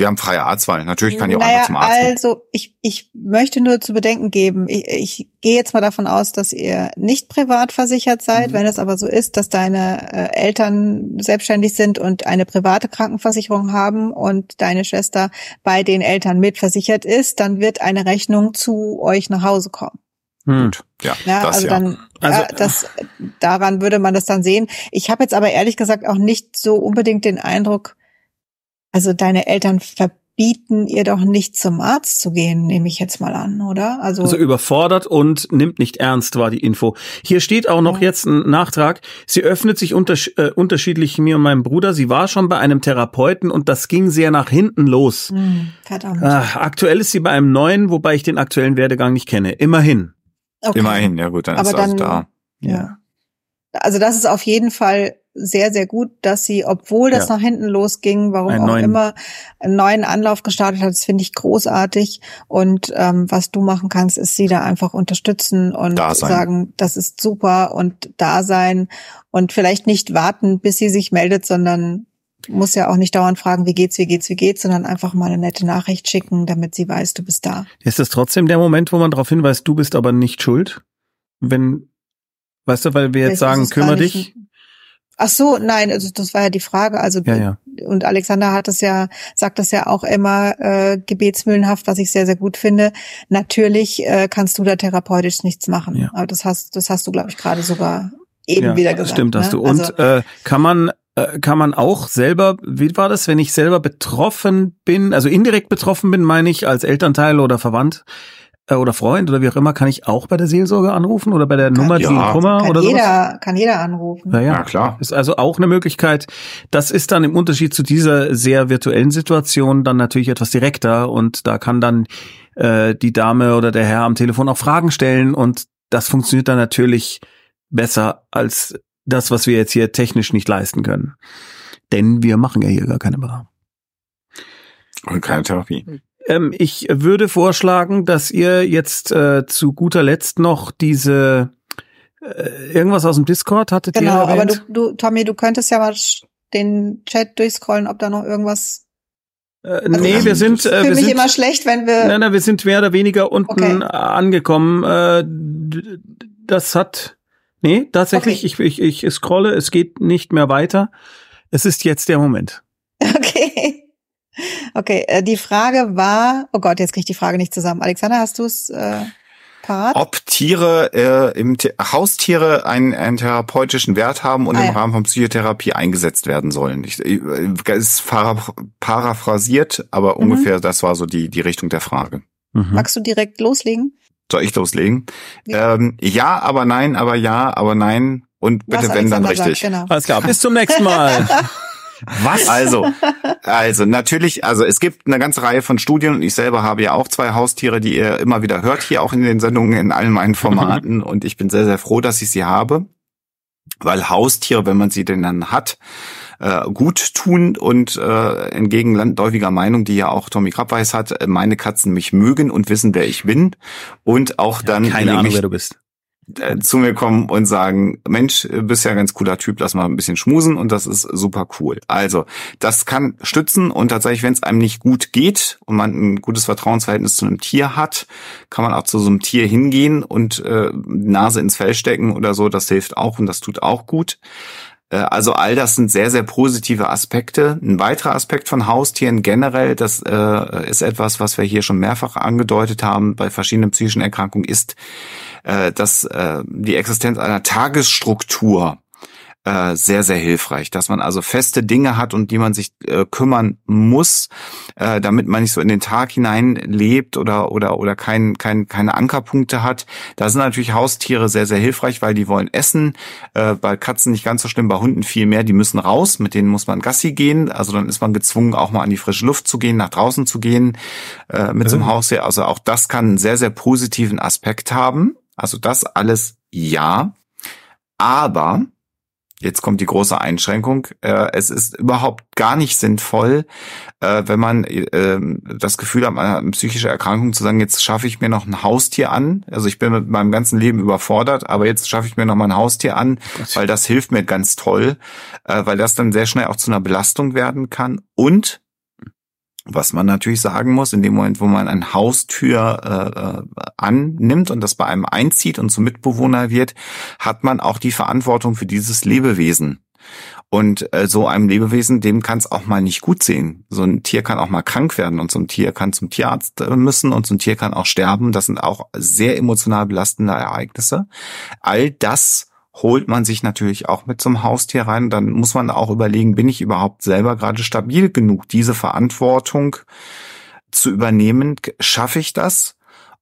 Wir haben freie Arztwahl. Natürlich kann ich auch naja, einfach zum Arzt gehen. also ich, ich möchte nur zu bedenken geben, ich, ich gehe jetzt mal davon aus, dass ihr nicht privat versichert seid. Mhm. Wenn es aber so ist, dass deine äh, Eltern selbstständig sind und eine private Krankenversicherung haben und deine Schwester bei den Eltern mitversichert ist, dann wird eine Rechnung zu euch nach Hause kommen. hm. gut. Ja, ja das also ja. dann, also, das, daran würde man das dann sehen. Ich habe jetzt aber ehrlich gesagt auch nicht so unbedingt den Eindruck, also deine Eltern ver bieten ihr doch nicht zum Arzt zu gehen, nehme ich jetzt mal an, oder? Also, also überfordert und nimmt nicht ernst war die Info. Hier steht auch noch ja. jetzt ein Nachtrag. Sie öffnet sich unter, äh, unterschiedlich mir und meinem Bruder. Sie war schon bei einem Therapeuten und das ging sehr nach hinten los. Hm, verdammt. Äh, aktuell ist sie bei einem neuen, wobei ich den aktuellen Werdegang nicht kenne. Immerhin. Okay. Immerhin, ja gut, dann Aber ist das da. Ja. Also das ist auf jeden Fall sehr, sehr gut, dass sie, obwohl das ja. nach hinten losging, warum einen auch neuen. immer, einen neuen Anlauf gestartet hat. Das finde ich großartig. Und ähm, was du machen kannst, ist sie da einfach unterstützen und sagen, das ist super und da sein und vielleicht nicht warten, bis sie sich meldet, sondern muss ja auch nicht dauernd fragen, wie geht's, wie geht's, wie geht's, sondern einfach mal eine nette Nachricht schicken, damit sie weiß, du bist da. Ist das trotzdem der Moment, wo man darauf hinweist, du bist aber nicht schuld? Wenn, weißt du, weil wir jetzt sagen, kümmere dich, Ach so, nein, also das war ja die Frage. Also ja, ja. und Alexander hat es ja, sagt das ja auch immer äh, gebetsmühlenhaft, was ich sehr, sehr gut finde. Natürlich äh, kannst du da therapeutisch nichts machen. Ja. Aber das hast, das hast du, glaube ich, gerade sogar eben ja, wieder gesagt. Stimmt, hast ne? du. Und also, äh, kann man äh, kann man auch selber, wie war das, wenn ich selber betroffen bin, also indirekt betroffen bin, meine ich, als Elternteil oder Verwandt, äh, oder Freund oder wie auch immer, kann ich auch bei der Seelsorge anrufen oder bei der kann, Nummer, die ja. Kummer kann oder jeder, sowas? Kann jeder anrufen. Ja, ja, ja, klar. Ist also auch eine Möglichkeit. Das ist dann im Unterschied zu dieser sehr virtuellen Situation dann natürlich etwas direkter und da kann dann äh, die Dame oder der Herr am Telefon auch Fragen stellen und das funktioniert dann natürlich besser als das, was wir jetzt hier technisch nicht leisten können. Denn wir machen ja hier gar keine Beratung. Und keine Therapie. Ähm, ich würde vorschlagen, dass ihr jetzt äh, zu guter Letzt noch diese äh, irgendwas aus dem Discord hattet genau, ihr Genau, aber du, du, Tommy, du könntest ja mal den Chat durchscrollen, ob da noch irgendwas äh, also nee, wir sind. Äh, wir mich sind, immer schlecht, wenn wir. Nein, nein, wir sind mehr oder weniger unten okay. angekommen. Äh, das hat. Nee, tatsächlich, okay. ich, ich, ich scrolle, es geht nicht mehr weiter. Es ist jetzt der Moment. Okay. Okay, äh, die Frage war, oh Gott, jetzt kriege ich die Frage nicht zusammen. Alexander, hast du es äh, parat? Ob Tiere äh, im The Haustiere einen, einen therapeutischen Wert haben und ah, im ja. Rahmen von Psychotherapie eingesetzt werden sollen. Ich, äh, ist paraphrasiert, aber mhm. ungefähr das war so die die Richtung der Frage. Mhm. Magst du direkt loslegen? Soll ich loslegen? Ja. Ähm, ja, aber nein, aber ja, aber nein. Und bitte, Was wenn, dann richtig. Sagt, genau. Alles klar, bis zum nächsten Mal. Was? Also, also natürlich, also es gibt eine ganze Reihe von Studien und ich selber habe ja auch zwei Haustiere, die ihr immer wieder hört hier auch in den Sendungen in allen meinen Formaten und ich bin sehr sehr froh, dass ich sie habe, weil Haustiere, wenn man sie denn dann hat, äh, gut tun und äh, entgegen landläufiger Meinung, die ja auch Tommy Krabweis hat, meine Katzen mich mögen und wissen, wer ich bin und auch dann ja, keine Ahnung, wer du bist äh, zu mir kommen und sagen, Mensch, bist ja ein ganz cooler Typ, lass mal ein bisschen schmusen und das ist super cool. Also, das kann stützen und tatsächlich, wenn es einem nicht gut geht und man ein gutes Vertrauensverhältnis zu einem Tier hat, kann man auch zu so einem Tier hingehen und äh, Nase ins Fell stecken oder so, das hilft auch und das tut auch gut. Äh, also all das sind sehr, sehr positive Aspekte. Ein weiterer Aspekt von Haustieren generell, das äh, ist etwas, was wir hier schon mehrfach angedeutet haben bei verschiedenen psychischen Erkrankungen, ist, äh, dass äh, die Existenz einer Tagesstruktur äh, sehr, sehr hilfreich, dass man also feste Dinge hat, um die man sich äh, kümmern muss, äh, damit man nicht so in den Tag hinein lebt oder oder oder kein, kein, keine Ankerpunkte hat. Da sind natürlich Haustiere sehr, sehr hilfreich, weil die wollen essen. Äh, bei Katzen nicht ganz so schlimm, bei Hunden viel mehr. Die müssen raus, mit denen muss man Gassi gehen. Also dann ist man gezwungen, auch mal an die frische Luft zu gehen, nach draußen zu gehen äh, mit mhm. so einem Haustier. Also auch das kann einen sehr, sehr positiven Aspekt haben. Also das alles ja. Aber Jetzt kommt die große Einschränkung. Äh, es ist überhaupt gar nicht sinnvoll, äh, wenn man äh, das Gefühl hat, man hat eine psychische Erkrankung, zu sagen, jetzt schaffe ich mir noch ein Haustier an. Also ich bin mit meinem ganzen Leben überfordert, aber jetzt schaffe ich mir noch mal ein Haustier an, weil das hilft mir ganz toll, weil das dann sehr schnell auch zu einer Belastung werden kann. Und was man natürlich sagen muss, in dem Moment, wo man ein Haustür äh, äh, annimmt und das bei einem einzieht und zum Mitbewohner wird, hat man auch die Verantwortung für dieses Lebewesen. Und äh, so einem Lebewesen, dem kann es auch mal nicht gut sehen. So ein Tier kann auch mal krank werden und so ein Tier kann zum Tierarzt äh, müssen und so ein Tier kann auch sterben. Das sind auch sehr emotional belastende Ereignisse. All das holt man sich natürlich auch mit zum Haustier rein. Dann muss man auch überlegen, bin ich überhaupt selber gerade stabil genug, diese Verantwortung zu übernehmen? Schaffe ich das?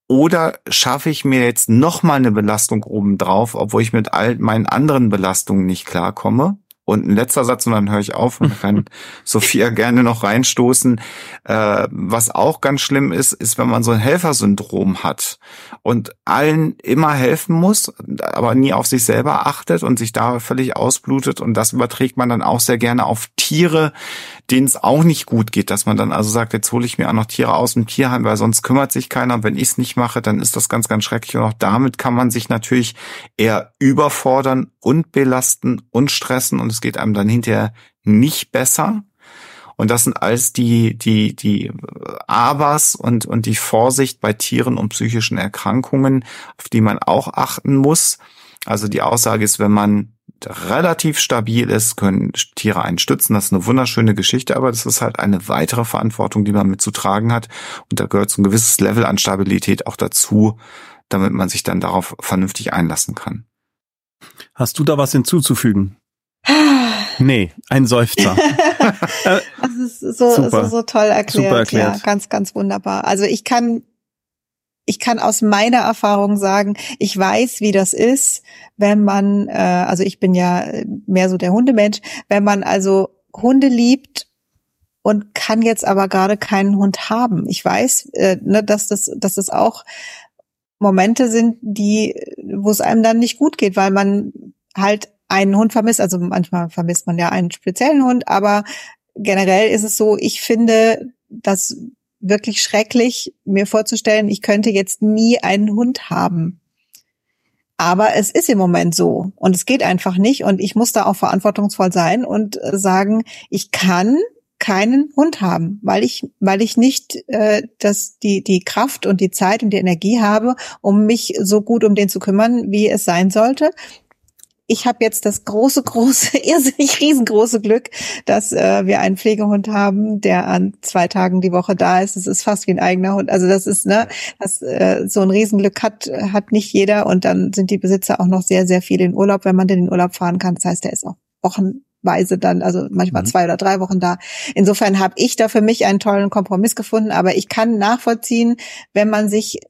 Oder schaffe ich mir jetzt noch mal eine Belastung obendrauf, obwohl ich mit all meinen anderen Belastungen nicht klarkomme? Und ein letzter Satz und dann höre ich auf und kann Sophia gerne noch reinstoßen. Äh, was auch ganz schlimm ist, ist, wenn man so ein Helfersyndrom hat und allen immer helfen muss, aber nie auf sich selber achtet und sich da völlig ausblutet. Und das überträgt man dann auch sehr gerne auf Tiere, denen es auch nicht gut geht, dass man dann also sagt, jetzt hole ich mir auch noch Tiere aus dem Tierheim, weil sonst kümmert sich keiner. Und wenn ich es nicht mache, dann ist das ganz, ganz schrecklich. Und auch damit kann man sich natürlich eher überfordern und belasten und stressen und es geht einem dann hinterher nicht besser. Und das sind alles die, die, die Abers und, und die Vorsicht bei Tieren und psychischen Erkrankungen, auf die man auch achten muss. Also die Aussage ist, wenn man relativ stabil ist, können Tiere einen stützen. Das ist eine wunderschöne Geschichte, aber das ist halt eine weitere Verantwortung, die man mitzutragen hat. Und da gehört so ein gewisses Level an Stabilität auch dazu, damit man sich dann darauf vernünftig einlassen kann. Hast du da was hinzuzufügen? nee, ein Seufzer. das ist so, so, so toll erklärt. Super erklärt. Ja, ganz, ganz wunderbar. Also ich kann ich kann aus meiner Erfahrung sagen, ich weiß, wie das ist, wenn man, äh, also ich bin ja mehr so der Hundemensch, wenn man also Hunde liebt und kann jetzt aber gerade keinen Hund haben. Ich weiß, äh, ne, dass das, dass das auch Momente sind, die, wo es einem dann nicht gut geht, weil man halt einen Hund vermisst. Also manchmal vermisst man ja einen speziellen Hund, aber generell ist es so, ich finde, dass wirklich schrecklich, mir vorzustellen, ich könnte jetzt nie einen Hund haben. Aber es ist im Moment so und es geht einfach nicht und ich muss da auch verantwortungsvoll sein und äh, sagen, ich kann keinen Hund haben, weil ich weil ich nicht äh, das die die Kraft und die Zeit und die Energie habe, um mich so gut um den zu kümmern, wie es sein sollte ich habe jetzt das große, große, irrsinnig riesengroße Glück, dass äh, wir einen Pflegehund haben, der an zwei Tagen die Woche da ist. Es ist fast wie ein eigener Hund. Also das ist, ne, das, äh, so ein Riesenglück hat, hat nicht jeder. Und dann sind die Besitzer auch noch sehr, sehr viel in Urlaub, wenn man denn in Urlaub fahren kann. Das heißt, der ist auch wochenweise dann, also manchmal mhm. zwei oder drei Wochen da. Insofern habe ich da für mich einen tollen Kompromiss gefunden. Aber ich kann nachvollziehen, wenn man sich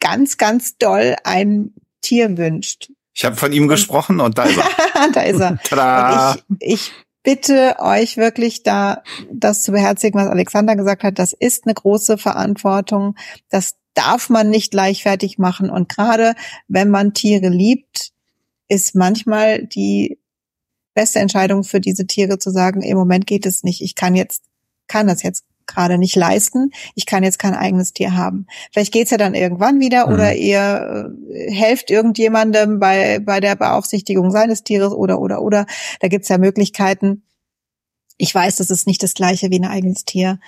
ganz, ganz doll ein Tier wünscht ich habe von ihm gesprochen und da ist er. da ist er. Tada. Ich, ich bitte euch wirklich da das zu beherzigen, was Alexander gesagt hat. Das ist eine große Verantwortung. Das darf man nicht leichtfertig machen. Und gerade wenn man Tiere liebt, ist manchmal die beste Entscheidung für diese Tiere zu sagen, im Moment geht es nicht. Ich kann jetzt, kann das jetzt gerade nicht leisten. Ich kann jetzt kein eigenes Tier haben. Vielleicht geht's ja dann irgendwann wieder mhm. oder ihr äh, helft irgendjemandem bei, bei der Beaufsichtigung seines Tieres oder, oder, oder. Da gibt's ja Möglichkeiten. Ich weiß, das ist nicht das gleiche wie ein eigenes Tier.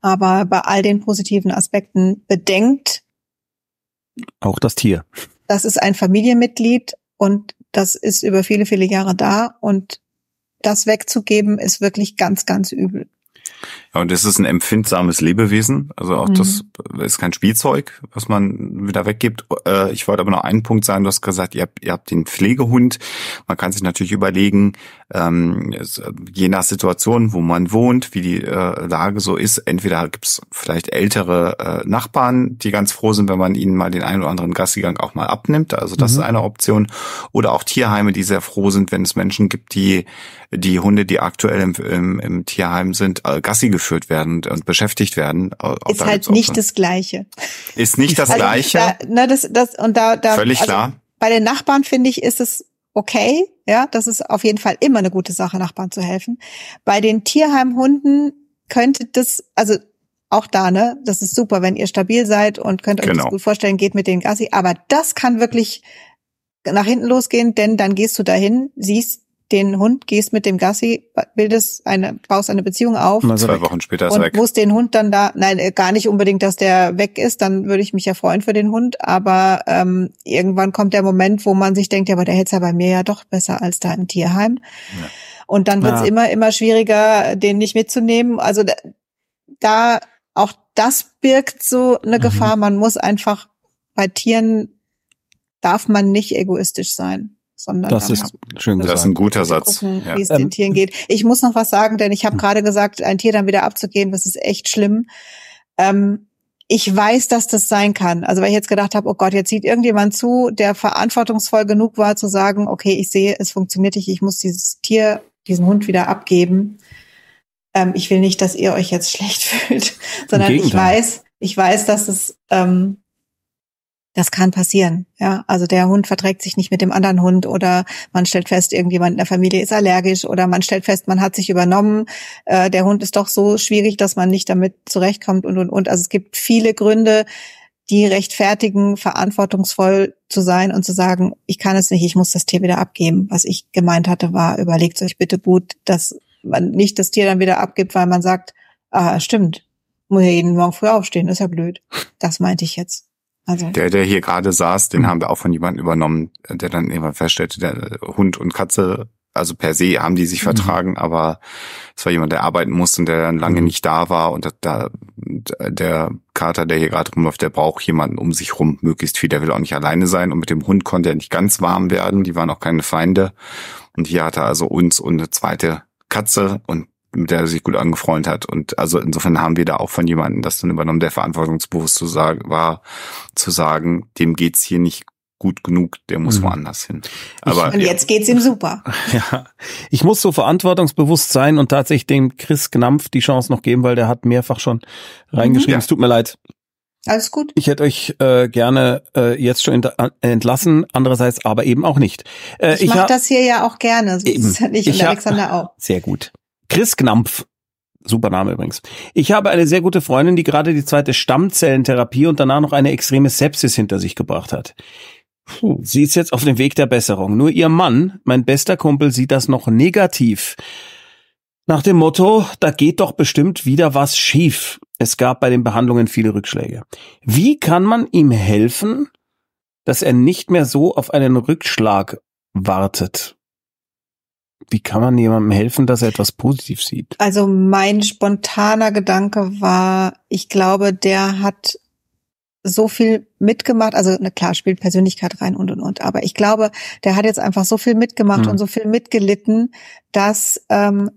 Aber bei all den positiven Aspekten bedenkt. Auch das Tier. Das ist ein Familienmitglied und das ist über viele, viele Jahre da und das wegzugeben ist wirklich ganz, ganz übel. Ja, und es ist ein empfindsames Lebewesen. Also auch mhm. das ist kein Spielzeug, was man wieder weggibt. Äh, ich wollte aber noch einen Punkt sagen. Du hast gesagt, ihr habt, ihr habt den Pflegehund. Man kann sich natürlich überlegen, ähm, je nach Situation, wo man wohnt, wie die äh, Lage so ist. Entweder gibt es vielleicht ältere äh, Nachbarn, die ganz froh sind, wenn man ihnen mal den einen oder anderen Gassigang auch mal abnimmt. Also das mhm. ist eine Option. Oder auch Tierheime, die sehr froh sind, wenn es Menschen gibt, die die Hunde, die aktuell im, im, im Tierheim sind, äh, Gassi geführt werden und beschäftigt werden. Auch ist halt nicht so. das Gleiche. Ist nicht das also, Gleiche. Da, na, das, das, und da, da, Völlig also klar. Bei den Nachbarn finde ich, ist es okay. Ja, das ist auf jeden Fall immer eine gute Sache, Nachbarn zu helfen. Bei den Tierheimhunden könnte das, also auch da, ne, das ist super, wenn ihr stabil seid und könnt euch genau. das gut vorstellen, geht mit den Gassi. Aber das kann wirklich nach hinten losgehen, denn dann gehst du dahin, siehst, den Hund, gehst mit dem Gassi, bildest eine, baust eine Beziehung auf. Also zwei Wochen später ist und er weg. musst den Hund dann da, nein, äh, gar nicht unbedingt, dass der weg ist, dann würde ich mich ja freuen für den Hund, aber ähm, irgendwann kommt der Moment, wo man sich denkt, ja, aber der hätte ja bei mir ja doch besser als da im Tierheim. Ja. Und dann wird's Ja. immer, immer schwieriger, den nicht mitzunehmen. Also da, da auch das birgt so eine Mhm. Gefahr. Man muss einfach bei Tieren darf man nicht egoistisch sein, sondern Das da ist schön Das ist gesagt. ein guter Satz. gucken, Ja. wie es Ähm, den Tieren geht. Ich muss noch was sagen, denn ich habe gerade gesagt, ein Tier dann wieder abzugeben, das ist echt schlimm. Ähm, ich weiß, dass das sein kann. Also weil ich jetzt gedacht habe, oh Gott, jetzt sieht irgendjemand zu, der verantwortungsvoll genug war zu sagen, okay, ich sehe, es funktioniert nicht, ich muss dieses Tier, diesen Hund wieder abgeben. Ähm, ich will nicht, dass ihr euch jetzt schlecht fühlt, sondern ich weiß, ich weiß, dass es ähm, das kann passieren. Ja, also der Hund verträgt sich nicht mit dem anderen Hund oder man stellt fest, irgendjemand in der Familie ist allergisch oder man stellt fest, man hat sich übernommen. Äh, der Hund ist doch so schwierig, dass man nicht damit zurechtkommt und und und. Also es gibt viele Gründe, die rechtfertigen, verantwortungsvoll zu sein und zu sagen, ich kann es nicht, ich muss das Tier wieder abgeben. Was ich gemeint hatte, war, überlegt euch bitte gut, dass man nicht das Tier dann wieder abgibt, weil man sagt, ah, stimmt, muss ja jeden Morgen früh aufstehen, ist ja blöd. Das meinte ich jetzt. Also Der, der hier gerade saß, den haben wir auch von jemandem übernommen, der dann irgendwann feststellte, der Hund und Katze, also per se haben die sich Mhm. vertragen, aber es war jemand, der arbeiten musste und der dann lange Mhm. nicht da war und da der Kater, der hier gerade rumläuft, der braucht jemanden um sich rum, möglichst viel. Der will auch nicht alleine sein und mit dem Hund konnte er nicht ganz warm werden. Die waren auch keine Feinde. Und hier hatte er also uns und eine zweite Katze und mit der er sich gut angefreundet hat. Und also insofern haben wir da auch von jemandem das dann übernommen, der verantwortungsbewusst zu sagen, war, zu sagen, dem geht's hier nicht gut genug, der muss Mhm. woanders hin. Aber und jetzt geht's ihm super. Ja, ich muss so verantwortungsbewusst sein und tatsächlich dem Chris Gnampf die Chance noch geben, weil der hat mehrfach schon reingeschrieben. Ja. Es tut mir leid. Alles gut. Ich hätte euch äh, gerne äh, jetzt schon ent entlassen, andererseits aber eben auch nicht. Äh, Ich, mache hab- das hier ja auch gerne. So Eben. ist es ja nicht. Ich Und Alexander auch. Sehr gut. Chris Gnampf. Super Name übrigens. Ich habe eine sehr gute Freundin, die gerade die zweite Stammzellentherapie und danach noch eine extreme Sepsis hinter sich gebracht hat. Puh, sie ist jetzt auf dem Weg der Besserung. Nur ihr Mann, mein bester Kumpel, sieht das noch negativ. Nach dem Motto, da geht doch bestimmt wieder was schief. Es gab bei den Behandlungen viele Rückschläge. Wie kann man ihm helfen, dass er nicht mehr so auf einen Rückschlag wartet? Wie kann man jemandem helfen, dass er etwas positiv sieht? Also mein spontaner Gedanke war, ich glaube, der hat so viel mitgemacht, also na klar spielt Persönlichkeit rein und und und, aber ich glaube, der hat jetzt einfach so viel mitgemacht Hm. und so viel mitgelitten, dass ähm,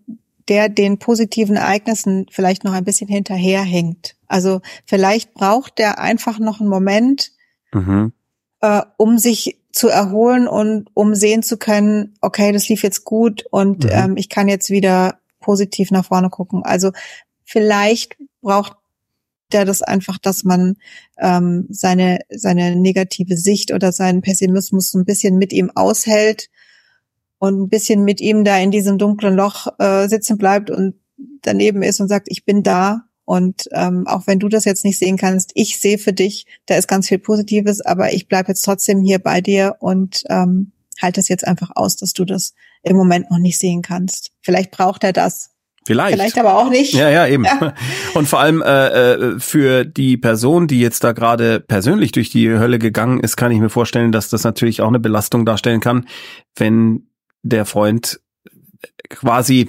der den positiven Ereignissen vielleicht noch ein bisschen hinterherhängt. Also vielleicht braucht der einfach noch einen Moment, Mhm. Äh, um sich zu erholen und um sehen zu können, okay, das lief jetzt gut und Mhm. ähm, ich kann jetzt wieder positiv nach vorne gucken. Also vielleicht braucht der das einfach, dass man ähm, seine seine negative Sicht oder seinen Pessimismus so ein bisschen mit ihm aushält und ein bisschen mit ihm da in diesem dunklen Loch äh, sitzen bleibt und daneben ist und sagt, ich bin da. Und ähm, auch wenn du das jetzt nicht sehen kannst, ich sehe für dich, da ist ganz viel Positives, aber ich bleibe jetzt trotzdem hier bei dir und ähm, halte es jetzt einfach aus, dass du das im Moment noch nicht sehen kannst. Vielleicht braucht er das, Vielleicht. vielleicht aber auch nicht. Ja, ja, eben. Ja. Und vor allem äh, äh, für die Person, die jetzt da gerade persönlich durch die Hölle gegangen ist, kann ich mir vorstellen, dass das natürlich auch eine Belastung darstellen kann, wenn der Freund quasi,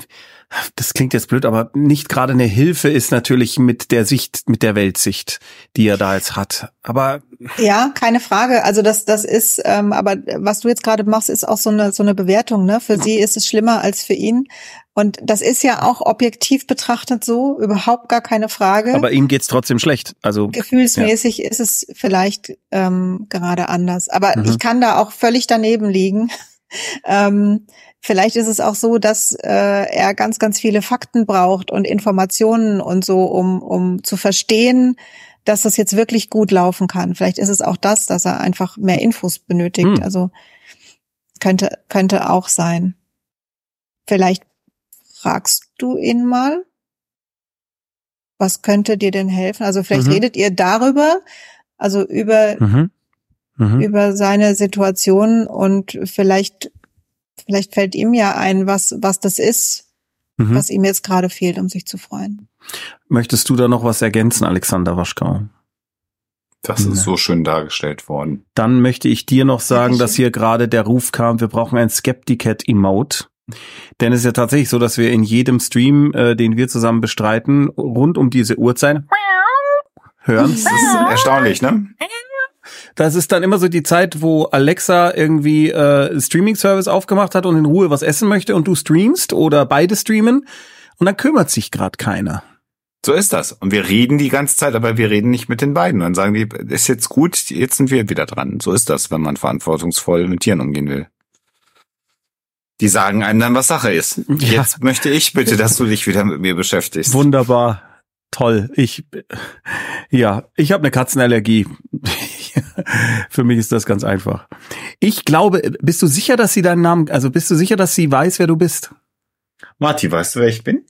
das klingt jetzt blöd, aber nicht gerade eine Hilfe ist natürlich mit der Sicht, mit der Weltsicht, die er da jetzt hat. Aber Ja, keine Frage. Also das, das ist, ähm, aber was du jetzt gerade machst, ist auch so eine so eine Bewertung. Ne? Für sie ist es schlimmer als für ihn. Und das ist ja auch objektiv betrachtet so, überhaupt gar keine Frage. aber ihm geht's trotzdem schlecht. Also Gefühlsmäßig ist es vielleicht ähm, gerade anders. Aber Mhm. ich kann da auch völlig daneben liegen. Ähm, vielleicht ist es auch so, dass äh, er ganz, ganz viele Fakten braucht und Informationen und so, um, um zu verstehen, dass das jetzt wirklich gut laufen kann. Vielleicht ist es auch das, dass er einfach mehr Infos benötigt. Hm. Also könnte, könnte auch sein. Vielleicht fragst du ihn mal, was könnte dir denn helfen? Also vielleicht Mhm. redet ihr darüber, also über, mhm. Mhm. über seine Situation und vielleicht, vielleicht fällt ihm ja ein, was, was das ist, Mhm. was ihm jetzt gerade fehlt, um sich zu freuen. Möchtest du da noch was ergänzen, Alexander Waschkau? das Ja. ist so schön dargestellt worden. Dann möchte ich dir noch sagen, dass hier gerade der Ruf kam, wir brauchen ein Skepticat-Emote. Denn es ist ja tatsächlich so, dass wir in jedem Stream, äh, den wir zusammen bestreiten, rund um diese Uhrzeit hören. Das ist erstaunlich, ne? Das ist dann immer so die Zeit, wo Alexa irgendwie äh, Streaming-Service aufgemacht hat und in Ruhe was essen möchte und du streamst oder beide streamen und dann kümmert sich gerade keiner. So ist das. Und wir reden die ganze Zeit, aber wir reden nicht mit den beiden. Dann sagen die, ist jetzt gut, jetzt sind wir wieder dran. So ist das, wenn man verantwortungsvoll mit Tieren umgehen will. Die sagen einem dann, was Sache ist. Ja. Jetzt möchte ich bitte, dass du dich wieder mit mir beschäftigst. Wunderbar. Toll. Ich ja, ich habe eine Katzenallergie. Für mich ist das ganz einfach. Ich glaube, bist du sicher, dass sie deinen Namen, also bist du sicher, dass sie weiß, wer du bist? Marti, weißt du, wer ich bin?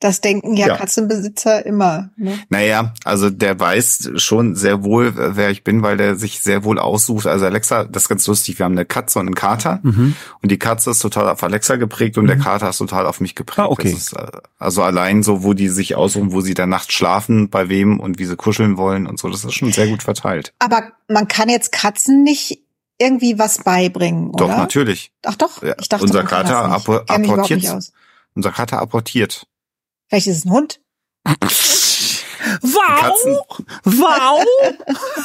Das denken ja, Ja. Katzenbesitzer immer. Ne? Naja, also der weiß schon sehr wohl, wer ich bin, weil der sich sehr wohl aussucht. Also Alexa, das ist ganz lustig, wir haben eine Katze und einen Kater Mhm. und die Katze ist total auf Alexa geprägt und der Kater ist total auf mich geprägt. Ah, okay. Ist, äh, also allein so, wo die sich aussuchen, wo sie dann nachts schlafen, bei wem und wie sie kuscheln wollen und so, das ist schon sehr gut verteilt. Aber man kann jetzt Katzen nicht irgendwie was beibringen, Doch, oder? natürlich. Ach doch, ich dachte, unser Kater apportiert-. Unser Kater apportiert. Vielleicht ist es ein Hund. Katzen, Wow!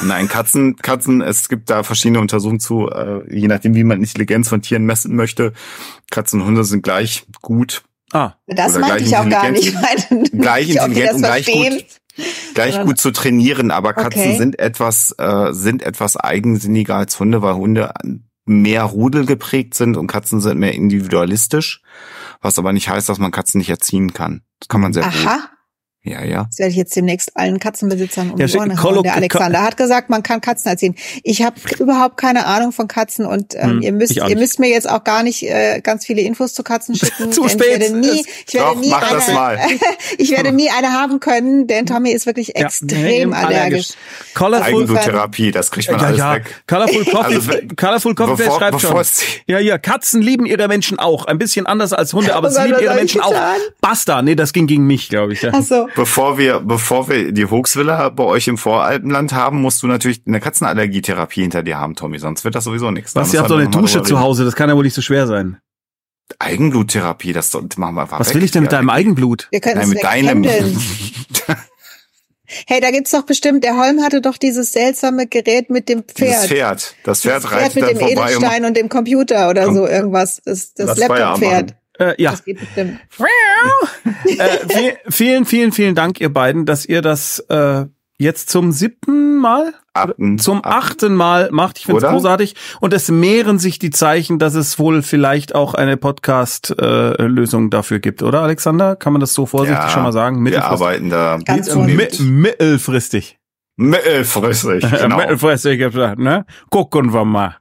nein, Katzen, Katzen, es gibt da verschiedene Untersuchungen zu, äh, je nachdem, wie man Intelligenz von Tieren messen möchte. Katzen und Hunde sind gleich gut Ah, Das meinte gleich ich auch gar nicht. Ich meinte gleich intelligent und gleich verstehen. gut, gleich gut zu trainieren, aber Katzen Okay. sind etwas, äh, sind etwas eigensinniger als Hunde, weil Hunde mehr Rudel geprägt sind und Katzen sind mehr individualistisch, was aber nicht heißt, dass man Katzen nicht erziehen kann. Das kann man sehr gut. Ja, ja. das werde ich jetzt demnächst allen Katzenbesitzern um Ja, die Ohren hauen. Der Alexander hat gesagt, man kann Katzen erziehen. Ich habe überhaupt keine Ahnung von Katzen und ähm, Hm, ihr müsst ihr müsst mir jetzt auch gar nicht äh, ganz viele Infos zu Katzen schicken. Zu spät. Ich werde nie, ich werde Doch, nie eine, mal. ich werde nie eine haben können, denn Tommy ist wirklich Ja, extrem nee, allergisch. Colorful, Eigenbluttherapie, das kriegt man ja, alles ja. weg. Colorful Coffee, Also, Colorful Coffee bevor- schreibt bevor schon. Ja, ja, Katzen lieben ihre Menschen auch. Ein bisschen anders als Hunde, aber Oh sie lieben ihre Menschen auch. Basta. Nee, das ging gegen mich, glaube ich. Ja. Ach so. Bevor wir, bevor wir die Hoaxvilla bei euch im Voralpenland haben, musst du natürlich eine Katzenallergietherapie hinter dir haben, Tommy, sonst wird das sowieso nichts. Was, ihr habt doch eine Dusche zu. Hause, das kann ja wohl nicht so schwer sein. Eigenbluttherapie, das machen wir einfach Was weg. will ich denn mit deinem Eigenblut? Wir können Nein, es mit deinem. Hey, da gibt's doch bestimmt, der Holm hatte doch dieses seltsame Gerät mit dem Pferd. Pferd. Das Pferd Das reitet Pferd mit dann dem vorbei und Edelstein und dem Computer oder so irgendwas. Das, das Laptop-Pferd. Äh, ja. Das geht bestimmt. äh, vi- vielen, vielen, vielen Dank, ihr beiden, dass ihr das äh, jetzt zum siebten Mal, achten. zum achten. achten Mal macht. Ich finde es großartig. Und es mehren sich die Zeichen, dass es wohl vielleicht auch eine Podcast-Lösung dafür gibt, oder Alexander? Kann man das so vorsichtig Ja, schon mal sagen? Wir Mittelfristig. arbeiten da Ganz Mi- zunehmend. Mittelfristig. Mittelfristig, genau. Mittelfristig, ich hab gesagt, ne? Gucken wir mal.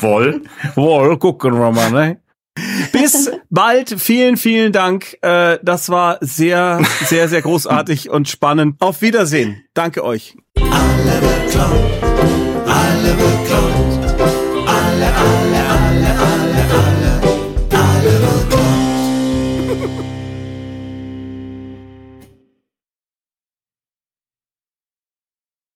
Wohl. Wohl, gucken wir mal, ne? Bis bald. Vielen, vielen Dank. Äh, das war sehr, sehr, sehr großartig und spannend. Auf Wiedersehen. Danke euch. Alle beklaut, alle beklaut,